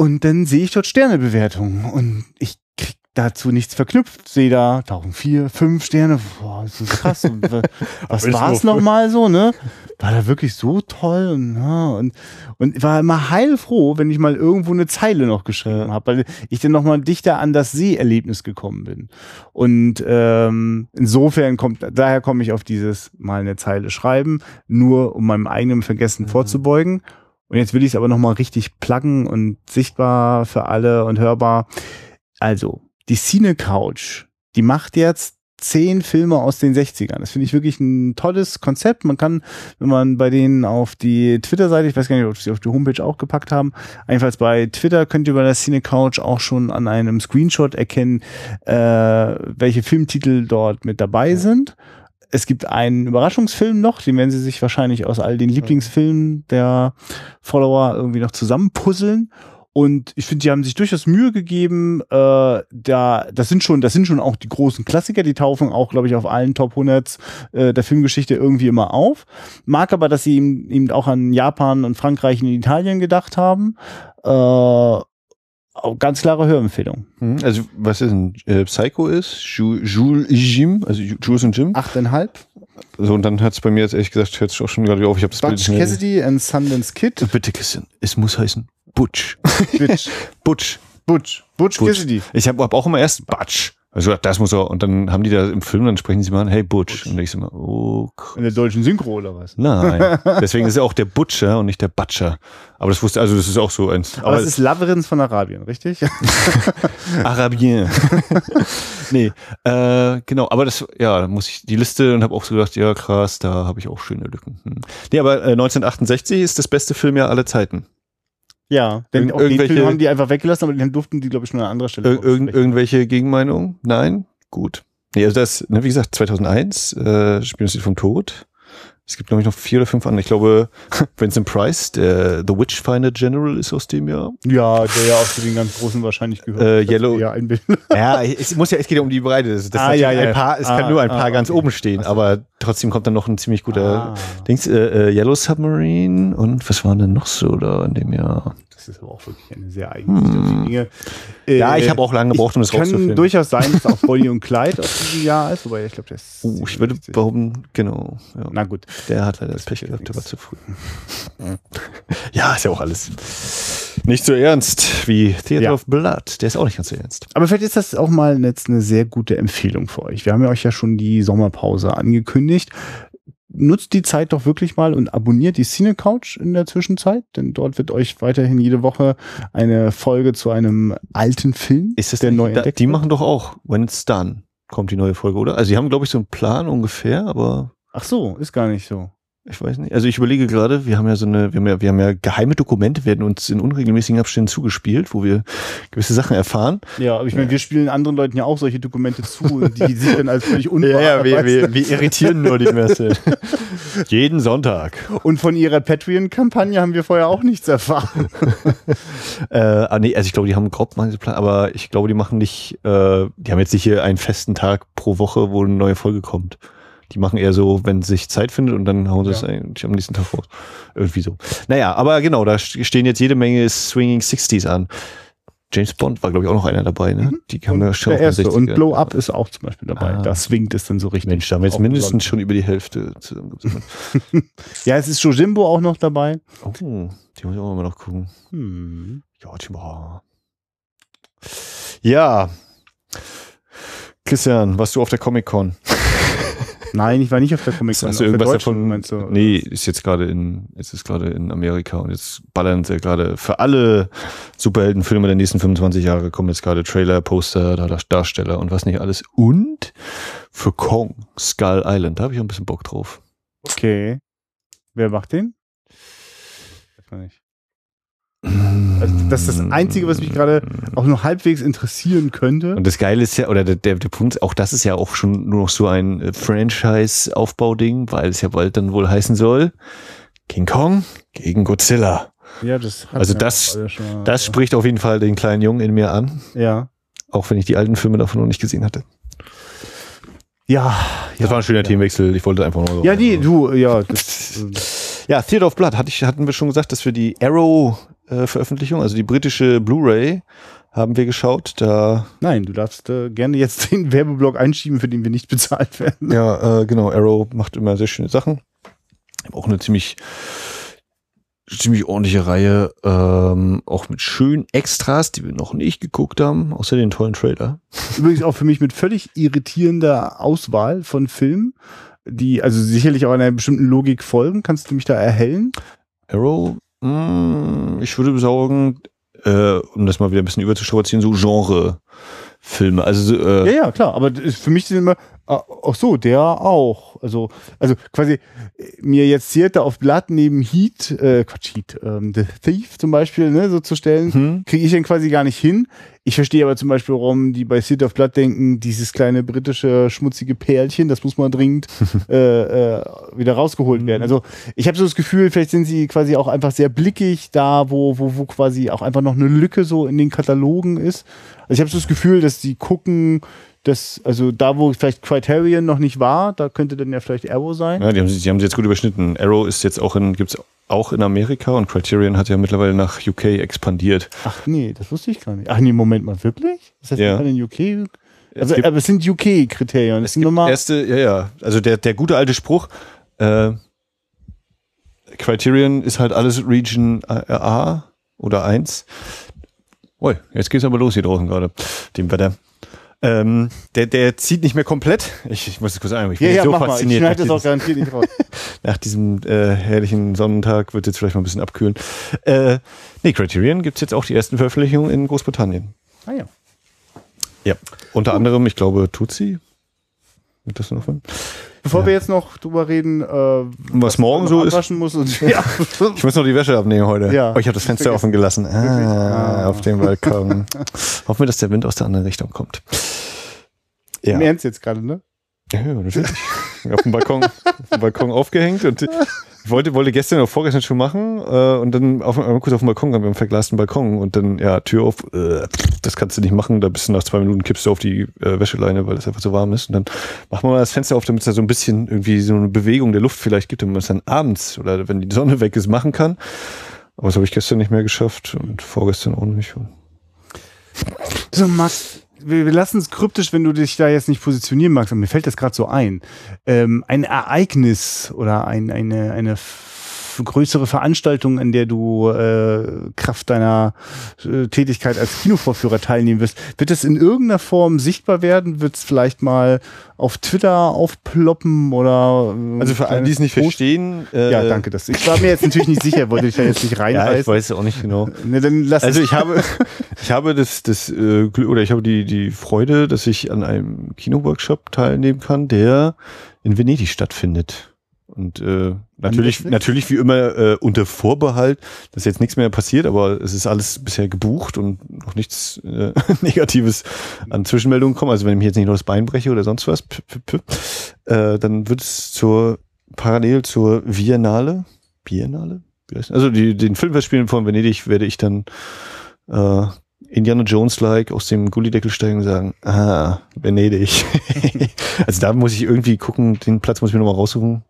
Und dann sehe ich dort Sternebewertungen und ich krieg dazu nichts verknüpft. Sehe da tauchen vier, fünf Sterne. Boah, das ist krass. Und, was war es nochmal so, ne? War da wirklich so toll und, ja, und, und war immer heilfroh, wenn ich mal irgendwo eine Zeile noch geschrieben habe, weil ich dann nochmal dichter an das Seherlebnis gekommen bin. Und ähm, insofern kommt, daher komme ich auf dieses mal eine Zeile schreiben, nur um meinem eigenen Vergessen mhm. vorzubeugen. Und jetzt will ich es aber nochmal richtig pluggen und sichtbar für alle und hörbar. Also, die Cine Couch, die macht jetzt zehn Filme aus den 60ern. Das finde ich wirklich ein tolles Konzept. Man kann, wenn man bei denen auf die Twitter-Seite, ich weiß gar nicht, ob sie auf die Homepage auch gepackt haben, einfach bei Twitter könnt ihr bei der Cine Couch auch schon an einem Screenshot erkennen, äh, welche Filmtitel dort mit dabei sind es gibt einen Überraschungsfilm noch, den werden sie sich wahrscheinlich aus all den Lieblingsfilmen der Follower irgendwie noch zusammenpuzzeln. Und ich finde, die haben sich durchaus Mühe gegeben. Äh, da, das sind schon, das sind schon auch die großen Klassiker. Die taufen auch, glaube ich, auf allen Top 100 äh, der Filmgeschichte irgendwie immer auf. Mag aber, dass sie eben, eben auch an Japan und Frankreich und Italien gedacht haben. Äh, ganz klare Hörempfehlung. Mhm. Also, was ist ein äh, Psycho ist? Jules Jim, also Jules und Jim. Achteinhalb. So, und dann hat es bei mir jetzt ehrlich gesagt, hört es auch schon gerade auf. Ich habe das Butch Bild Cassidy and Sundance Kid. Bitte, Christian, es muss heißen Butch. Butch. Butch. Butch. Butch Cassidy. Ich habe hab auch immer erst Butch. Also das muss er, und dann haben die da im Film, dann sprechen sie mal an, hey Butch. Butch. Und ich so mal, oh. In der deutschen Synchro oder was? Nein. Deswegen ist er auch der Butcher und nicht der Butcher. Aber das wusste, also das ist auch so eins. Aber, aber es ist Labyrinth von Arabien, richtig? Arabien. nee, äh, genau, aber das, ja, da muss ich die Liste und habe auch so gedacht, ja krass, da habe ich auch schöne Lücken. Hm. Nee, aber äh, 1968 ist das beste Filmjahr aller Zeiten. Ja, denn Ir auch irgendwelche, den Film haben die einfach weggelassen, aber den durften die, glaube ich, schon an anderer Stelle. Ir irgend, irgendwelche Gegenmeinungen? Nein? Gut. Nee, also das, ne, wie gesagt, 2001, äh, Spielen vom Tod. Es gibt, glaube ich, noch vier oder fünf andere. Ich glaube, Vincent Price, der The Witchfinder General ist aus dem Jahr. Ja, der ja auch zu den ganz Großen wahrscheinlich gehört. Äh, Yellow. Ja, ja, es muss ja, es geht ja um die Breite. Das, das ah, ja, ja. Ein paar, es ah, kann nur ein paar ah, ganz okay. oben stehen, also. aber trotzdem kommt dann noch ein ziemlich guter ah. Dings, äh, äh, Yellow Submarine und was war denn noch so da in dem Jahr? Das ist aber auch wirklich eine sehr eigene hm. Dinge. Äh, ja, ich habe auch lange gebraucht, um das rauszufinden. Kann durchaus sein, dass auch Bonnie und Clyde aus diesem Jahr ist, wobei ich glaube, der ist. Uh, ich würde behaupten, genau. Ja. Na gut. Der hat leider das Pech gehabt, der war zu früh. ja, ist ja auch alles nicht so ernst wie Theater ja. of Blood. Der ist auch nicht ganz so ernst. Aber vielleicht ist das auch mal jetzt eine sehr gute Empfehlung für euch. Wir haben ja euch ja schon die Sommerpause angekündigt nutzt die Zeit doch wirklich mal und abonniert die Cine Couch in der Zwischenzeit, denn dort wird euch weiterhin jede Woche eine Folge zu einem alten Film, ist das der neu entdeckt Die machen doch auch When It's Done kommt die neue Folge, oder? Also sie haben glaube ich so einen Plan ungefähr, aber Ach so, ist gar nicht so. Ich weiß nicht. Also ich überlege gerade, wir haben ja so eine, wir haben ja, wir haben ja geheime Dokumente, werden uns in unregelmäßigen Abständen zugespielt, wo wir gewisse Sachen erfahren. Ja, aber ich meine, wir spielen anderen Leuten ja auch solche Dokumente zu, die sich dann als völlig unwahr Ja, ja, wir, wir, wir irritieren nur die Messe. Jeden Sonntag. Und von ihrer Patreon-Kampagne haben wir vorher auch nichts erfahren. äh, ah, nee, also ich glaube, die haben grob Plan, aber ich glaube, die machen nicht, äh, die haben jetzt nicht hier einen festen Tag pro Woche, wo eine neue Folge kommt. Die machen eher so, wenn sich Zeit findet und dann hauen sie es eigentlich am nächsten Tag raus. Irgendwie so. Naja, aber genau, da stehen jetzt jede Menge Swinging 60s an. James Bond war, glaube ich, auch noch einer dabei. Ne? Mhm. Die kamen ja schon der erste. Und Blow Up ist auch zum Beispiel dabei. Ah. Da swingt es dann so richtig. Mensch, da haben wir jetzt mindestens schon über die Hälfte ja, es ist Jojimbo auch noch dabei. Oh, die muss ich auch mal noch gucken. Hm. Ja, Timba. Ja. Christian, warst du auf der Comic-Con? Nein, ich war nicht auf der Comic Con. Hast du irgendwas davon? Meinst du? Nee, ist jetzt gerade in, ist jetzt gerade in Amerika und jetzt ballern sie gerade für alle Superheldenfilme der nächsten 25 Jahre kommen jetzt gerade Trailer, Poster, Darsteller und was nicht alles. Und für Kong, Skull Island, da habe ich auch ein bisschen Bock drauf. Okay. Wer macht den? Weiß nicht. Also das ist das Einzige, was mich gerade auch nur halbwegs interessieren könnte. Und das Geile ist ja, oder der, der, der Punkt, auch das ist ja auch schon nur noch so ein äh, Franchise-Aufbauding, weil es ja bald dann wohl heißen soll, King Kong gegen Godzilla. Ja, das Also das, das spricht auf jeden Fall den kleinen Jungen in mir an, ja. auch wenn ich die alten Filme davon noch nicht gesehen hatte. Ja, Das war ein schöner Themenwechsel, ich wollte einfach nur. ja, die, du, ja, das, Ja, Theater of Blood hatte ich, hatten wir schon gesagt, dass wir die Arrow-Veröffentlichung, also die britische Blu-ray, haben wir geschaut. Da, nein, du darfst äh, gerne jetzt den Werbeblock einschieben, für den wir nicht bezahlt werden. ja, äh, genau, Arrow macht immer sehr schöne Sachen. Auch eine ziemlich, ziemlich ordentliche Reihe, ähm, auch mit schönen Extras, die wir noch nicht geguckt haben, außer den tollen Trailer. Übrigens auch für mich mit völlig irritierender Auswahl von Filmen, die also sicherlich auch einer bestimmten Logik folgen. Kannst du mich da erhellen? Arrow, ich würde sagen, äh, um das mal wieder ein bisschen überzustrapazieren, so Genre-Filme. Also, äh, Ja, ja, klar. Aber für mich sind immer, ach so, der auch. Also, also quasi mir jetzt Theater auf Blatt neben Heat, äh, Quatsch, Heat, ähm, The Thief zum Beispiel, ne, so zu stellen, Hm. kriege ich dann quasi gar nicht hin. Ich verstehe aber zum Beispiel, warum die bei Theater of Blood denken, dieses kleine britische schmutzige Perlchen, das muss mal dringend äh, äh, wieder rausgeholt werden. Also ich habe so das Gefühl, vielleicht sind sie quasi auch einfach sehr blickig da, wo, wo, wo quasi auch einfach noch eine Lücke so in den Katalogen ist. Also ich habe so das Gefühl, dass sie gucken, dass, also da, wo vielleicht Criterion noch nicht war, da könnte dann ja vielleicht Arrow sein. Ja, die haben, sie- die haben sie jetzt gut überschnitten. Arrow ist jetzt auch in, gibt's auch in Amerika und Criterion hat ja mittlerweile nach UK expandiert. Ach nee, das wusste ich gar nicht. Ach nee, Moment mal, wirklich? Das heißt, Ja. in UK. Also, gibt- aber es sind UK-Kriterien. Es sind Nummer. Erste, ja, ja. Also der, der gute alte Spruch, äh, Criterion ist halt alles Region A- A oder 1. Ui, jetzt geht's aber los hier draußen gerade, dem Wetter. Ähm, der, der zieht nicht mehr komplett. Ich, ich muss es kurz ein, ich bin Ja, ja, so mach mal. Ich fasziniert. schneide das nach auch garantiert nicht raus. nach diesem äh, herrlichen Sonnentag wird jetzt vielleicht mal ein bisschen abkühlen. Äh, nee, Criterion gibt's jetzt auch die ersten Veröffentlichungen in Großbritannien. Ah ja. Ja. Unter anderem, ich glaube, Tutsi. Wird das noch von? Bevor wir jetzt noch drüber reden, äh, was, morgen man so ist? muss und ja. Ich muss noch die Wäsche abnehmen heute. Ja. Oh, ich habe das Fenster offen gelassen. Ah, auf dem Balkon. Hoffen wir, dass der Wind aus der anderen Richtung kommt. Ja, Im Ernst jetzt gerade, ne? ja natürlich. auf dem Balkon, auf dem Balkon aufgehängt und wollte, wollte gestern oder vorgestern schon machen äh, und dann auf, kurz auf dem Balkon, haben wir einen verglasten Balkon und dann, ja, Tür auf, äh, das kannst du nicht machen, da bist du nach zwei Minuten kippst du auf die äh, Wäscheleine, weil es einfach so warm ist und dann machen wir mal das Fenster auf, damit es da so ein bisschen irgendwie so eine Bewegung der Luft vielleicht gibt, damit man es dann abends oder wenn die Sonne weg ist, machen kann. Aber das habe ich gestern nicht mehr geschafft und vorgestern auch nicht. So, Max, wir, lassen es kryptisch, wenn du dich da jetzt nicht positionieren magst. Aber mir fällt das gerade so ein. Ähm, ein Ereignis oder ein, eine, eine größere Veranstaltung, an der du äh, Kraft deiner äh, Tätigkeit als Kinovorführer teilnehmen wirst, wird es in irgendeiner Form sichtbar werden? Wird es vielleicht mal auf Twitter aufploppen oder äh, Also für alle, die es nicht Post- verstehen. Äh, Ja, danke. Das, ich war mir jetzt natürlich nicht sicher, wollte ich da jetzt nicht Ja, ich reinreißen. weiß auch nicht genau. ne, dann lass Also ich habe, ich habe das, das äh, Glück oder ich habe die, die Freude, dass ich an einem Kinoworkshop teilnehmen kann, der in Venedig stattfindet. Und äh, natürlich, natürlich wie immer äh, unter Vorbehalt, dass jetzt nichts mehr passiert, aber es ist alles bisher gebucht und noch nichts äh, Negatives an Zwischenmeldungen kommen. Also wenn ich mir jetzt nicht noch das Bein breche oder sonst was, äh, dann wird es zur parallel zur Biennale, Biennale, also die, den Filmfestspielen von Venedig werde ich dann äh, Indiana Jones-like aus dem Gullideckel steigen und sagen, ah, Venedig. also da muss ich irgendwie gucken, den Platz muss ich mir nochmal raussuchen.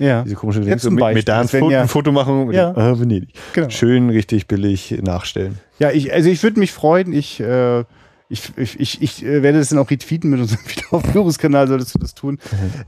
Ja, Diese komische Jetzt Links und mit, mit da ein das wären Foto, ja- ein Foto machen Ja. ah, Venedig. genau. Schön, richtig billig nachstellen. Ja, ich, also ich würde mich freuen. Ich, äh, ich, ich, ich, ich äh, werde das dann auch retweeten mit unserem Wiederaufführungskanal, solltest du das tun.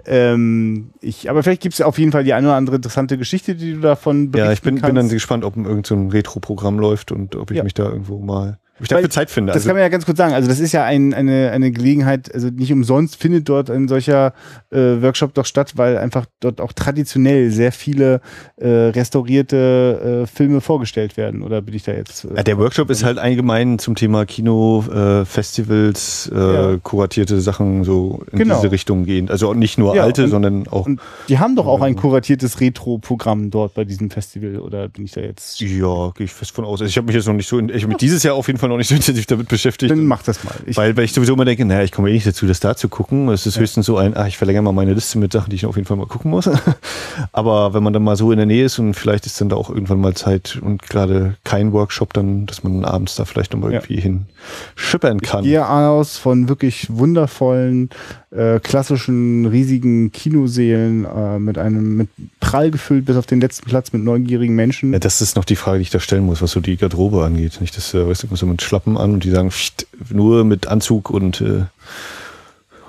Ähm, ich, aber vielleicht gibt es auf jeden Fall die eine oder andere interessante Geschichte, die du davon berichten Ja, ich bin, bin dann gespannt, ob irgend so ein Retro-Programm läuft und ob ich Ja. mich da irgendwo mal ich dafür Zeit finde. Das also, kann man ja ganz kurz sagen. Also das ist ja ein, eine, eine Gelegenheit, also nicht umsonst findet dort ein solcher äh, Workshop doch statt, weil einfach dort auch traditionell sehr viele äh, restaurierte äh, Filme vorgestellt werden. Oder bin ich da jetzt? Äh, ja, der Workshop ist halt allgemein zum Thema Kino, äh, Festivals, äh, ja. kuratierte Sachen so in genau. diese Richtung gehen. Also nicht nur ja, alte, und, sondern auch. Die haben doch auch ein kuratiertes Retro-Programm dort bei diesem Festival. Oder bin ich da jetzt? Ja, gehe ich fest von aus. Also ich habe mich jetzt noch nicht so, ich habe mich dieses Jahr auf jeden Fall noch nicht so intensiv damit beschäftigt. Dann mach das mal. Ich weil, weil ich sowieso immer denke, naja, ich komme eh nicht dazu, das da zu gucken. Es ist ja. höchstens so ein, ach, ich verlängere mal meine Liste mit Sachen, die ich auf jeden Fall mal gucken muss. Aber wenn man dann mal so in der Nähe ist und vielleicht ist dann da auch irgendwann mal Zeit und gerade kein Workshop, dann, dass man abends da vielleicht nochmal ja. irgendwie hin schippern kann. Ich gehe aus von wirklich wundervollen, äh, klassischen, riesigen Kinoseelen äh, mit einem, mit prall gefüllt bis auf den letzten Platz mit neugierigen Menschen. Ja, das ist noch die Frage, die ich da stellen muss, was so die Garderobe angeht. Nicht, dass, äh, weißt du, so mit Schlappen an und die sagen, pft, nur mit Anzug und äh,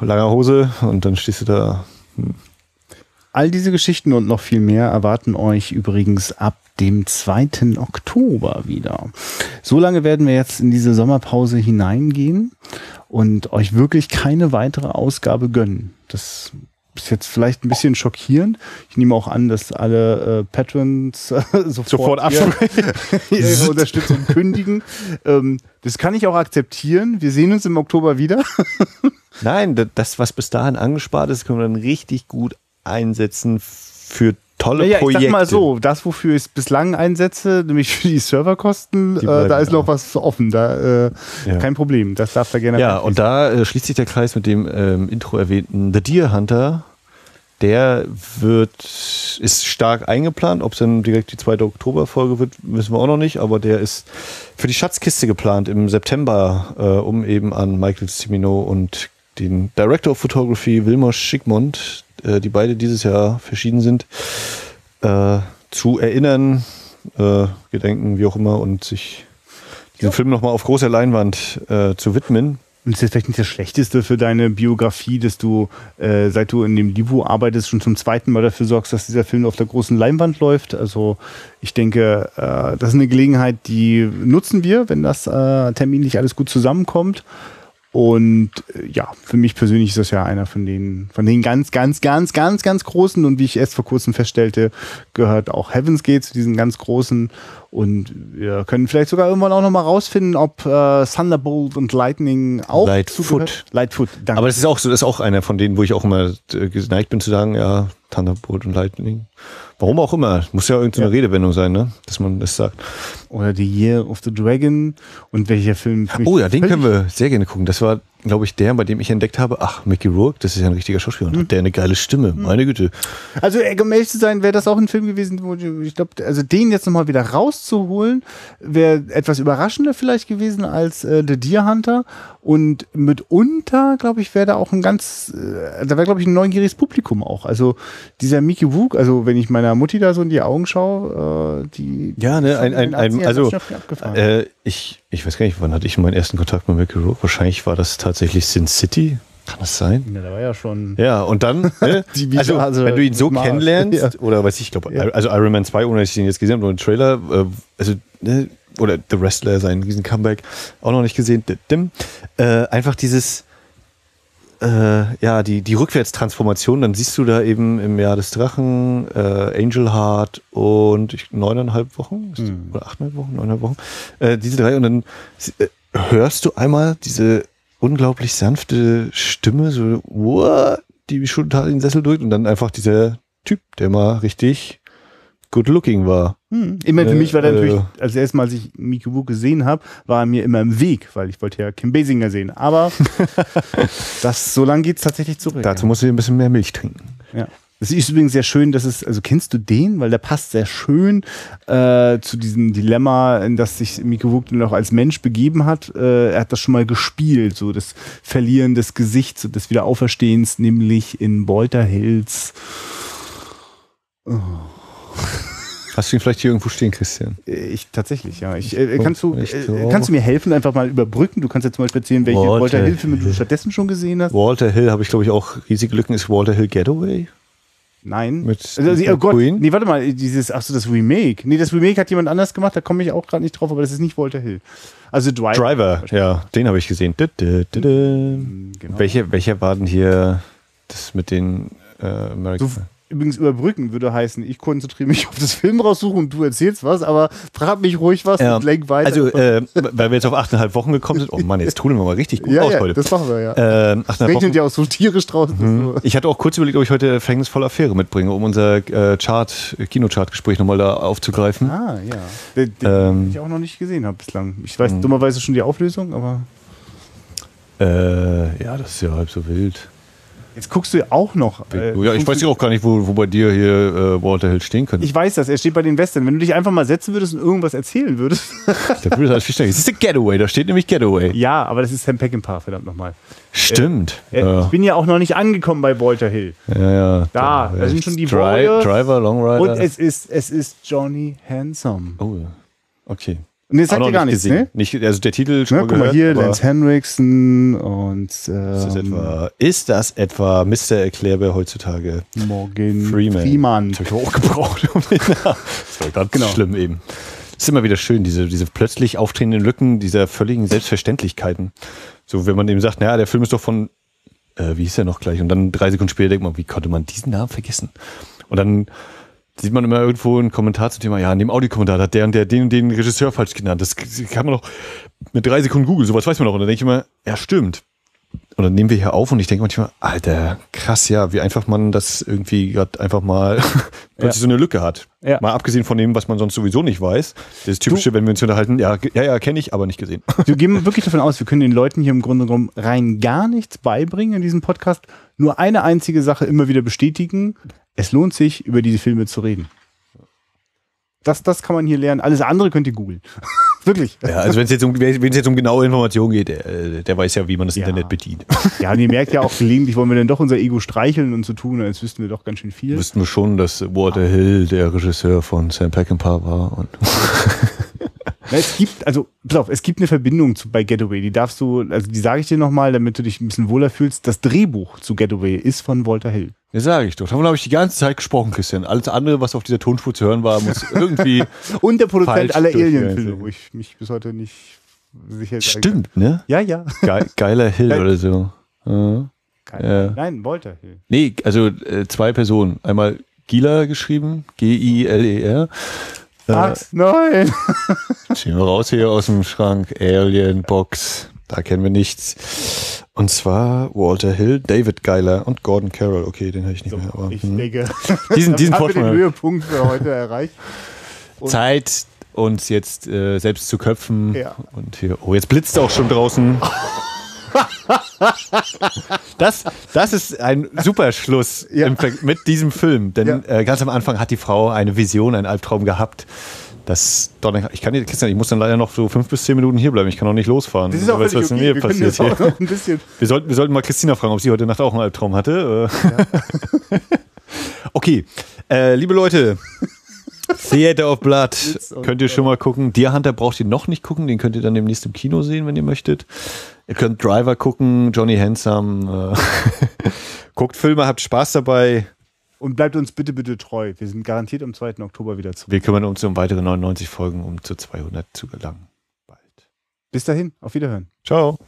langer Hose und dann stehst du da. Hm. All diese Geschichten und noch viel mehr erwarten euch übrigens ab dem 2. Oktober wieder. So lange werden wir jetzt in diese Sommerpause hineingehen und euch wirklich keine weitere Ausgabe gönnen. Das ist jetzt vielleicht ein bisschen schockierend. Ich nehme auch an, dass alle äh, Patrons äh, sofort, sofort ihre Unterstützung kündigen. Ähm, das kann ich auch akzeptieren. Wir sehen uns im Oktober wieder. Nein, das, was bis dahin angespart ist, können wir dann richtig gut einsetzen für tolle naja, Projekte. Ich sag mal so, das, wofür ich es bislang einsetze, nämlich für die Serverkosten, die äh, da ist noch was offen. Da äh, ja. kein Problem. Das darf da gerne. Ja, und da äh, schließt sich der Kreis mit dem ähm, Intro erwähnten The Deer Hunter. Der wird, ist stark eingeplant. Ob es dann direkt die zweite Oktoberfolge wird, wissen wir auch noch nicht. Aber der ist für die Schatzkiste geplant im September, äh, um eben an Michael Cimino und den Director of Photography Wilmer Schickmund, äh, die beide dieses Jahr verschieden sind, äh, zu erinnern, äh, gedenken, wie auch immer, und sich diesen ja. Film nochmal auf großer Leinwand äh, zu widmen. Und ist jetzt vielleicht nicht das Schlechteste für deine Biografie, dass du, äh, seit du in dem Livu arbeitest, schon zum zweiten Mal dafür sorgst, dass dieser Film auf der großen Leinwand läuft. Also ich denke, äh, das ist eine Gelegenheit, die nutzen wir, wenn das äh, terminlich alles gut zusammenkommt. Und äh, ja, für mich persönlich ist das ja einer von den, von den ganz, ganz, ganz, ganz, ganz großen. Und wie ich erst vor kurzem feststellte, gehört auch Heavens Gate zu diesen ganz großen. Und wir können vielleicht sogar irgendwann auch nochmal rausfinden, ob äh, Thunderbolt und Lightning auch Lightfoot. Lightfoot, danke. Aber das ist auch so, das ist auch einer von denen, wo ich auch immer äh, geneigt bin zu sagen, ja, Thunderbolt und Lightning. Warum auch immer. Muss ja irgendeine ja. Redewendung sein, ne? Dass man das sagt. Oder The Year of the Dragon und welcher Film. Oh ja, den können wir sehr gerne gucken. Das war glaube ich, der, bei dem ich entdeckt habe, ach, Mickey Rourke, das ist ja ein richtiger Schauspieler. Mhm. Hat der eine geile Stimme, mhm. meine Güte. Also, um ehrlich zu sein, wäre das auch ein Film gewesen, wo ich glaube, also den jetzt nochmal wieder rauszuholen, wäre etwas überraschender vielleicht gewesen als äh, The Deer Hunter. Und mitunter, glaube ich, wäre da auch ein ganz, äh, da wäre, glaube ich, ein neugieriges Publikum auch. Also dieser Mickey Rourke, also wenn ich meiner Mutti da so in die Augen schaue, äh, die. Ja, ne, ein, ein, ein, also, äh, ich, ich weiß gar nicht, wann hatte ich meinen ersten Kontakt mit Mickey Rourke? Wahrscheinlich war das tatsächlich Sin City. Kann das sein? Ja, der war ja schon. Ja, und dann, ne? also, also, wenn du ihn so kennenlernst, ja. oder weiß ich, glaube, ja. also Iron Man 2, ohne dass ich ihn jetzt gesehen habe, nur den Trailer, äh, also, ne? Oder The Wrestler, seinen riesen Comeback, auch noch nicht gesehen, äh, einfach dieses, äh, ja, die, die Rückwärtstransformation, dann siehst du da eben im Jahr des Drachen äh, Angel Heart und ich, neuneinhalb Wochen? Hm. oder achteinhalb Wochen, neuneinhalb Wochen, äh, diese drei. Und dann äh, hörst du einmal diese unglaublich sanfte Stimme, so, wow, die mich schon total in den Sessel drückt. Und dann einfach dieser Typ, der mal richtig good looking war. Hm. Immer für äh, mich war der natürlich, äh, als erstmal, als ich Mickey Wu gesehen habe, war er mir immer im Weg, weil ich wollte ja Kim Basinger sehen. Aber das, so lange geht es tatsächlich zurück. Dazu ja. musst du ein bisschen mehr Milch trinken. Ja. Es ist übrigens sehr schön, dass es, also kennst du den? Weil der passt sehr schön äh, zu diesem Dilemma, in das sich Miko Wug noch als Mensch begeben hat. Äh, er hat das schon mal gespielt, so das Verlieren des Gesichts und des Wiederauferstehens, nämlich in Bolter Hills. Oh. Hast du ihn vielleicht hier irgendwo stehen, Christian? Ich tatsächlich, ja. Ich, äh, kannst, du, äh, kannst du mir helfen, einfach mal überbrücken? Du kannst jetzt zum Beispiel erzählen, welche Walter, Walter Hill-Filme du stattdessen schon gesehen hast. Walter Hill habe ich, glaube ich, auch riesige Lücken. Ist Walter Hill Getaway? Nein. Mit also, Steve oh Gott, McQueen? nee, warte mal, dieses, ach so, das Remake. Nee, das Remake hat jemand anders gemacht, da komme ich auch gerade nicht drauf, aber das ist nicht Walter Hill. Also Driver. Driver, ja, den habe ich gesehen. Dü, dü, dü. Genau. Welche, welcher war denn hier das mit den äh, American? Übrigens überbrücken würde heißen, ich konzentriere mich auf das Film raussuchen und du erzählst was, aber frag mich ruhig was Ja. und lenk weiter. Also, äh, weil wir jetzt auf achteinhalb Wochen gekommen sind. Oh Mann, jetzt tun wir mal richtig gut ja, aus ja, heute. das machen wir ja. Achteinhalb Regnet Wochen. ja auch so tierisch draußen. Mhm. Ich hatte auch kurz überlegt, ob ich heute Verhängnisvolle Affäre mitbringe, um unser äh, Chart, Kinochart-Gespräch nochmal da aufzugreifen. Ah, ja. Den, den Ähm. ich auch noch nicht gesehen habe bislang. Ich weiß dummerweise schon die Auflösung, aber Äh, ja, das ist ja halb so wild. Jetzt guckst du auch noch. äh, ja, ich weiß ja auch gar nicht, wo, wo bei dir hier äh, Walter Hill stehen könnte. Ich weiß das, er steht bei den Western. Wenn du dich einfach mal setzen würdest und irgendwas erzählen würdest. Der Bruder hat viel schneller. Das ist der Getaway, da steht nämlich Getaway. ja, aber das ist Sam Peckinpah, verdammt nochmal. Stimmt. Äh, ja. Ich bin ja auch noch nicht angekommen bei Walter Hill. ja, ja. Da, da sind schon die Dri Warriors. Driver, Long Rider. Und es ist, es ist Johnny Handsome. oh, okay. Auch sagt ihr gar nicht nichts, gesehen. ne? Nicht, also der Titel schon Ne, mal guck mal gehört, hier, aber Lance Henriksen und ist, das ähm, etwa, ist das etwa Mr. Erklärbar heutzutage? Morgan Freeman. Freeman. Das habe ich auch gebraucht. das war ganz Genau. schlimm eben. Es ist immer wieder schön, diese, diese plötzlich auftretenden Lücken dieser völligen Selbstverständlichkeiten. So, wenn man eben sagt, naja, der Film ist doch von, äh, wie hieß der noch gleich? Und dann drei Sekunden später denkt man, wie konnte man diesen Namen vergessen? Und dann sieht man immer irgendwo einen Kommentar zum Thema, ja, in dem Audiokommentar hat der und der den und den Regisseur falsch genannt. Das kann man doch mit drei Sekunden Google, sowas weiß man doch. Und dann denke ich immer, ja, stimmt. Und dann nehmen wir hier auf und ich denke manchmal, Alter, krass, ja, wie einfach man das irgendwie gerade einfach mal plötzlich so eine Lücke hat. Ja. Mal abgesehen von dem, was man sonst sowieso nicht weiß. Das typische, wenn wir uns unterhalten, ja, ja, ja, kenne ich, aber nicht gesehen. Wir gehen wirklich davon aus, wir können den Leuten hier im Grunde genommen rein gar nichts beibringen in diesem Podcast. Nur eine einzige Sache immer wieder bestätigen. Es lohnt sich, über diese Filme zu reden. Das, das kann man hier lernen. Alles andere könnt ihr googeln. Wirklich. Ja, also wenn es jetzt um, jetzt um genaue Informationen geht, der, äh, der weiß ja, wie man das Ja. Internet bedient. Ja, und ihr merkt ja auch gelegentlich, wollen wir dann doch unser Ego streicheln und so tun, als wüssten wir doch ganz schön viel. Wüssten wir schon, dass Walter Hill der Regisseur von Sam Peckinpah war. Und Na, es gibt, also, pass auf, es gibt eine Verbindung zu, bei Getaway. Die darfst du, also die sage ich dir nochmal, damit du dich ein bisschen wohler fühlst. Das Drehbuch zu Getaway ist von Walter Hill. ja, sage ich doch. Davon habe ich die ganze Zeit gesprochen, Christian. Alles andere, was auf dieser Tonspur zu hören war, muss irgendwie. Und der Produzent aller Alien-Filme, wo ich mich bis heute nicht sicher Stimmt, ne? Ja, ja. Ge geiler Hill Geil. oder so. Ja. Ja. Nein, Walter Hill. Nee, also äh, zwei Personen. Einmal Gila geschrieben, G-I-L-E-R. Äh, Max, nein. ziehen wir raus hier aus dem Schrank. Alien Box. Da kennen wir nichts. Und zwar Walter Hill, David Geiler und Gordon Carroll. Okay, den habe ich nicht mehr. Aber, Ich hm. denke, Diesen, diesen haben wir den. Höhepunkt für heute erreicht. Zeit, uns jetzt äh, selbst zu köpfen. Ja. Und hier, oh, jetzt blitzt auch schon draußen. Das, das ist ein super Schluss Ja. mit diesem Film. Denn Ja. äh, ganz am Anfang hat die Frau eine Vision, einen Albtraum gehabt. Das Donner, ich kann nicht, Christian, ich muss dann leider noch so fünf bis zehn Minuten hier bleiben. Ich kann auch nicht losfahren. Das ist auch was okay. mir Wir passiert noch. Wir sollten, wir sollten mal Christina fragen, ob sie heute Nacht auch einen Albtraum hatte. Äh. okay, äh, liebe Leute, Theater of Blood könnt ihr schon mal gucken. Deer Hunter braucht ihr noch nicht gucken, den könnt ihr dann demnächst im Kino sehen, wenn ihr möchtet. Ihr könnt Driver gucken, Johnny Handsome. Äh. Guckt Filme, habt Spaß dabei. Und bleibt uns bitte, bitte treu. Wir sind garantiert am 2. Oktober wieder zurück. Wir kümmern uns um weitere 99 Folgen, um zu 200 zu gelangen. Bald. Bis dahin, auf Wiederhören. Ciao.